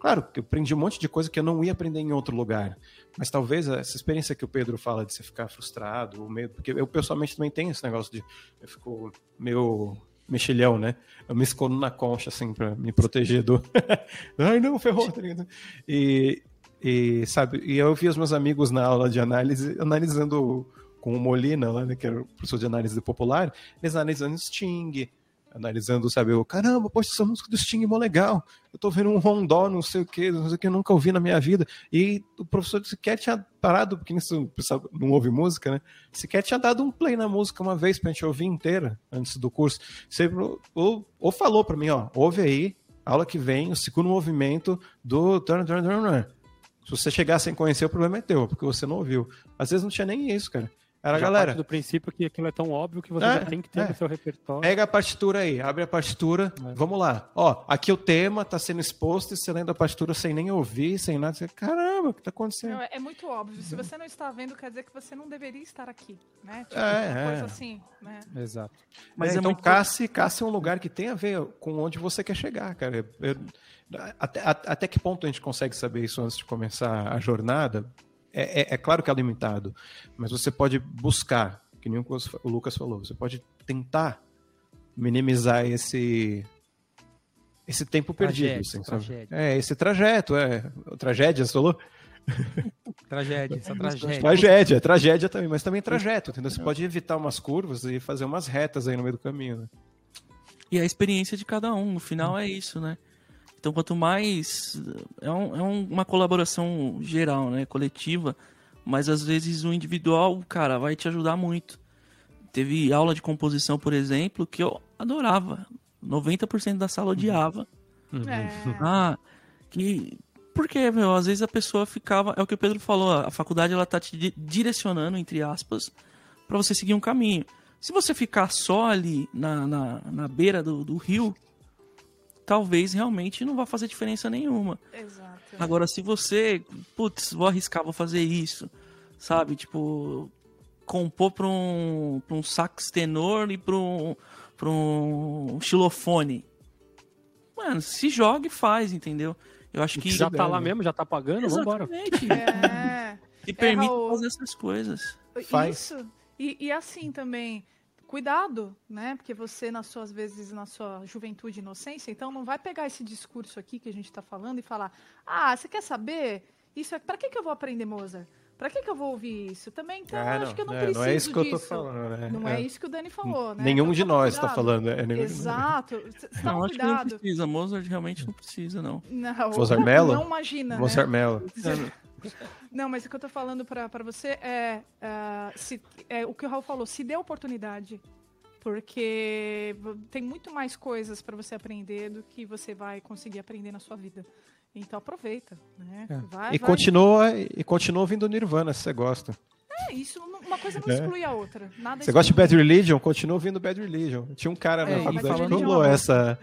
Speaker 3: Claro, que eu aprendi um monte de coisa que eu não ia aprender em outro lugar. Mas talvez essa experiência que o Pedro fala de você ficar frustrado, ou meio. Porque eu pessoalmente também tenho esse negócio de. Eu fico meio mexilhão, né? Eu me escondo na concha, assim, pra me proteger do. (laughs) Ai, não, ferrou, tá ligado? E, e, sabe, e eu vi os meus amigos na aula de análise analisando com o Molina, né, que era o professor de análise popular, eles analisando Sting, analisando, sabe, o caramba, poxa, essa música do Sting é mó legal. Eu tô vendo um rondó, não sei o que, não sei o que, eu nunca ouvi na minha vida. E o professor sequer tinha parado, porque isso, pessoal não ouve música, né? Sequer tinha dado um play na música uma vez pra gente ouvir inteira antes do curso. Você, ou, ou falou pra mim, ó, ouve aí, aula que vem, o segundo movimento do. Turn, turn, turn, turn. Se você chegar sem conhecer, o problema é teu, porque você não ouviu. Às vezes não tinha nem isso, cara. Era já galera.
Speaker 1: do princípio que aquilo é tão óbvio que você é, já tem que ter é. no seu repertório.
Speaker 3: Pega a partitura aí, abre a partitura, é. vamos lá. Ó, aqui o tema tá sendo exposto e você lendo a partitura sem nem ouvir, sem nada. Você, Caramba, o que tá acontecendo? Não,
Speaker 2: é muito óbvio. Se você não está vendo, quer dizer que você não deveria estar aqui, né? Tipo, é, coisa é. assim, né?
Speaker 3: Exato. Mas é, então, muito... casse, casse é um lugar que tem a ver com onde você quer chegar, cara. Eu, até, até que ponto a gente consegue saber isso antes de começar a jornada? É, é, é, claro que é limitado, mas você pode buscar, que nem o Lucas falou, você pode tentar minimizar esse esse tempo perdido. Assim, é, esse trajeto, é. Tragédia, você falou? (laughs)
Speaker 5: Tragédia, essa tragédia.
Speaker 3: Tragédia, tragédia também, mas também trajeto, entendeu? Você pode evitar umas curvas e fazer umas retas aí no meio do caminho, né?
Speaker 4: E a experiência de cada um, no final é isso, né? Então, quanto mais. É, um, é uma colaboração geral, né? Coletiva. Mas às vezes o individual, cara, vai te ajudar muito. Teve aula de composição, por exemplo, que eu adorava. 90% da sala odiava. Uhum. É. Ah, que. Porque, meu, às vezes a pessoa ficava. É o que o Pedro falou, a faculdade ela tá te direcionando, entre aspas, para você seguir um caminho. Se você ficar só ali na, na, na beira do, do rio, talvez realmente não vá fazer diferença nenhuma. Exato. Agora, se você, putz, vou arriscar, vou fazer isso, sabe? Tipo, compor para um, pra um sax tenor e para um, pra um xilofone. Mano, se joga e faz, entendeu? Eu acho que.
Speaker 1: Já tá lá mesmo, já tá pagando, vambora.
Speaker 4: Exatamente.
Speaker 2: É.
Speaker 4: E permite
Speaker 2: Raul.
Speaker 4: fazer essas coisas.
Speaker 3: Faz.
Speaker 2: Isso. E, e assim também, cuidado, né? Porque você, nas suas vezes, na sua juventude e inocência, então não vai pegar esse discurso aqui que a gente está falando e falar: ah, você quer saber? Isso é. Pra que, que eu vou aprender Mozart? Pra que, que eu vou ouvir isso? Também, então,
Speaker 3: Ah,
Speaker 2: eu acho que eu não
Speaker 3: é,
Speaker 2: preciso
Speaker 3: não é isso que eu tô
Speaker 2: disso.
Speaker 3: falando, né?
Speaker 2: Não é. isso que o Dani falou, né?
Speaker 3: Nenhum
Speaker 2: Então,
Speaker 3: de nós está falando. É, nenhum de nós.
Speaker 2: Exato. Toma
Speaker 4: Não, acho que não precisa. Mozart realmente não precisa, não.
Speaker 2: Não,
Speaker 3: Mozart Mello?
Speaker 2: não imagina,
Speaker 3: Mozart
Speaker 2: né?
Speaker 3: Mello. (laughs)
Speaker 2: Não, mas o que eu tô falando pra, pra você é, ah, se, é o que o Raul falou, se dê oportunidade. Porque tem muito mais coisas pra você aprender do que você vai conseguir aprender na sua vida. Então aproveita, né?
Speaker 5: É.
Speaker 2: Vai,
Speaker 3: E
Speaker 2: vai.
Speaker 3: continua, e continua ouvindo Nirvana, se você gosta.
Speaker 2: É isso, não- uma coisa não
Speaker 3: É.
Speaker 2: exclui a outra. Nada
Speaker 3: Você gosta de
Speaker 2: exclui.
Speaker 3: Bad Religion? Continua ouvindo Bad Religion. Tinha um cara
Speaker 5: É,
Speaker 3: na
Speaker 5: e
Speaker 3: faculdade que rolou essa...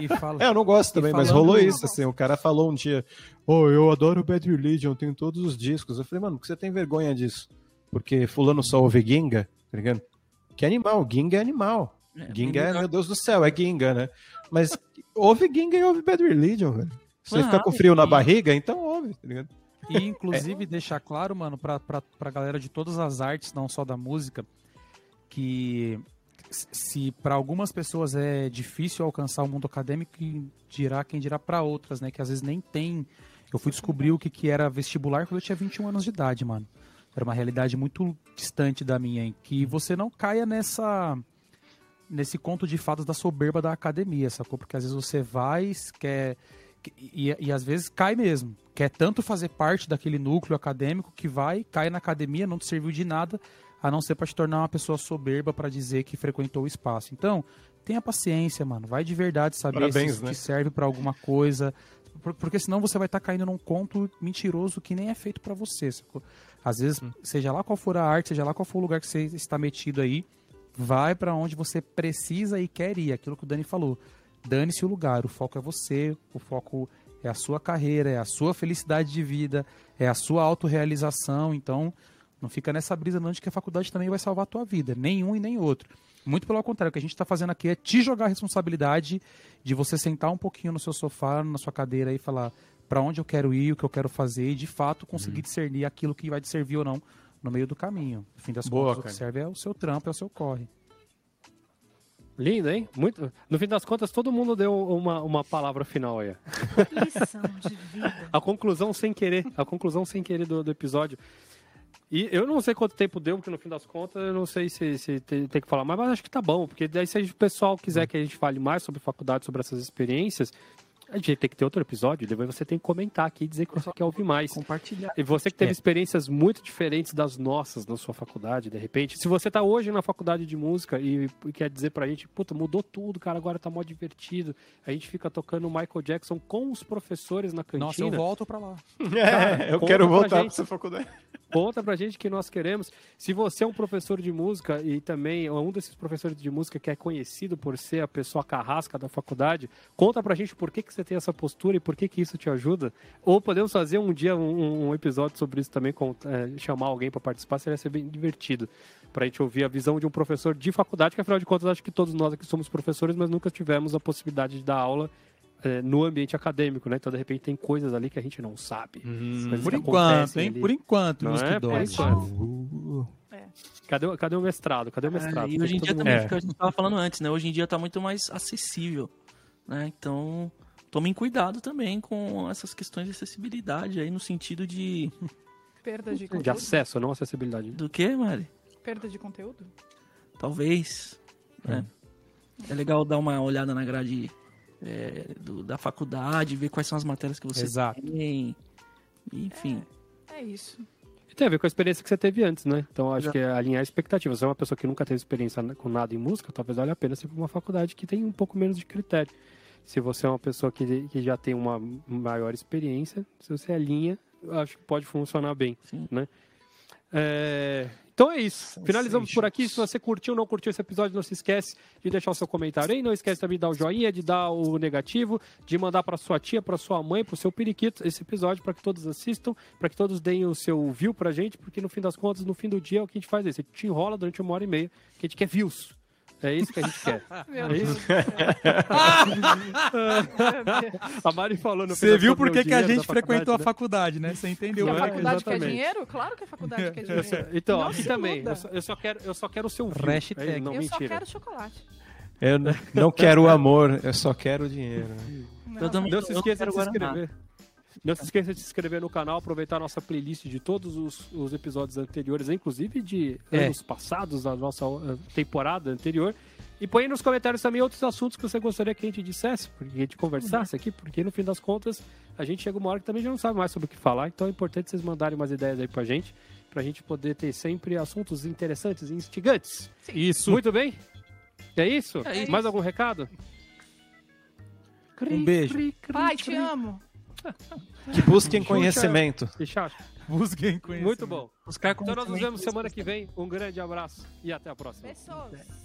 Speaker 5: E fala.
Speaker 3: É, eu não gosto também, mas rolou isso, assim. O cara falou um dia, oh, eu adoro Bad Religion, tenho todos os discos. Eu falei, mano, por que você tem vergonha disso? Porque fulano só ouve Ginga, tá ligado? Que animal, Ginga é animal.
Speaker 4: É,
Speaker 3: Ginga é, meu Deus do céu, é Ginga, né? Mas ouve Ginga e ouve Bad Religion, velho. Se você
Speaker 4: Ah,
Speaker 3: ficar com frio na barriga, então ouve, tá ligado?
Speaker 5: E inclusive deixar claro, mano, pra, pra, pra galera de todas as artes, não só da música, que se pra algumas pessoas é difícil alcançar o mundo acadêmico, quem dirá quem dirá pra outras, né? Que às vezes nem tem. Eu fui descobrir o que, que era vestibular quando eu tinha 21 anos de idade, mano. Era uma realidade muito distante da minha, em que você não caia nessa nesse conto de fadas da soberba da academia, sacou? Porque às vezes você vai, quer. E, e às vezes cai mesmo. Quer tanto fazer parte daquele núcleo acadêmico que vai, cai na academia, não te serviu de nada, a não ser para te tornar uma pessoa soberba para dizer que frequentou o espaço. Então, tenha paciência, mano. Vai de verdade saber
Speaker 3: Parabéns,
Speaker 5: se isso
Speaker 3: né?
Speaker 5: te serve para alguma coisa. Por- Porque senão você vai estar caindo num conto mentiroso que nem é feito para você. sacou? Às vezes,
Speaker 3: Hum.
Speaker 5: seja lá qual for a arte, seja lá qual for o lugar que você está metido aí, vai para onde você precisa e quer ir. Aquilo que o Dani falou. Dane-se o lugar, o foco é você, o foco é a sua carreira, é a sua felicidade de vida, é a sua autorrealização. Então, não fica nessa brisa não de que a faculdade também vai salvar a tua vida. Nenhum e nem outro. Muito pelo contrário, o que a gente está fazendo aqui é te jogar a responsabilidade de você sentar um pouquinho no seu sofá, na sua cadeira e falar para onde eu quero ir, o que eu quero fazer e de fato conseguir discernir aquilo que vai te servir ou não no meio do caminho. No fim das
Speaker 3: Boa,
Speaker 5: contas, o
Speaker 3: cara.
Speaker 5: que serve é o seu trampo, é o seu corre.
Speaker 1: Lindo, hein? Muito... No fim das contas, todo mundo deu uma, uma palavra final aí.
Speaker 2: Lição de vida.
Speaker 1: A conclusão sem querer, a conclusão sem querer do, do episódio. E eu não sei quanto tempo deu, porque no fim das contas eu não sei se, se tem, tem que falar mais, mas acho que tá bom, porque daí se o pessoal quiser que a gente fale mais sobre faculdade, sobre essas experiências, a gente tem que ter outro episódio, depois você tem que comentar aqui e dizer que você quer ouvir mais.
Speaker 4: Compartilhar.
Speaker 1: E você que teve
Speaker 5: É.
Speaker 1: experiências muito diferentes das nossas na sua faculdade, de repente. Se você tá hoje na faculdade de música e, e quer dizer pra gente, puta, mudou tudo, cara, agora tá mó divertido. A gente fica tocando Michael Jackson com os professores na cantina.
Speaker 5: Nossa, eu volto para lá. (laughs)
Speaker 3: É, eu
Speaker 1: conta
Speaker 3: quero
Speaker 1: pra
Speaker 3: voltar pra
Speaker 1: gente.
Speaker 3: essa faculdade.
Speaker 1: Conta pra gente que nós queremos. Se você é um professor de música e também é um desses professores de música que é conhecido por ser a pessoa carrasca da faculdade, conta pra gente por que, que você tem essa postura e por que, que isso te ajuda. Ou podemos fazer um dia um, um episódio sobre isso também, com, é, chamar alguém pra participar, seria ser bem divertido. Pra gente ouvir a visão de um professor de faculdade, que afinal de contas acho que todos nós aqui somos professores, mas nunca tivemos a possibilidade de dar aula é, no ambiente acadêmico, né? Então, de repente, tem coisas ali que a gente não sabe. Coisas
Speaker 5: Por
Speaker 1: que
Speaker 5: enquanto, hein?
Speaker 1: ali.
Speaker 5: Por enquanto,
Speaker 1: Não é? Por enquanto. Cadê, o- cadê o mestrado? Cadê o mestrado?
Speaker 4: É, e hoje em dia
Speaker 1: mundo-
Speaker 4: também,
Speaker 3: É.
Speaker 4: fica, a gente tava falando antes, né? Hoje em dia tá muito mais acessível, né? Então, tomem cuidado também com essas questões de acessibilidade aí no sentido de...
Speaker 2: Perda de
Speaker 1: De
Speaker 2: conteúdo.
Speaker 1: acesso, não acessibilidade.
Speaker 4: Do que, Mari?
Speaker 2: Perda de conteúdo?
Speaker 4: Talvez, né? É legal dar uma olhada na grade é, do- da faculdade, ver quais são as matérias que você
Speaker 5: Exato.
Speaker 4: tem, enfim.
Speaker 2: É isso.
Speaker 1: E tem a ver com a experiência que você teve antes, né? Então acho que é alinhar expectativas. Você é uma pessoa que nunca teve experiência com nada em música, talvez valha a pena ser pra uma faculdade que tem um pouco menos de critério. Se você é uma pessoa que, que já tem uma maior experiência, se você alinha, eu acho que pode funcionar bem,
Speaker 4: Sim.
Speaker 1: né? É, Então é isso. Finalizamos por aqui. Se você curtiu ou não curtiu esse episódio, não se esquece de deixar o seu comentário aí. Não esquece também de dar o joinha, de dar o negativo, de mandar para sua tia, para sua mãe, para o seu periquito esse episódio para que todos assistam, para que todos deem o seu view pra gente, porque no fim das contas, no fim do dia, o que a gente faz é isso. A gente te enrola durante uma hora e meia, que a gente quer views. É isso que a gente quer. (laughs)
Speaker 2: Meu
Speaker 1: É
Speaker 2: Deus.
Speaker 1: isso? (laughs) A Mari falou no
Speaker 5: Você viu
Speaker 1: sobre
Speaker 5: por
Speaker 1: o
Speaker 5: que, que a gente frequentou a
Speaker 1: faculdade,
Speaker 5: faculdade, né? Você entendeu?
Speaker 2: E a
Speaker 1: Não é?
Speaker 2: faculdade quer
Speaker 1: Exatamente.
Speaker 2: dinheiro? Claro que a faculdade quer
Speaker 1: né?
Speaker 2: dinheiro.
Speaker 1: Então,
Speaker 2: Não
Speaker 1: aqui também. Eu só, eu só quero, eu só quero o seu view.
Speaker 5: Hashtag.
Speaker 1: É, não,
Speaker 2: Eu só
Speaker 1: mentira.
Speaker 2: quero chocolate.
Speaker 3: Eu não quero o amor, eu só quero o dinheiro.
Speaker 2: Não,
Speaker 4: também-
Speaker 1: Não se esqueça de se
Speaker 4: Guaraná.
Speaker 1: Não se esqueça de se inscrever no canal, aproveitar a nossa playlist de todos os, os episódios anteriores, inclusive de
Speaker 5: É.
Speaker 1: anos passados, da nossa eh, temporada anterior. E põe aí nos comentários também outros assuntos que você gostaria que a gente dissesse, que a gente conversasse aqui, porque no fim das contas a gente chega uma hora que também já não sabe mais sobre o que falar, então é importante vocês mandarem umas ideias aí pra gente, pra gente poder ter sempre assuntos interessantes e instigantes.
Speaker 5: Isso.
Speaker 1: Muito bem? É isso?
Speaker 4: É isso.
Speaker 1: Mais algum recado?
Speaker 5: Um beijo.
Speaker 2: Pai, te amo.
Speaker 3: Que busquem conhecimento.
Speaker 5: Busquem conhecer.
Speaker 1: Muito bom.
Speaker 4: Os caras
Speaker 1: Então nós nos vemos semana que vem. Um grande abraço e até a próxima.
Speaker 2: Pessoas.